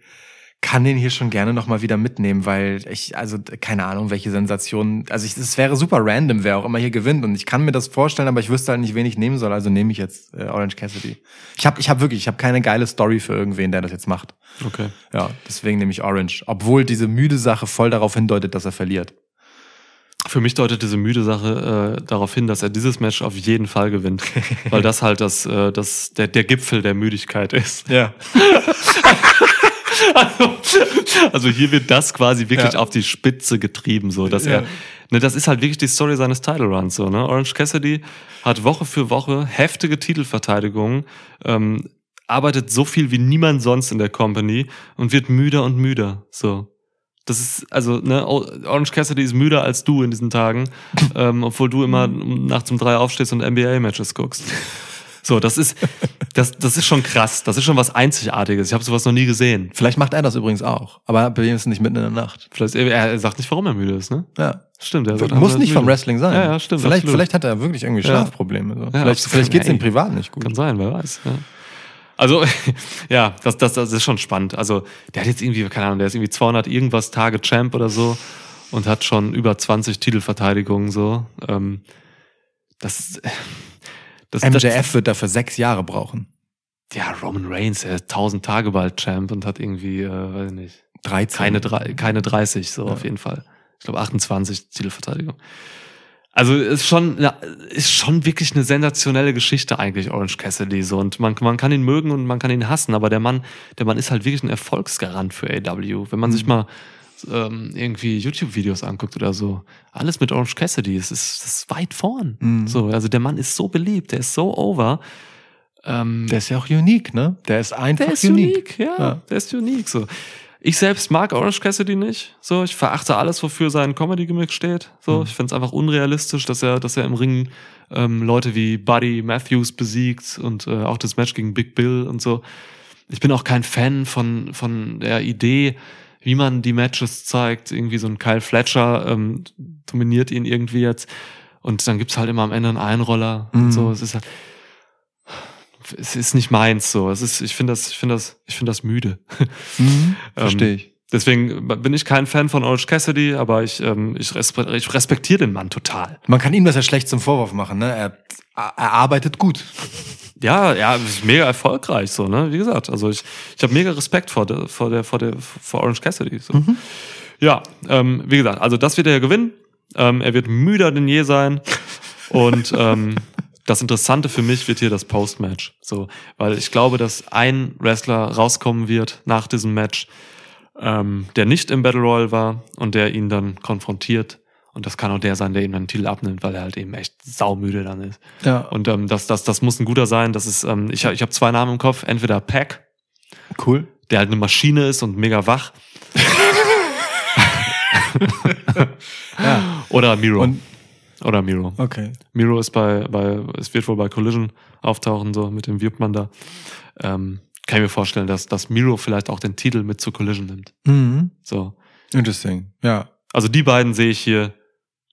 kann den hier schon gerne noch mal wieder mitnehmen, weil ich, also keine Ahnung, welche Sensation, also es wäre super random, wer auch immer hier gewinnt und ich kann mir das vorstellen, aber ich wüsste halt nicht, wen ich nehmen soll, also nehme ich jetzt äh, Orange Cassidy. Ich habe ich hab wirklich, ich habe keine geile Story für irgendwen, der das jetzt macht. Okay. Ja, deswegen nehme ich Orange, obwohl diese müde Sache voll darauf hindeutet, dass er verliert. Für mich deutet diese müde Sache äh, darauf hin, dass er dieses Match auf jeden Fall gewinnt. [laughs] weil das halt das, äh, das, der, der Gipfel der Müdigkeit ist. Ja. [laughs] Also, [laughs] also hier wird das quasi wirklich Ja. auf die Spitze getrieben, so dass Ja. er, ne, das ist halt wirklich die Story seines Title Runs, so, ne? Orange Cassidy hat Woche für Woche heftige Titelverteidigungen, ähm, arbeitet so viel wie niemand sonst in der Company und wird müder und müder, so. Das ist, also, ne, Orange Cassidy ist müder als du in diesen Tagen, [laughs] ähm, obwohl du immer nachts um drei aufstehst und NBA-Matches guckst. So, das ist, das, das ist schon krass. Das ist schon was Einzigartiges. Ich habe sowas noch nie gesehen. Vielleicht macht er das übrigens auch, aber bei ihm ist es nicht mitten in der Nacht. Vielleicht, er, sagt nicht, warum er müde ist, ne? Ja. Stimmt, er sagt, Muss nicht ist vom müde. Wrestling sein. Ja, ja, stimmt. Vielleicht, absolut. vielleicht hat er wirklich irgendwie. Schlafprobleme. So. Ja, vielleicht vielleicht geht's Ey. ihm privat nicht gut. Kann sein, wer weiß. Ja. Also, [laughs] ja, das, das, das ist schon spannend. Also, der hat jetzt irgendwie, keine Ahnung, der ist irgendwie 200 irgendwas Tage Champ oder so und hat schon über 20 Titelverteidigungen so. Ähm, das, das, MJF wird dafür sechs Jahre brauchen. Das, ja, Roman Reigns, er ist 1000 Tage bald Champ und hat irgendwie, äh, weiß ich nicht, 13. keine, drei, keine 30, so Ja. auf jeden Fall. Ich glaube 28 Titelverteidigung. Also ist schon, ist schon wirklich eine sensationelle Geschichte eigentlich, Orange Cassidy. So. Und man, man kann ihn mögen und man kann ihn hassen, aber der Mann, der Mann ist halt wirklich ein Erfolgsgarant für AW. Wenn man Mhm. sich mal ähm, irgendwie YouTube-Videos anguckt oder so, alles mit Orange Cassidy, es ist, das ist weit vorn. Mhm. So, also der Mann ist so beliebt, der ist so over. Ähm, Der ist ja auch unique, ne? Der ist einfach der ist unique. unique, ja, Ja. Der ist unique. So. Ich selbst mag Orange Cassidy nicht. So, ich verachte alles, wofür sein Comedy-Gimmick steht. So, Mhm. ich finde es einfach unrealistisch, dass er, dass er im Ring ähm, Leute wie Buddy Matthews besiegt und äh, auch das Match gegen Big Bill und so. Ich bin auch kein Fan von, von der Idee, wie man die Matches zeigt. Irgendwie so ein Kyle Fletcher ähm, dominiert ihn irgendwie jetzt. Und dann gibt's halt immer am Ende einen Einroller Mhm. und so. Es ist halt, es ist nicht meins so. Es ist, ich finde das, ich finde das, ich finde das müde. Mhm. [laughs] Ähm, Verstehe ich. Deswegen bin ich kein Fan von Orange Cassidy, aber ich, ähm, ich, respe ich respektiere den Mann total. Man kann ihm das ja schlecht zum Vorwurf machen, ne? Er, er arbeitet gut. Ja, ja, mega erfolgreich so, ne? Wie gesagt, also ich, ich habe mega Respekt vor der, vor der, vor der, vor Orange Cassidy. So. Ja, ähm, wie gesagt, also das wird er gewinnen. Ähm, er wird müder denn je sein. Und ähm, [laughs] das Interessante für mich wird hier das Post-Match. So, weil ich glaube, dass ein Wrestler rauskommen wird nach diesem Match, ähm, der nicht im Battle Royal war und der ihn dann konfrontiert. Und das kann auch der sein, der ihm dann den Titel abnimmt, weil er halt eben echt saumüde dann ist. Ja. Und ähm, das, das, das muss ein guter sein. Das ist, ähm, ich, ich habe zwei Namen im Kopf. Entweder Pack, Cool. der halt eine Maschine ist und mega wach. [laughs] Ja. Oder Miro. Und Oder Miro. okay. Miro ist bei, bei, es wird wohl bei Collision auftauchen, so mit dem Wirpmann da. Ähm, kann ich mir vorstellen, dass, dass Miro vielleicht auch den Titel mit zu Collision nimmt. Mhm. So. Interesting. Ja. Also die beiden sehe ich hier,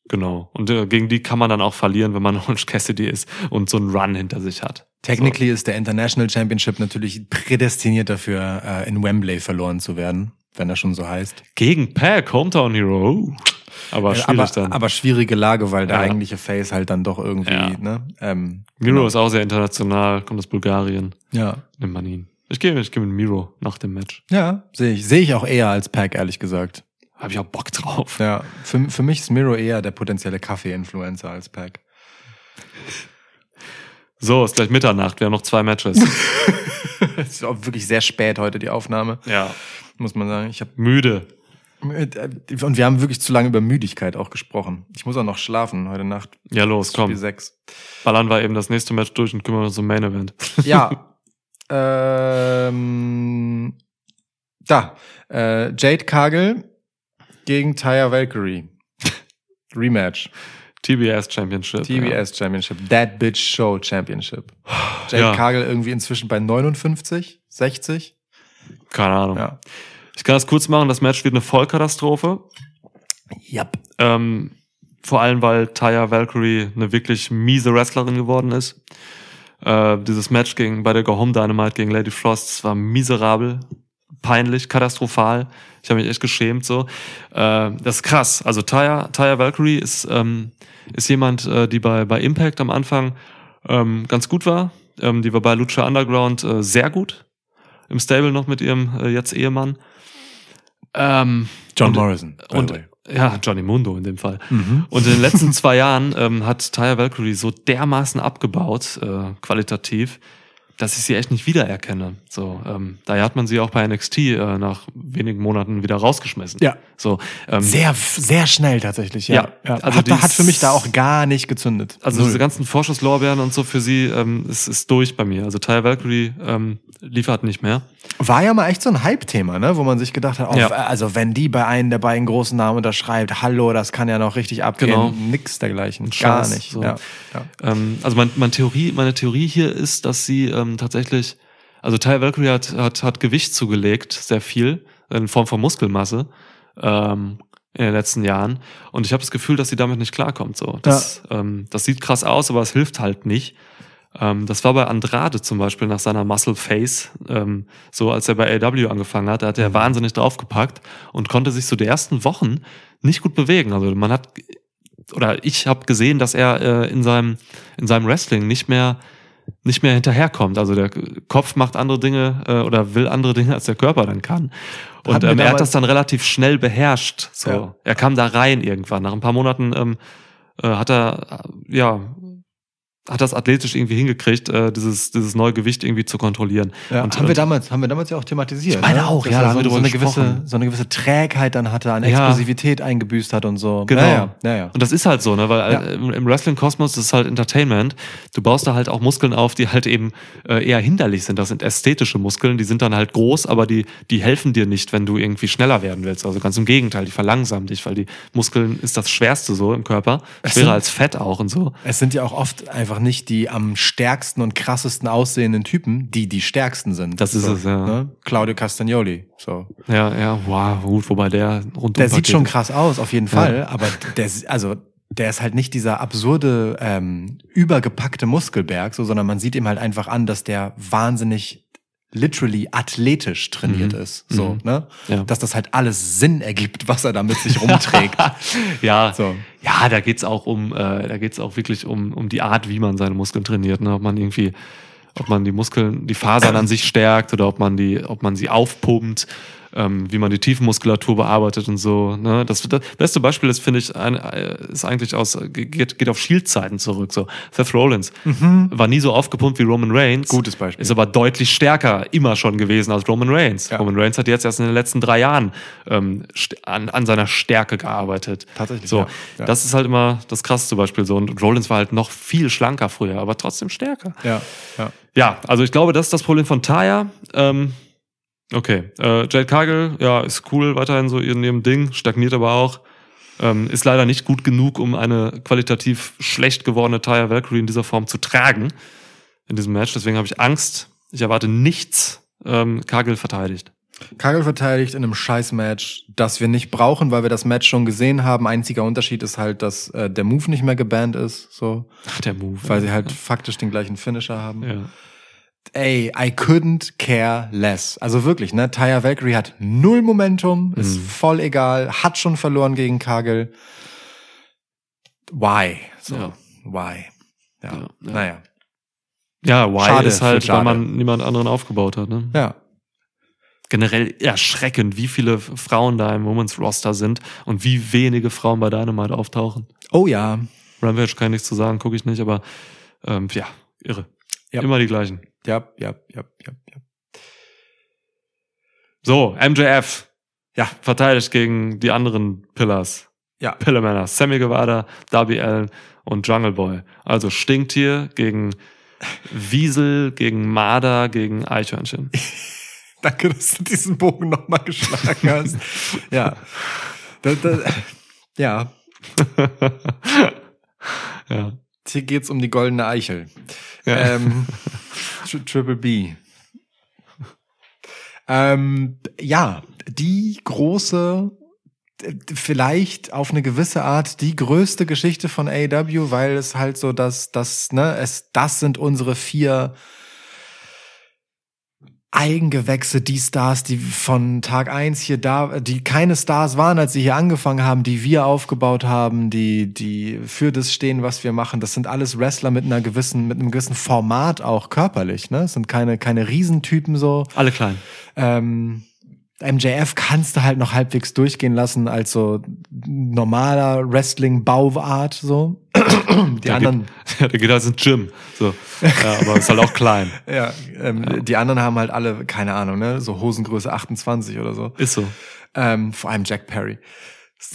genau. Und äh, gegen die kann man dann auch verlieren, wenn man [laughs] Orange Cassidy ist und so einen Run hinter sich hat. Technically ist der International Championship natürlich prädestiniert dafür, äh, in Wembley verloren zu werden, wenn er schon so heißt. Gegen Pack, Hometown Hero. Aber schwierig aber, dann. aber schwierige Lage, weil der Ja. eigentliche Face halt dann doch irgendwie, Ja. ne? Ähm, Miro ist auch sehr international, kommt aus Bulgarien. ja. Nimmt man ihn. Ich gehe ich gehe mit Miro nach dem Match. Ja, sehe ich. Sehe ich auch eher als Pack, ehrlich gesagt. Habe ich auch Bock drauf. Ja, für, für mich ist Miro eher der potenzielle Kaffee-Influencer als Pack. So, ist gleich Mitternacht. Wir haben noch zwei Matches. Es [laughs] ist auch wirklich sehr spät heute die Aufnahme, ja. muss man sagen. Ich habe Müde. und wir haben wirklich zu lange über Müdigkeit auch gesprochen. Ich muss auch noch schlafen heute Nacht. Ja, los, Spiel komm. 6. Ballern wir eben das nächste Match durch und kümmern uns um Main Event. Ja. [laughs] ähm, da. Äh, Jade Kagel gegen Taya Valkyrie. Rematch. TBS Championship. TBS Championship. That Bitch Show Championship. [sighs] Jade Ja. Kagel irgendwie inzwischen bei 59, 60. Ja. Keine Ahnung. Ja. Ich kann das kurz machen. Das Match wird eine Vollkatastrophe. Yep. Ähm, vor allem, weil Taya Valkyrie eine wirklich miese Wrestlerin geworden ist. Äh, dieses Match gegen, bei der Go Home Dynamite gegen Lady Frost war miserabel, peinlich, katastrophal. Ich habe mich echt geschämt so. Äh, das ist krass. Also Taya, Taya Valkyrie ist, ähm, ist jemand, äh, die bei, bei Impact am Anfang ähm, ganz gut war. Ähm, die war bei Lucha Underground äh, sehr gut. Im Stable noch mit ihrem äh, jetzt Ehemann. Ähm, John und, Morrison. Und way. ja, Johnny Mundo in dem Fall. Mhm. Und in den letzten [laughs] zwei Jahren ähm, hat Taya Valkyrie so dermaßen abgebaut, äh, qualitativ, dass ich sie echt nicht wiedererkenne. So, ähm, daher hat man sie auch bei NXT äh, nach wenigen Monaten wieder rausgeschmissen. Ja. So, ähm, Sehr, sehr schnell tatsächlich, ja. Ja, ja. also hat, die hat für mich da auch gar nicht gezündet. also Null. diese ganzen Vorschusslorbeeren und so für sie ähm, ist, ist durch bei mir. Also Taya Valkyrie ähm, liefert nicht mehr. War ja mal echt so ein Hype-Thema, ne? wo man sich gedacht hat, oh, Ja. also wenn die bei einem der beiden großen Namen unterschreibt, hallo, das kann ja noch richtig abgehen. Genau. Nix dergleichen. Ein Gar Scheiß, nicht. so. Ja. Ähm, also mein, meine, Theorie, meine Theorie hier ist, dass sie ähm, tatsächlich, also Taya Valkyrie hat, hat, hat Gewicht zugelegt, sehr viel, in Form von Muskelmasse, ähm, in den letzten Jahren. Und ich habe das Gefühl, dass sie damit nicht klarkommt. So. Das, ähm, das sieht krass aus, aber es hilft halt nicht. Ähm, das war bei Andrade zum Beispiel nach seiner Muscle Face, ähm, so als er bei AW angefangen hat, da hat er wahnsinnig draufgepackt und konnte sich so die ersten Wochen nicht gut bewegen. Also man hat oder ich habe gesehen, dass er äh, in seinem in seinem Wrestling nicht mehr nicht mehr hinterherkommt. Also der Kopf macht andere Dinge äh, oder will andere Dinge, als der Körper dann kann. Und ähm, er hat das dann relativ schnell beherrscht. So, Ja. er kam da rein irgendwann. Nach ein paar Monaten ähm, äh, hat er äh, ja hat das athletisch irgendwie hingekriegt, äh, dieses dieses neue Gewicht irgendwie zu kontrollieren. Ja, Und- haben wir und- damals, haben wir damals ja auch thematisiert. Ich meine ne? auch, Dass ja, da so, so eine gewisse, so eine gewisse Trägheit dann hatte, an Ja. Explosivität eingebüßt hat und so. Genau. Ja, ja, ja, ja. Und das ist halt so, ne? Weil Ja. äh, im, im Wrestling-Kosmos ist halt Entertainment. Du baust da halt auch Muskeln auf, die halt eben äh, eher hinderlich sind. Das sind ästhetische Muskeln, die sind dann halt groß, aber die, die helfen dir nicht, wenn du irgendwie schneller werden willst. Also ganz im Gegenteil, die verlangsamen dich, weil die Muskeln ist das Schwerste so im Körper. Schwerer als Fett auch und so. Es sind ja auch oft einfach einfach nicht die am stärksten und krassesten aussehenden Typen, die die stärksten sind. Das ist so, es, ja. Ne? Claudio Castagnoli. So. Ja, ja, wow, gut, wobei der rundum Der sieht schon krass aus, auf jeden Fall, aber der, also, der ist halt nicht dieser absurde, ähm, übergepackte Muskelberg, so, sondern man sieht ihm halt einfach an, dass der wahnsinnig literally athletisch trainiert Mhm. ist. So, Mhm. ne? Ja. Dass das halt alles Sinn ergibt, was er da mit sich rumträgt. [laughs] Ja, so. ja, da geht's auch um, äh, da geht's auch wirklich um, um die Art, wie man seine Muskeln trainiert, ne? Ob man irgendwie, ob man die Muskeln, die Fasern an sich stärkt oder ob man die, ob man sie aufpumpt, ähm, wie man die Tiefenmuskulatur bearbeitet und so. Ne? Das, das beste Beispiel ist, finde ich, ein, äh, ist eigentlich aus, geht, geht auf Shield-Zeiten zurück. So Seth Rollins war nie so aufgepumpt wie Roman Reigns. Mhm. Gutes Beispiel. Ist aber deutlich stärker immer schon gewesen als Roman Reigns. Ja. Roman Reigns hat jetzt erst in den letzten drei Jahren ähm, an, an seiner Stärke gearbeitet. Tatsächlich, So, ja. Ja. das ist halt immer das krasseste Beispiel so. Und Rollins war halt noch viel schlanker früher, aber trotzdem stärker. Ja, ja. Ja, also ich glaube, das ist das Problem von Taya. Ähm, okay, äh, Jade Cargill, ja, ist cool, weiterhin so in ihrem Ding, stagniert aber auch. Ähm, ist leider nicht gut genug, um eine qualitativ schlecht gewordene Taya Valkyrie in dieser Form zu tragen in diesem Match. Deswegen habe ich Angst. Ich erwarte nichts. Ähm, Cargill verteidigt. Kagel verteidigt in einem Scheiß-Match, das wir nicht brauchen, weil wir das Match schon gesehen haben. Einziger Unterschied ist halt, dass äh, der Move nicht mehr gebannt ist, so, Ach, der Move. weil sie halt faktisch den gleichen Finisher haben. ja. Ey, I couldn't care less. Also wirklich, ne? Taya Valkyrie hat null Momentum, ist Mhm. voll egal, hat schon verloren gegen Kagel. Why? So, Ja. why? Ja, Ja, ja. naja. Ja, why Schade ist halt, weil man niemand anderen aufgebaut hat. Ne? Ja. Generell erschreckend, wie viele Frauen da im Women's Roster sind und wie wenige Frauen bei Dynamite auftauchen. Oh ja. Rampage kann ich nichts zu sagen, gucke ich nicht, aber ähm, ja, irre. Ja. Immer die gleichen. Ja, ja, ja, ja, ja. So, MJF. Ja. Verteidigt gegen die anderen Pillars. Ja. Pillarmänner. Sammy Guevara, Darby Allen und Jungle Boy. Also Stinktier gegen Wiesel, gegen Marder, gegen Eichhörnchen. [laughs] Danke, dass du diesen Bogen nochmal geschlagen hast. [laughs] ja. Da, da, ja. [laughs] ja. Hier geht's um die goldene Eichel. Ja. Ähm, [laughs] Tri- Triple B. Ähm, ja, die große, vielleicht auf eine gewisse Art die größte Geschichte von AEW, weil es halt so, dass das, ne, es, das sind unsere vier Eigengewächse, die Stars, die von Tag eins hier da, die keine Stars waren, als sie hier angefangen haben, die wir aufgebaut haben, die, die für das stehen, was wir machen. Das sind alles Wrestler mit einer gewissen, mit einem gewissen Format auch körperlich, ne? Das sind keine, keine Riesentypen so. Alle klein. Ähm, MJF kannst du halt noch halbwegs durchgehen lassen als so normaler Wrestling-Bauart, so. Die Der anderen, Geht, [laughs] ja, der geht halt ins Gym. So. Ja, aber ist halt auch klein. [laughs] ja, ähm, die anderen haben halt alle, keine Ahnung, ne, so Hosengröße 28 oder so. Ist so. Ähm, vor allem Jack Perry.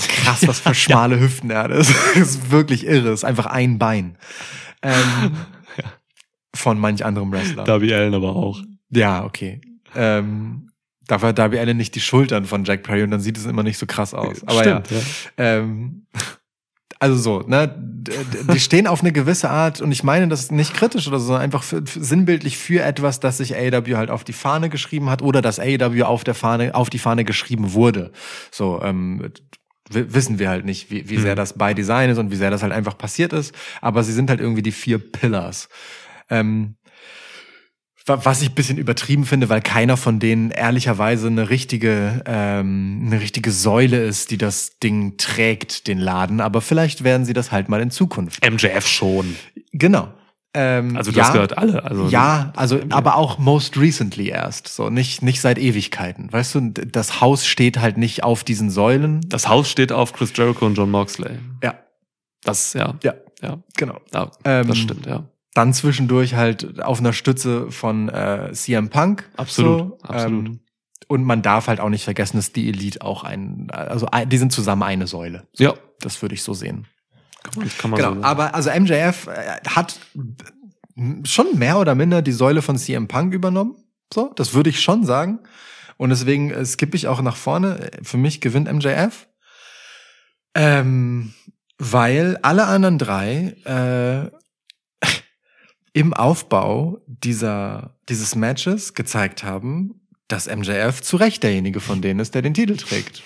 Krass, was für [laughs] schmale Hüften er hat. Das ist wirklich irre. Das ist einfach ein Bein. Ähm, Von manch anderem Wrestler. Darby Allen aber auch. Ja, okay. Ähm, dafür hat Darby Allen nicht die Schultern von Jack Perry und dann sieht es immer nicht so krass aus. Aber Stimmt, ja. Ähm, also so, ne, die stehen auf eine gewisse Art und ich meine das ist nicht kritisch oder so, sondern einfach für, für, sinnbildlich für etwas, das sich AEW halt auf die Fahne geschrieben hat oder das AEW auf der Fahne, auf die Fahne geschrieben wurde. So, ähm, wissen wir halt nicht, wie, wie sehr Mhm. das by Design ist und wie sehr das halt einfach passiert ist, aber sie sind halt irgendwie die vier Pillars. Ähm, was ich ein bisschen übertrieben finde, weil keiner von denen ehrlicherweise eine richtige, ähm, eine richtige Säule ist, die das Ding trägt, den Laden. Aber vielleicht werden sie das halt mal in Zukunft. MJF schon. Genau. Ähm, Also ja, das gehört alle. Also ja, also aber auch most recently erst, so nicht nicht seit Ewigkeiten. Weißt du, das Haus steht halt nicht auf diesen Säulen. Das Haus steht auf Chris Jericho und John Moxley. Ja, Das, ja. ja, Ja, genau. ja Ähm, das stimmt, ja. Dann zwischendurch halt auf einer Stütze von äh, CM Punk. Absolut, so, absolut. Ähm, und man darf halt auch nicht vergessen, dass die Elite auch ein, also die sind zusammen eine Säule. Ja, Das würde ich so sehen. kann man, kann man Genau, so aber also MJF äh, hat schon mehr oder minder die Säule von CM Punk übernommen. So, das würde ich schon sagen. Und deswegen äh, skippe ich auch nach vorne. Für mich gewinnt MJF. Ähm, weil alle anderen drei äh, im Aufbau dieser, dieses Matches gezeigt haben, dass MJF zu Recht derjenige von denen ist, der den Titel trägt.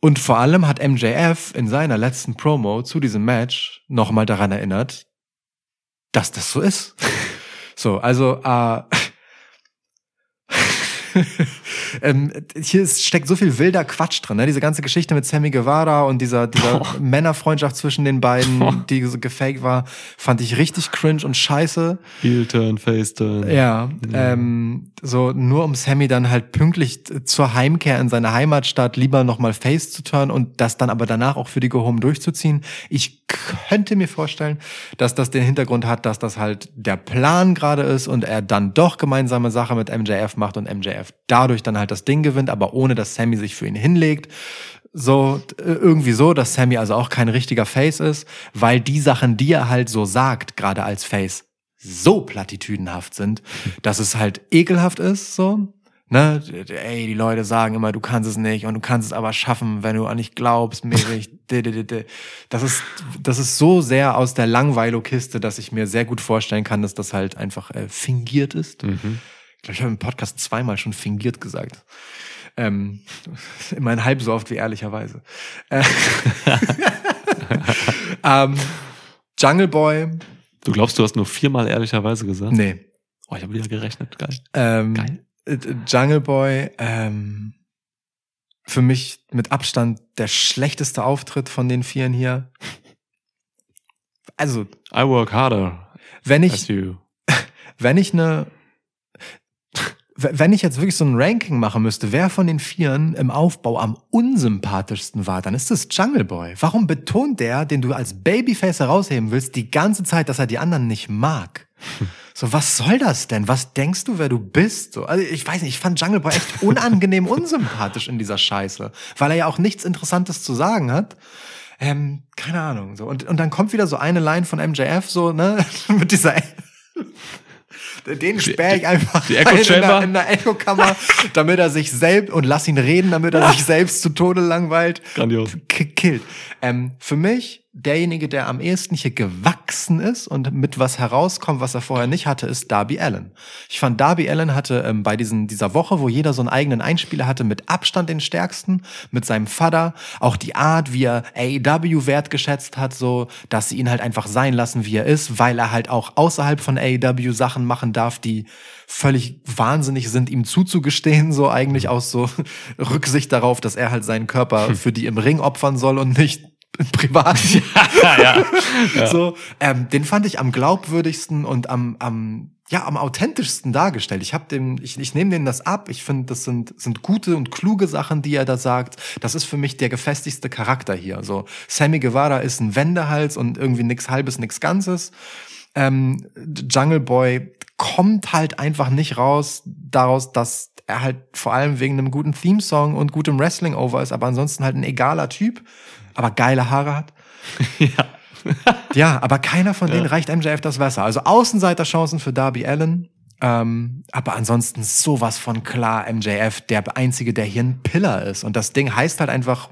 Und vor allem hat MJF in seiner letzten Promo zu diesem Match nochmal daran erinnert, dass das so ist. [laughs] So, also äh, [laughs] ähm, hier ist, steckt so viel wilder Quatsch drin. Ne? Diese ganze Geschichte mit Sammy Guevara und dieser, dieser Oh. Männerfreundschaft zwischen den beiden, Oh. die so gefaked war, fand ich richtig cringe und scheiße. Heel Turn, Face Turn. Ja, ähm, so nur um Sammy dann halt pünktlich zur Heimkehr in seine Heimatstadt lieber nochmal Face zu turnen und das dann aber danach auch für die Go Home durchzuziehen. Ich könnte mir vorstellen, dass das den Hintergrund hat, dass das halt der Plan gerade ist und er dann doch gemeinsame Sache mit MJF macht und MJF dadurch dann halt das Ding gewinnt, aber ohne dass Sammy sich für ihn hinlegt. So, äh, irgendwie so, dass Sammy also auch kein richtiger Face ist, weil die Sachen, die er halt so sagt, gerade als Face, so platitüdenhaft sind, [laughs] dass es halt ekelhaft ist, so. Ne, ey, die Leute sagen immer, du kannst es nicht und du kannst es aber schaffen, wenn du an nicht glaubst, mäßig. [laughs] Das ist, das ist so sehr aus der Langweilo-Kiste, dass ich mir sehr gut vorstellen kann, dass das halt einfach äh, fingiert ist. Mhm. Ich glaube, ich habe im Podcast zweimal schon fingiert gesagt. Ähm, [laughs] immerhin halb so oft wie ehrlicherweise. Äh, [laughs] ähm, Jungle Boy, Du glaubst, du hast nur viermal ehrlicherweise gesagt? nee. Oh, ich habe wieder gerechnet. Geil. Ähm, Geil. äh, Jungle Boy, ähm, für mich mit Abstand der schlechteste Auftritt von den Vieren hier. Also, I work harder wenn ich, you. [laughs] wenn ich eine, wenn ich jetzt wirklich so ein Ranking machen müsste, wer von den Vieren im Aufbau am unsympathischsten war, dann ist es Jungle Boy. Warum betont der, den du als Babyface herausheben willst, die ganze Zeit, dass er die anderen nicht mag? [laughs] So, was soll das denn? Was denkst du, wer du bist? So, also ich weiß nicht, ich fand Jungle Boy echt unangenehm [laughs] unsympathisch in dieser Scheiße, weil er ja auch nichts Interessantes zu sagen hat. Ähm, keine Ahnung. So. Und, und dann kommt wieder so eine Line von MJF, so, ne, [laughs] mit dieser. Den sperre ich einfach die Echo in der, in der Echo-Kammer, [laughs] damit er sich selbst und lass ihn reden, damit er sich [laughs] selbst zu Tode langweilt Grandios. killt. Ähm, für mich, derjenige, der am ehesten hier gewachsen ist und mit was herauskommt, was er vorher nicht hatte, ist Darby Allen. Ich fand, Darby Allen hatte ähm, bei diesen, dieser Woche, wo jeder so einen eigenen Einspieler hatte, mit Abstand den stärksten, mit seinem Vater, auch die Art, wie er AEW wertgeschätzt hat, so, dass sie ihn halt einfach sein lassen, wie er ist, weil er halt auch außerhalb von AEW Sachen machen darf, die völlig wahnsinnig sind, ihm zuzugestehen, so eigentlich aus so [laughs] Rücksicht darauf, dass er halt seinen Körper für die im Ring opfern soll und nicht [laughs] privat. [laughs] ja, ja. So, ähm, den fand ich am glaubwürdigsten und am, am ja, am authentischsten dargestellt. Ich habe dem, ich, ich nehme denen das ab. Ich finde, das sind, sind gute und kluge Sachen, die er da sagt. Das ist für mich der gefestigste Charakter hier. So, Sammy Guevara ist ein Wendehals und irgendwie nix halbes, nix Ganzes. Ähm, Jungle Boy kommt halt einfach nicht raus daraus, dass er halt vor allem wegen einem guten Theme-Song und gutem Wrestling over ist, aber ansonsten halt ein egaler Typ, aber geile Haare hat. [laughs] ja. Ja, aber keiner von denen reicht MJF das Wasser. Also Außenseiterchancen für Darby Allen. Ähm, aber ansonsten sowas von klar MJF, der einzige, der hier ein Pillar ist. Und das Ding heißt halt einfach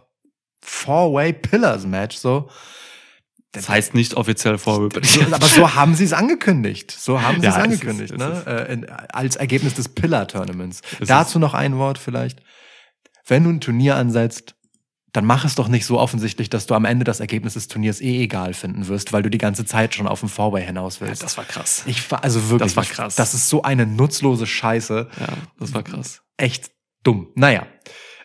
Four-Way Pillars Match, so. Das heißt nicht offiziell vor. Aber so haben sie es angekündigt. So haben sie Ja, es ist- angekündigt, ne? ist- Äh, in, als Ergebnis des Pillar-Tournaments. Es Dazu noch ein Wort vielleicht. Wenn du ein Turnier ansetzt, dann mach es doch nicht so offensichtlich, dass du am Ende das Ergebnis des Turniers eh egal finden wirst, weil du die ganze Zeit schon auf dem Four-Way hinaus willst. das war krass. Ich war also wirklich, Das war krass. Das ist so eine nutzlose Scheiße. Ja, das war krass. Echt dumm. Naja.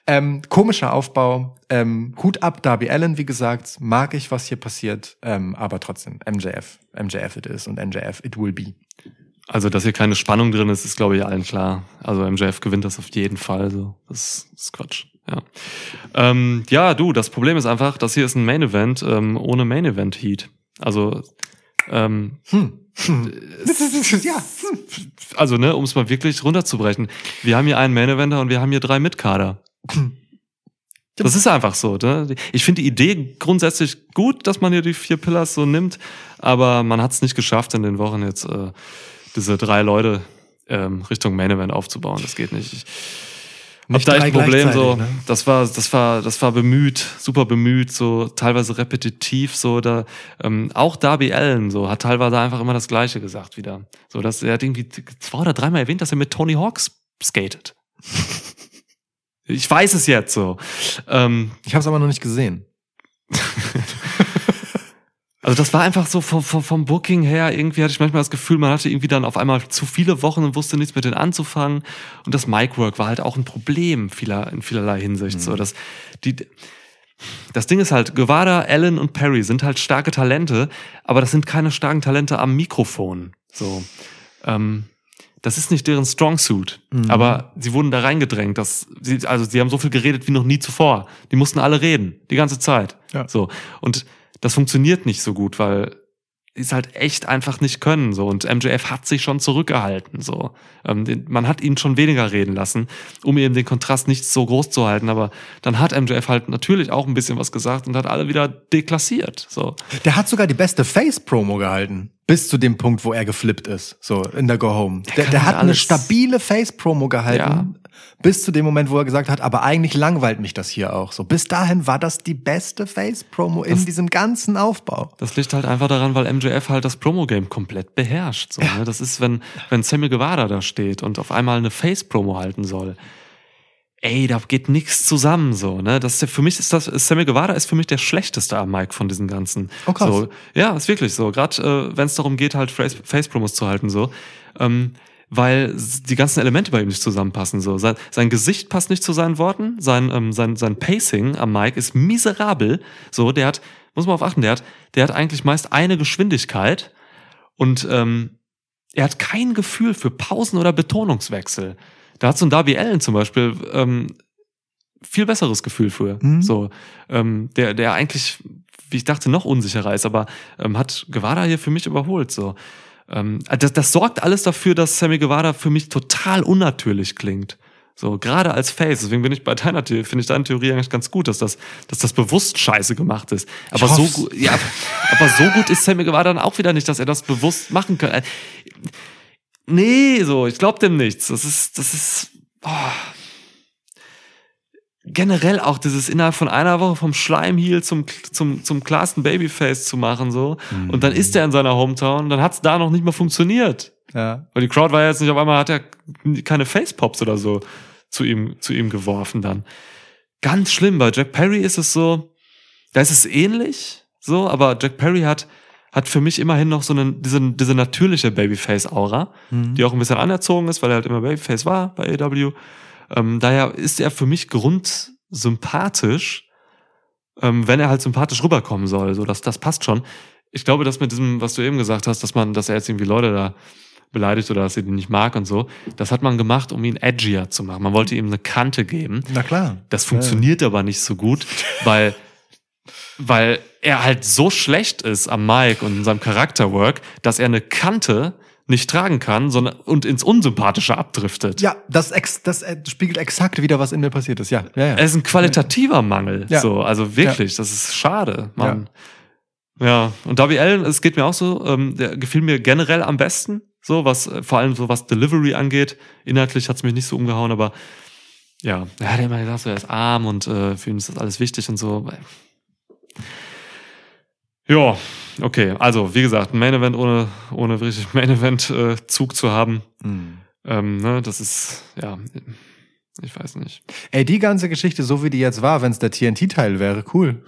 Ähm, komischer Aufbau. Ähm, Hut ab, Darby Allen, wie gesagt, mag ich, was hier passiert. Ähm, aber trotzdem, MJF. MJF it is und MJF it will be. Also, dass hier keine Spannung drin ist, ist, glaube ich, allen klar. Also, MJF gewinnt das auf jeden Fall. So. Das ist Quatsch. Ja. Ähm, ja, du, das Problem ist einfach, das hier ist ein Main Event ähm, ohne Main Event Heat. Also, ähm, Hm. Hm. [laughs] ja. Also, ne, um es mal wirklich runterzubrechen. Wir haben hier einen Main Eventer und wir haben hier drei Mitkader. [clears throat] Das ist einfach so. Ne? Ich finde die Idee grundsätzlich gut, dass man hier die vier Pillars so nimmt, aber man hat es nicht geschafft, in den Wochen jetzt äh, diese drei Leute ähm, Richtung Main Event aufzubauen. Das geht nicht. Ich, hab Nicht da echt ein Problem so. ne? Das war, das war, das war bemüht, super bemüht, so teilweise repetitiv, so da. Ähm, auch Darby Allen so hat teilweise einfach immer das Gleiche gesagt wieder. So, dass er hat irgendwie zwei oder dreimal erwähnt, dass er mit Tony Hawks skatet. [laughs] ich weiß es jetzt so. Ähm, Ich habe es aber noch nicht gesehen. [laughs] Also das war einfach so vom, vom, vom Booking her, irgendwie hatte ich manchmal das Gefühl, man hatte irgendwie dann auf einmal zu viele Wochen und wusste nichts mit denen anzufangen. Und das Micwork war halt auch ein Problem vieler, in vielerlei Hinsicht. So, dass die, das Ding ist halt, Guevara, Allen und Perry sind halt starke Talente, aber das sind keine starken Talente am Mikrofon. So, ähm, das ist nicht deren Strong Suit. Aber sie wurden da reingedrängt. Dass sie, also sie haben so viel geredet wie noch nie zuvor. Die mussten alle reden, die ganze Zeit. Ja. So. Und das funktioniert nicht so gut, weil die es halt echt einfach nicht können. So. Und MJF hat sich schon zurückgehalten. So. Ähm, den, man hat ihn schon weniger reden lassen, um eben den Kontrast nicht so groß zu halten. Aber dann hat MJF halt natürlich auch ein bisschen was gesagt und hat alle wieder deklassiert. So. Der hat sogar die beste Face-Promo gehalten. Bis zu dem Punkt, wo er geflippt ist. So, in der Go Home. Der, der halt hat eine alles- stabile Face-Promo gehalten. Bis zu dem Moment, wo er gesagt hat, aber eigentlich langweilt mich das hier auch. So, bis dahin war das die beste Face-Promo in diesem ganzen Aufbau. Das liegt halt einfach daran, weil MJF halt das Promo-Game komplett beherrscht. So, ne? Das ist, wenn, wenn Sammy Guevara da steht und auf einmal eine Face-Promo halten soll. Ey, da geht nichts zusammen so, ne? Das ist ja, für mich ist das, Sammy Guevara ist für mich der schlechteste am Mic von diesen ganzen. Oh, krass. So, ja, ist wirklich so. Gerade äh, wenn es darum geht, halt Face- Face-Promos zu halten, so. Ähm, weil die ganzen Elemente bei ihm nicht zusammenpassen. So. Sein, sein Gesicht passt nicht zu seinen Worten, sein, ähm, sein, sein Pacing am Mic ist miserabel. So, der hat, muss man auf achten, der hat, der hat eigentlich meist eine Geschwindigkeit und ähm, er hat kein Gefühl für Pausen oder Betonungswechsel. Da hat so ein Darby Allen zum Beispiel ähm, viel besseres Gefühl für. Mhm. So, ähm, der, der eigentlich, wie ich dachte, noch unsicherer ist, aber ähm, hat Guevara hier für mich überholt. So, ähm, das, das sorgt alles dafür, dass Sammy Guevara für mich total unnatürlich klingt. So, gerade als Face. Deswegen bin ich bei deiner Theorie, finde ich deine Theorie eigentlich ganz gut, dass das, dass das bewusst scheiße gemacht ist. Aber so gut, ja, aber so gut ist Sammy Guevara dann auch wieder nicht, dass er das bewusst machen kann. Äh, Nee, so, ich glaub dem nichts. Das ist, das ist, oh. Generell auch dieses innerhalb von einer Woche vom Schleimheel zum, zum, zum klarsten Babyface zu machen, so. Und dann ist er in seiner Hometown, dann hat's da noch nicht mal funktioniert. Ja. Weil die Crowd war ja jetzt nicht auf einmal, hat er keine Facepops oder so zu ihm, zu ihm geworfen dann. Ganz schlimm. Bei Jack Perry ist es so, da ist es ähnlich, so, aber Jack Perry hat, hat für mich immerhin noch so eine, diese, diese natürliche Babyface-Aura, die auch ein bisschen anerzogen ist, weil er halt immer Babyface war bei AW. Ähm, daher ist er für mich grundsympathisch, ähm, wenn er halt sympathisch rüberkommen soll. So, das, das passt schon. Ich glaube, dass mit diesem, was du eben gesagt hast, dass man, dass er jetzt irgendwie Leute da beleidigt oder dass er ihn nicht mag und so, das hat man gemacht, um ihn edgier zu machen. Man wollte ihm eine Kante geben. Na klar. Das funktioniert aber nicht so gut, weil, weil er halt so schlecht ist am Mic und in seinem Charakterwork, dass er eine Kante nicht tragen kann, sondern und ins Unsympathische abdriftet. Ja, das, ex, das äh, spiegelt exakt wieder, was in mir passiert ist. Ja, ja, ja. Es ist ein qualitativer Mangel. Ja. So, also wirklich, das ist schade, Mann. Ja. und Darby Allen, es geht mir auch so, ähm, der gefiel mir generell am besten, so was, äh, vor allem so was Delivery angeht. Inhaltlich hat's mich nicht so umgehauen, aber ja, er hat immer gesagt, so, er ist arm und äh, für ihn ist das alles wichtig und so. Ja, okay, also wie gesagt, ein Main Event ohne, ohne richtig Main Event äh, Zug zu haben, Hm. ähm, ne, das ist, ja, ich weiß nicht. Ey, die ganze Geschichte, so wie die jetzt war, wenn es der TNT-Teil wäre, cool.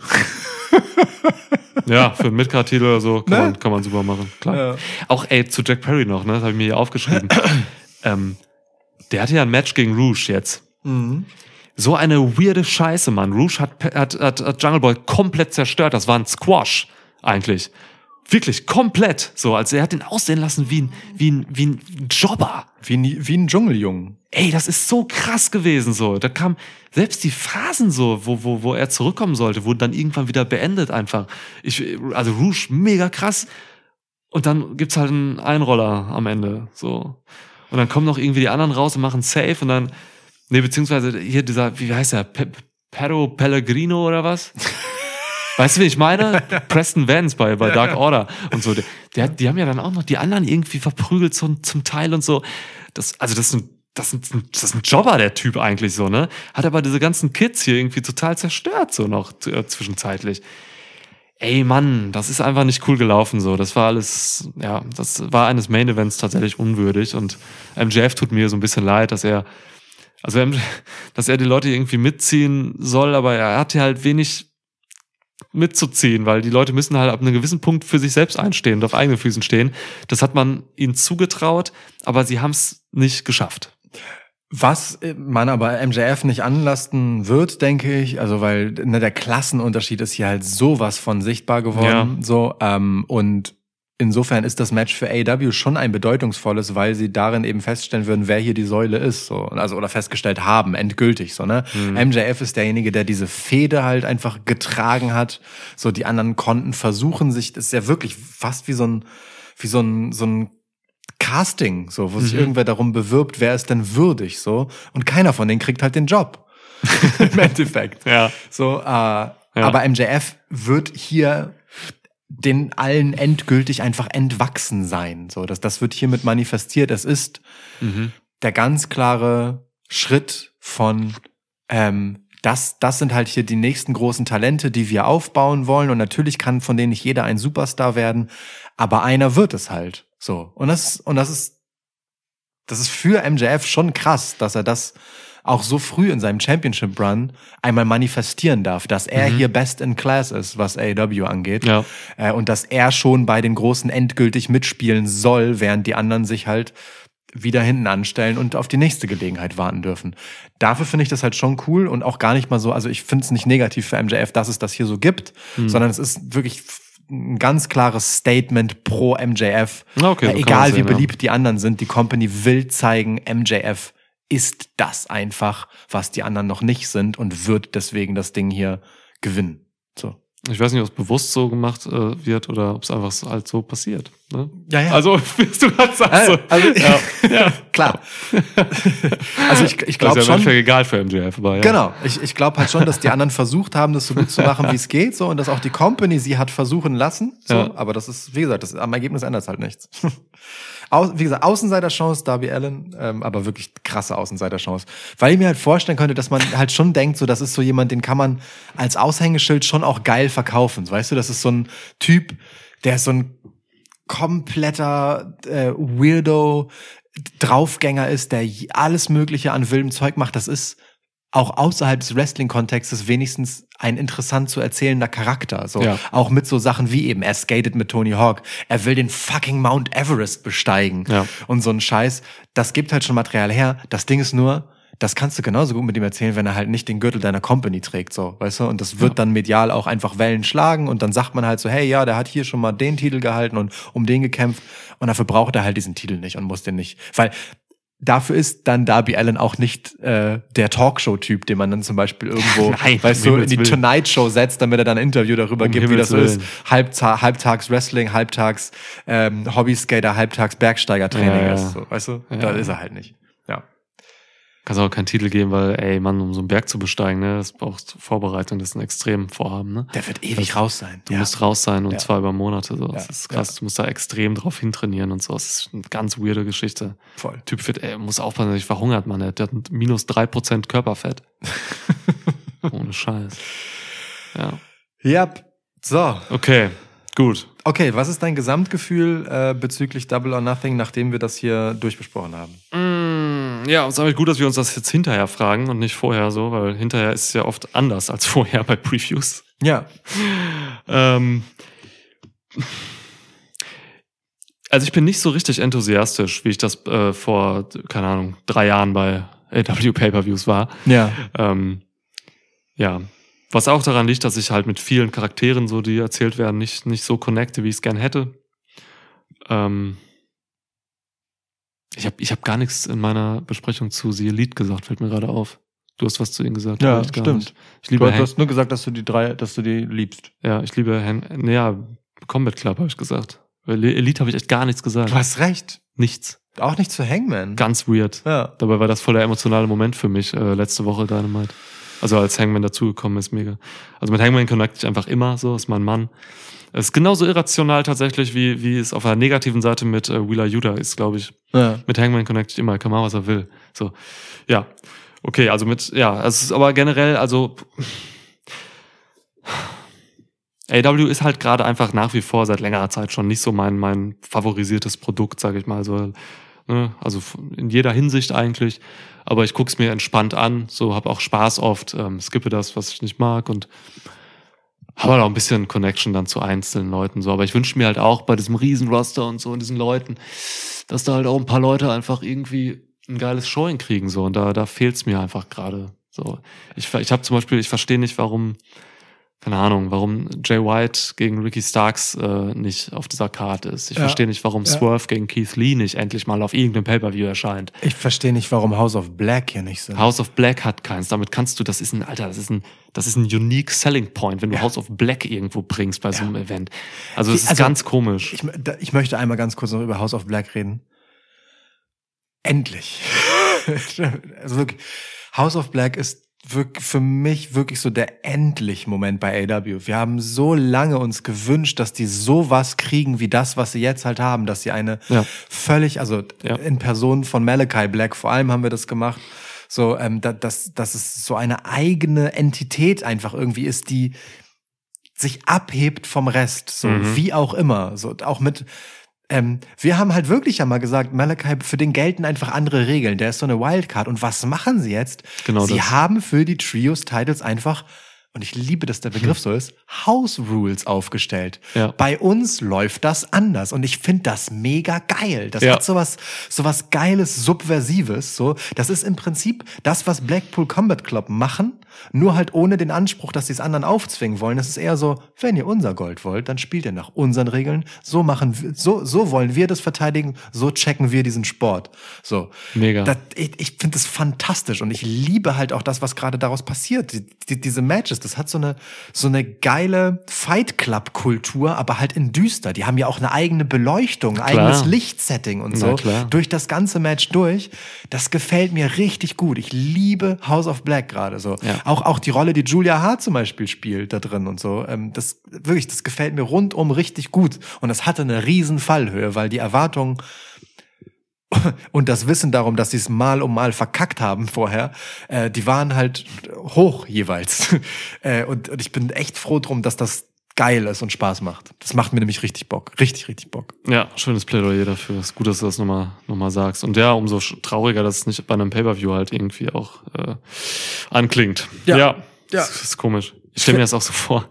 Ja, für einen Midcard-Titel oder so kann, Ne? man, kann man super machen. Klar. Ja. Auch ey, zu Jack Perry noch, ne? Das habe ich mir hier aufgeschrieben. [clears throat] ähm, der hatte ja ein Match gegen Rouge jetzt. Mhm. So eine weirde Scheiße, Mann. Rouge hat, hat, hat, hat Jungle Boy komplett zerstört. Das war ein Squash, eigentlich. Wirklich, komplett. So, als er hat ihn aussehen lassen wie ein, wie ein, wie ein Jobber. Wie, ein- wie ein Dschungeljungen. Ey, das ist so krass gewesen, so. Da kam selbst die Phasen so, wo, wo, wo er zurückkommen sollte, wurden dann irgendwann wieder beendet einfach. Ich, also Rouge, mega krass. Und dann gibt's halt einen Einroller am Ende, so. Und dann kommen noch irgendwie die anderen raus und machen Safe und dann, nee, beziehungsweise hier dieser, wie heißt der, Pe Pero Pellegrino oder was? [laughs] Weißt du, wie ich meine? [laughs] Preston Vance bei, bei Dark Order und so. Der, die haben ja dann auch noch die anderen irgendwie verprügelt zum, zum Teil und so. Das, also das sind das ist, ein, das ist ein Jobber, der Typ eigentlich so, ne? Hat aber diese ganzen Kids hier irgendwie total zerstört, so noch äh, zwischenzeitlich. Ey, Mann, das ist einfach nicht cool gelaufen, so. Das war alles, ja, das war eines Main Events tatsächlich unwürdig und MJF tut mir so ein bisschen leid, dass er, also, [laughs] dass er die Leute irgendwie mitziehen soll, aber er hat hier halt wenig mitzuziehen, weil die Leute müssen halt ab einem gewissen Punkt für sich selbst einstehen und auf eigenen Füßen stehen. Das hat man ihnen zugetraut, aber sie haben es nicht geschafft. Was man aber MJF nicht anlasten wird, denke ich, also weil ne, der Klassenunterschied ist hier halt sowas von sichtbar geworden, Ja. so ähm, und insofern ist das Match für AEW schon ein bedeutungsvolles, weil sie darin eben feststellen würden, wer hier die Säule ist, so also oder festgestellt haben, endgültig so ne. MJF ist derjenige, der diese Fehde halt einfach getragen hat, so die anderen konnten versuchen sich, das ist ja wirklich fast wie so ein wie so ein so ein Casting, so, wo sich Mhm. irgendwer darum bewirbt, wer ist denn würdig, so. Und keiner von denen kriegt halt den Job. [laughs] Im Endeffekt. Ja. So, äh, aber MJF wird hier den allen endgültig einfach entwachsen sein. So, das, das wird hiermit manifestiert. Es ist Mhm. der ganz klare Schritt von ähm, das, das sind halt hier die nächsten großen Talente, die wir aufbauen wollen. Und natürlich kann von denen nicht jeder ein Superstar werden, aber einer wird es halt. So. Und das, und das ist, das ist für MJF schon krass, dass er das auch so früh in seinem Championship Run einmal manifestieren darf, dass er hier best in class ist, was AEW angeht. Ja. Äh, und dass er schon bei den Großen endgültig mitspielen soll, während die anderen sich halt wieder hinten anstellen und auf die nächste Gelegenheit warten dürfen. Dafür finde ich das halt schon cool und auch gar nicht mal so, also ich finde es nicht negativ für MJF, dass es das hier so gibt, Hm. sondern es ist wirklich ein ganz klares Statement pro MJF. Okay, so äh, egal sehen, wie ja. beliebt die anderen sind, die Company will zeigen, MJF ist das einfach, was die anderen noch nicht sind und wird deswegen das Ding hier gewinnen. So. Ich weiß nicht, ob es bewusst so gemacht äh, wird oder ob es einfach so- halt so passiert. Ne? Ja, ja. Also, [laughs] wie du gerade sagst. Äh, so. also, ja, [laughs] ja. klar. [laughs] also ich, ich glaube ist ja schon. Egal für MJF, aber ja. Genau. Ich, ich glaube halt schon, dass die anderen versucht haben, das so gut zu machen, wie es geht, so und dass auch die Company sie hat versuchen lassen. So, Ja. aber das ist, wie gesagt, das, am Ergebnis ändert es halt nichts. Wie gesagt, Außenseiter-Chance, Darby Allen, ähm, aber wirklich krasse Außenseiter-Chance. Weil ich mir halt vorstellen könnte, dass man halt schon denkt, so, das ist so jemand, den kann man als Aushängeschild schon auch geil verkaufen. Weißt du, das ist so ein Typ, der ist so ein kompletter äh, Weirdo, Draufgänger ist, der alles Mögliche an wildem Zeug macht. Das ist auch außerhalb des Wrestling-Kontextes wenigstens ein interessant zu erzählender Charakter. So Ja. auch mit so Sachen wie eben, er skatet mit Tony Hawk, er will den fucking Mount Everest besteigen Ja. und so ein Scheiß. Das gibt halt schon Material her. Das Ding ist nur, das kannst du genauso gut mit ihm erzählen, wenn er halt nicht den Gürtel deiner Company trägt, so, weißt du? Und das wird dann medial auch einfach Wellen schlagen und dann sagt man halt so, hey, ja, der hat hier schon mal den Titel gehalten und um den gekämpft und dafür braucht er halt diesen Titel nicht und muss den nicht, weil dafür ist dann Darby Allen auch nicht äh, der Talkshow-Typ, den man dann zum Beispiel irgendwo, [laughs] Nein, weißt du, in die. Tonight Show setzt, damit er dann ein Interview darüber Um gibt, wie Himmels das so ist. Halbta halbtags Wrestling, halbtags ähm, Hobbyskater, halbtags Bergsteigertraining Ja, ja. ist. So, weißt du? Ja. Da ist er halt nicht. Ja. Kannst auch keinen Titel geben, weil, ey, Mann, um so einen Berg zu besteigen, ne, das braucht Vorbereitung, das ist ein extrem Vorhaben, ne? Der wird ewig raus sein. Du ja. musst raus sein und Ja. zwar über Monate. So. Das Ja, ist krass. Du musst da extrem drauf hintrainieren und so. Das ist eine ganz weirde Geschichte. voll. Typ wird, ey, muss aufpassen, dass ich verhungert, Mann. Der hat minus drei Prozent Körperfett. [laughs] Ohne Scheiß. Ja. Yep. So. Okay, gut. Okay, was ist dein Gesamtgefühl äh, bezüglich Double or Nothing, nachdem wir das hier durchbesprochen haben? Mm, ja, es ist eigentlich gut, dass wir uns das jetzt hinterher fragen und nicht vorher so, weil hinterher ist es ja oft anders als [laughs] vorher bei Previews. Ja. Ähm, also ich bin nicht so richtig enthusiastisch, wie ich das äh, vor, keine Ahnung, drei Jahren bei AW Pay-Per-Views war. Ja. Ähm, ja, was auch daran liegt, dass ich halt mit vielen Charakteren, so die erzählt werden, nicht, nicht so connecte, wie ich es gern hätte. Ähm, ich habe ich hab gar nichts in meiner Besprechung zu The Elite gesagt, fällt mir gerade auf. Du hast was zu ihnen gesagt. Ja, ich stimmt. nicht. Ich liebe Du, du hast nur gesagt, dass du die drei, dass du die liebst. ja, ich liebe Hank, ja, Combat Club habe ich gesagt. Weil Elite habe ich echt gar nichts gesagt. Du hast recht. Nichts. Auch nicht zu Hangman. Ganz weird. Ja. Dabei war das voll der emotionale Moment für mich äh, letzte Woche Dynamite. Also als Hangman dazugekommen ist, mega. Also mit Hangman connecte ich einfach immer so, ist mein Mann. Es ist genauso irrational tatsächlich, wie, wie es auf der negativen Seite mit äh, Wheeler Yuta ist, glaube ich. ja. Mit Hangman connecte ich immer, er kann machen, was er will. So, ja. Okay, also mit, ja, es ist aber generell, also AW ist halt gerade einfach nach wie vor seit längerer Zeit schon nicht so mein, mein favorisiertes Produkt, sage ich mal. So, ne? Also in jeder Hinsicht eigentlich. Aber ich guck's mir entspannt an, so habe auch Spaß oft, ähm, skippe das, was ich nicht mag und habe halt auch ein bisschen Connection dann zu einzelnen Leuten. So, aber ich wünsche mir halt auch bei diesem Riesenroster und so und diesen Leuten, dass da halt auch ein paar Leute einfach irgendwie ein geiles Showing kriegen. So, und da, da fehlt's mir einfach gerade. So, ich, ich habe zum Beispiel, ich verstehe nicht, warum keine Ahnung, warum Jay White gegen Ricky Starks äh, nicht auf dieser Karte ist. Ich Ja. verstehe nicht, warum Ja. Swerve gegen Keith Lee nicht endlich mal auf irgendeinem Pay-Per-View erscheint. Ich verstehe nicht, warum House of Black hier nicht sind. House of Black hat keins. Damit kannst du, das ist ein, Alter, das ist ein, das ist ein unique selling point, wenn du House of Black irgendwo bringst bei so einem Event. Also es ist Also, ganz komisch. Ich, ich möchte einmal ganz kurz noch über House of Black reden. Endlich. [laughs] also wirklich, House of Black ist für mich wirklich so der endlich Moment bei AW. Wir haben so lange uns gewünscht, dass die sowas kriegen wie das, was sie jetzt halt haben, dass sie eine Ja. völlig, also Ja. in Person von Malachi Black vor allem haben wir das gemacht, so ähm, da, dass, dass es so eine eigene Entität einfach irgendwie ist, die sich abhebt vom Rest, so Mhm. wie auch immer, so auch mit ähm, wir haben halt wirklich ja mal gesagt, Malachi, für den gelten einfach andere Regeln. Der ist so eine Wildcard. Und was machen sie jetzt? Genau sie das. haben für die Trios-Titles einfach, und ich liebe, dass der Begriff so ist, House Rules aufgestellt. Ja. Bei uns läuft das anders. Und ich finde das mega geil. Das Ja. hat sowas, sowas Geiles, Subversives. So, das ist im Prinzip das, was Blackpool Combat Club machen, nur halt ohne den Anspruch, dass sie es anderen aufzwingen wollen. Es ist eher so, wenn ihr unser Gold wollt, dann spielt ihr nach unseren Regeln. So machen wir, so, so wollen wir das verteidigen, so checken wir diesen Sport. So. Mega. Das, ich ich finde das fantastisch und ich liebe halt auch das, was gerade daraus passiert. Die, die, diese Matches, das hat so eine, so eine geile Fight Club Kultur, aber halt in düster. Die haben ja auch eine eigene Beleuchtung, ein eigenes Lichtsetting und so. klar. Durch das ganze Match durch. Das gefällt mir richtig gut. Ich liebe House of Black gerade so. Ja. Auch, auch die Rolle, die Julia Hart zum Beispiel spielt da drin und so. Ähm, das wirklich, das gefällt mir rundum richtig gut. Und das hatte eine riesen Fallhöhe, weil die Erwartungen [laughs] und das Wissen darum, dass sie es mal um mal verkackt haben vorher, äh, die waren halt hoch jeweils. [laughs] äh, und, und ich bin echt froh drum, dass das geil ist und Spaß macht. Das macht mir nämlich richtig Bock. Richtig, richtig Bock. Ja, schönes Plädoyer dafür. Ist gut, dass du das nochmal noch mal sagst. Und ja, umso trauriger, dass es nicht bei einem Pay-Per-View halt irgendwie auch äh, anklingt. Ja. ja. Ja. Das ist komisch. Ich stelle mir das auch so vor.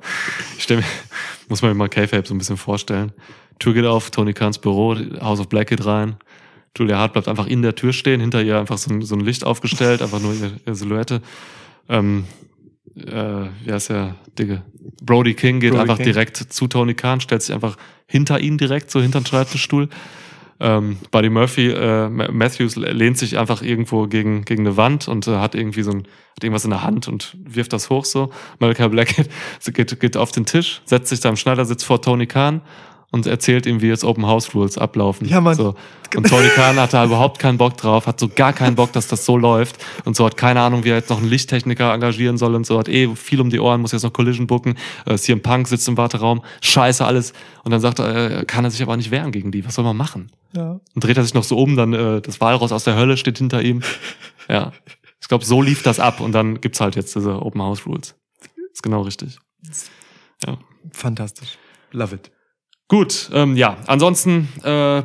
Ich stell mir, [laughs] muss man mir mal K-Fape so ein bisschen vorstellen. Tür geht auf, Tony Kahns Büro, House of Black geht rein. Julia Hart bleibt einfach in der Tür stehen, hinter ihr einfach so ein, so ein Licht aufgestellt, einfach nur ihre, ihre Silhouette. Ähm, äh, wie heißt der Dicke? Brody King geht Brody einfach King. direkt zu Tony Khan, stellt sich einfach hinter ihn direkt, so hinter den Schreibtischstuhl. Ähm, Buddy Murphy, äh, Ma- Matthews lehnt sich einfach irgendwo gegen, gegen eine Wand und äh, hat irgendwie so ein, hat irgendwas in der Hand und wirft das hoch so. Malachi Black [laughs] geht, geht, geht auf den Tisch, setzt sich da im Schneidersitz vor Tony Khan und erzählt ihm, wie jetzt Open House Rules ablaufen. Ja, Mann. So. Und Tony Khan hat da überhaupt keinen Bock drauf, hat so gar keinen Bock, dass das so läuft und so hat keine Ahnung, wie er jetzt noch einen Lichttechniker engagieren soll und so hat eh viel um die Ohren, muss jetzt noch Collision booken. Äh, CM Punk sitzt im Warteraum, scheiße alles. Und dann sagt er, äh, kann er sich aber nicht wehren gegen die. Was soll man machen? Ja. Und dreht er sich noch so um, dann äh, das Walross aus der Hölle steht hinter ihm. [laughs] Ja. Ich glaube, so lief das ab und dann gibt's halt jetzt diese Open House Rules. Ist genau richtig. Ja. Fantastisch. Love it. Gut, ähm, ja, ansonsten, äh,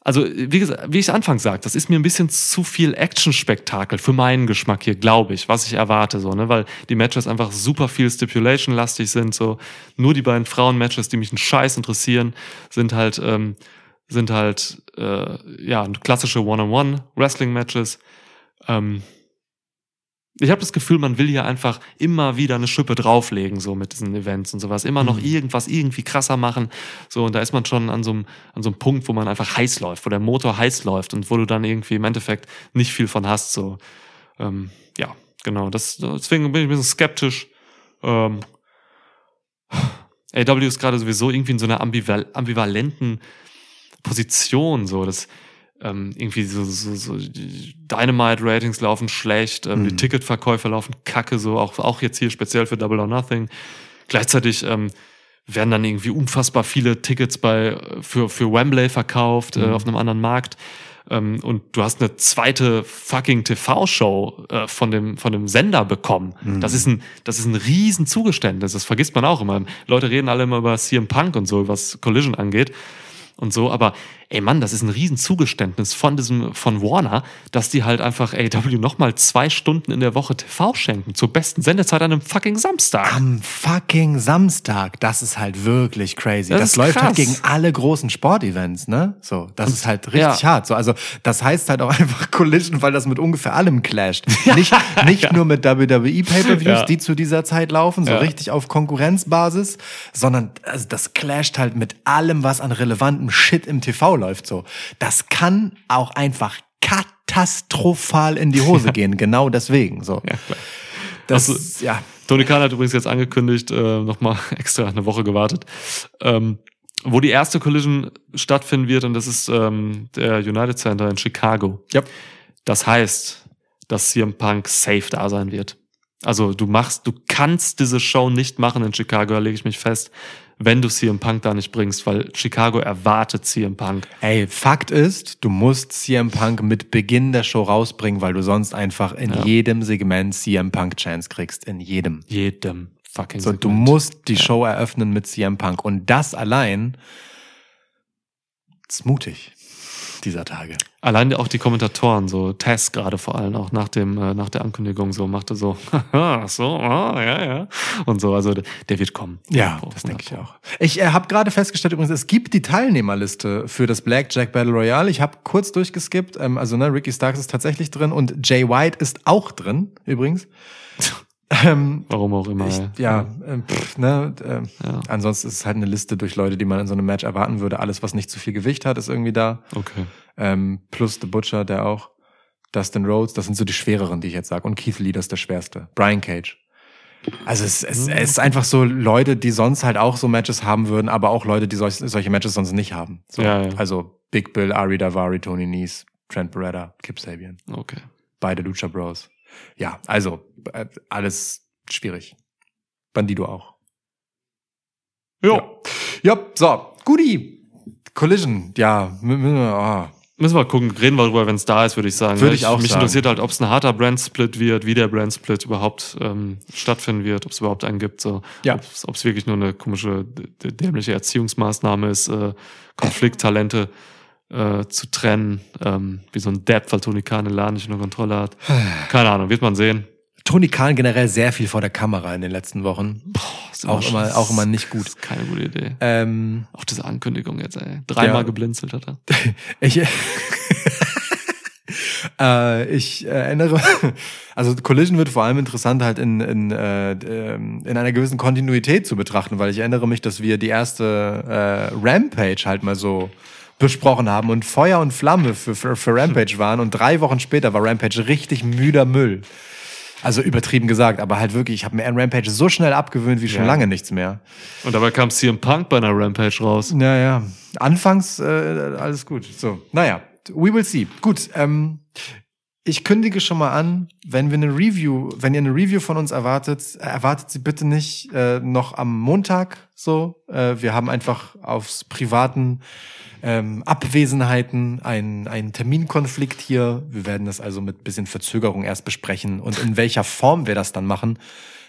also wie gesagt, wie ich anfangs sagte, das ist mir ein bisschen zu viel Action-Spektakel für meinen Geschmack hier, glaube ich, was ich erwarte, so, ne, weil die Matches einfach super viel Stipulation-lastig sind, so, nur die beiden Frauen-Matches, die mich einen Scheiß interessieren, sind halt, ähm, sind halt, äh, ja, klassische One-on-One-Wrestling-Matches, ähm, ich habe das Gefühl, man will hier einfach immer wieder eine Schippe drauflegen, so mit diesen Events und sowas. Immer noch irgendwas irgendwie krasser machen. So, und da ist man schon an so, einem, an so einem Punkt, wo man einfach heiß läuft, wo der Motor heiß läuft und wo du dann irgendwie im Endeffekt nicht viel von hast. So, ähm, ja, genau. Das, deswegen bin ich ein bisschen skeptisch. Ähm, AW ist gerade sowieso irgendwie in so einer ambival ambivalenten Position, so das ähm, irgendwie so, so, so Dynamite-Ratings laufen schlecht, ähm, die Ticketverkäufe laufen kacke, so auch, auch jetzt hier speziell für Double or Nothing. Gleichzeitig ähm, werden dann irgendwie unfassbar viele Tickets bei für, für Wembley verkauft, äh, auf einem anderen Markt. ähm, und du hast eine zweite fucking TV-Show äh, von dem von dem Sender bekommen. Das ist ein das ist ein riesen Zugeständnis. Das vergisst man auch immer. Leute reden alle immer über CM Punk und so, was Collision angeht und so, aber ey Mann, das ist ein riesen Zugeständnis von diesem, von Warner, dass die halt einfach AW nochmal zwei Stunden in der Woche TV schenken, zur besten Sendezeit an einem fucking Samstag. Am fucking Samstag. Das ist halt wirklich crazy. Das Das, läuft halt krass. gegen alle großen Sportevents, ne? So, das ist halt richtig ja. hart. So, also, das heißt halt auch [laughs] einfach Collision, weil das mit ungefähr allem clasht. [laughs] Nicht, nicht nur mit WWE Pay-Per-Views, Ja. die zu dieser Zeit laufen, so Ja. richtig auf Konkurrenzbasis, sondern also das clasht halt mit allem, was an relevantem Shit im TV läuft, so. Das kann auch einfach katastrophal in die Hose gehen, genau deswegen, so. Ja, klar. Das, Also- ja. Tony Khan hat übrigens jetzt angekündigt, äh, nochmal [laughs] extra eine Woche gewartet, ähm, wo die erste Collision stattfinden wird und das ist ähm, der United Center in Chicago. Ja. Das heißt, dass CM Punk safe da sein wird. Also du machst, du kannst diese Show nicht machen in Chicago, da lege ich mich fest, wenn du CM Punk da nicht bringst, weil Chicago erwartet CM Punk. Ey, Fakt ist, du musst CM Punk mit Beginn der Show rausbringen, weil du sonst einfach in Ja. jedem Segment CM Punk Chance kriegst. In jedem. Jedem fucking So, du Segment. musst die Show eröffnen mit CM Punk. Und das allein ist mutig dieser Tage. Allein auch die Kommentatoren, so Tess gerade vor allem auch nach dem äh, nach der Ankündigung so machte so, [laughs] so, ah, ja, ja und so. Also der wird kommen. Ja, das denke ich 100 auch. Ich äh, habe gerade festgestellt übrigens, es gibt die Teilnehmerliste für das Blackjack Battle Royale. Ich habe kurz durchgeskippt. Ähm, also ne, Ricky Starks ist tatsächlich drin und Jay White ist auch drin übrigens. [laughs] ähm, Warum auch immer. Ich, ja, ähm, pff, ne, ähm, Ja. ansonsten ist es halt eine Liste durch Leute, die man in so einem Match erwarten würde. Alles, was nicht zu viel Gewicht hat, ist irgendwie da. Okay. Ähm, plus The Butcher, der auch. Dustin Rhodes, das sind so die schwereren, die ich jetzt sage. Und Keith Lee, das ist der schwerste. Brian Cage. Also es, es, es ist einfach so Leute, die sonst halt auch so Matches haben würden, aber auch Leute, die solch, solche Matches sonst nicht haben. So, Ja, ja. Also Big Bill, Ari Davari, Tony Nese, Trent Beretta, Kip Sabian. Okay. Beide Lucha Bros. Ja, also äh, alles schwierig. Bandido auch. Jo. Ja, so, Guti. Collision, ja. ah. Müssen wir gucken, reden wir darüber, wenn es da ist, würde ich sagen. Würde ich auch Mich sagen. interessiert halt, ob es ein harter Brand-Split wird, wie der Brand-Split überhaupt ähm, stattfinden wird, ob es überhaupt einen gibt. So. Ja. Ob es wirklich nur eine komische, dämliche Erziehungsmaßnahme ist, äh, Konflikttalente äh, zu trennen, ähm, wie so ein Depp, weil Tony Khan den Laden nicht unter Kontrolle hat. Keine Ahnung, wird man sehen. Tony Khan generell sehr viel vor der Kamera in den letzten Wochen. Ist Auch immer- auch immer nicht gut. Ist keine gute Idee. Ähm, Auch diese Ankündigung jetzt, ey. Dreimal Ja. geblinzelt hat er. [laughs] ich, äh, ich erinnere, also Collision wird vor allem interessant halt in, in, äh, in einer gewissen Kontinuität zu betrachten, weil ich erinnere mich, dass wir die erste äh, Rampage halt mal so besprochen haben und Feuer und Flamme für, für, für Rampage waren und drei Wochen später war Rampage richtig müder Müll. Also übertrieben gesagt, aber halt wirklich, ich habe mir an Rampage so schnell abgewöhnt wie schon Ja. lange nichts mehr. Und dabei kam CM Punk bei einer Rampage raus. Ja, ja. Anfangs äh, alles gut. So, naja, we will see. Gut, ähm, ich kündige schon mal an, wenn wir eine Review, wenn ihr eine Review von uns erwartet, erwartet sie bitte nicht äh, noch am Montag so. Äh, wir haben einfach aufs privaten ähm, Abwesenheiten einen, einen Terminkonflikt hier. Wir werden das also mit bisschen Verzögerung erst besprechen. Und in welcher Form wir das dann machen,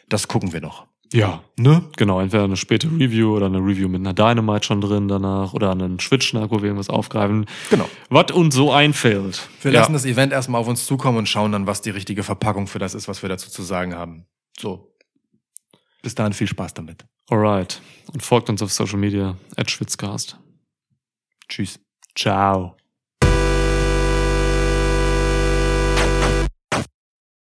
das gucken wir noch. Ja. Ne? Genau, entweder eine späte Review oder eine Review mit einer Dynamite schon drin danach oder einen Switch-Schnack, wo wir irgendwas aufgreifen. Genau. Was uns so einfällt. Wir ja. lassen das Event erstmal auf uns zukommen und schauen dann, was die richtige Verpackung für das ist, was wir dazu zu sagen haben. So. Bis dahin viel Spaß damit. Alright. Und folgt uns auf Social Media at Schwitzcast. Tschüss. Ciao.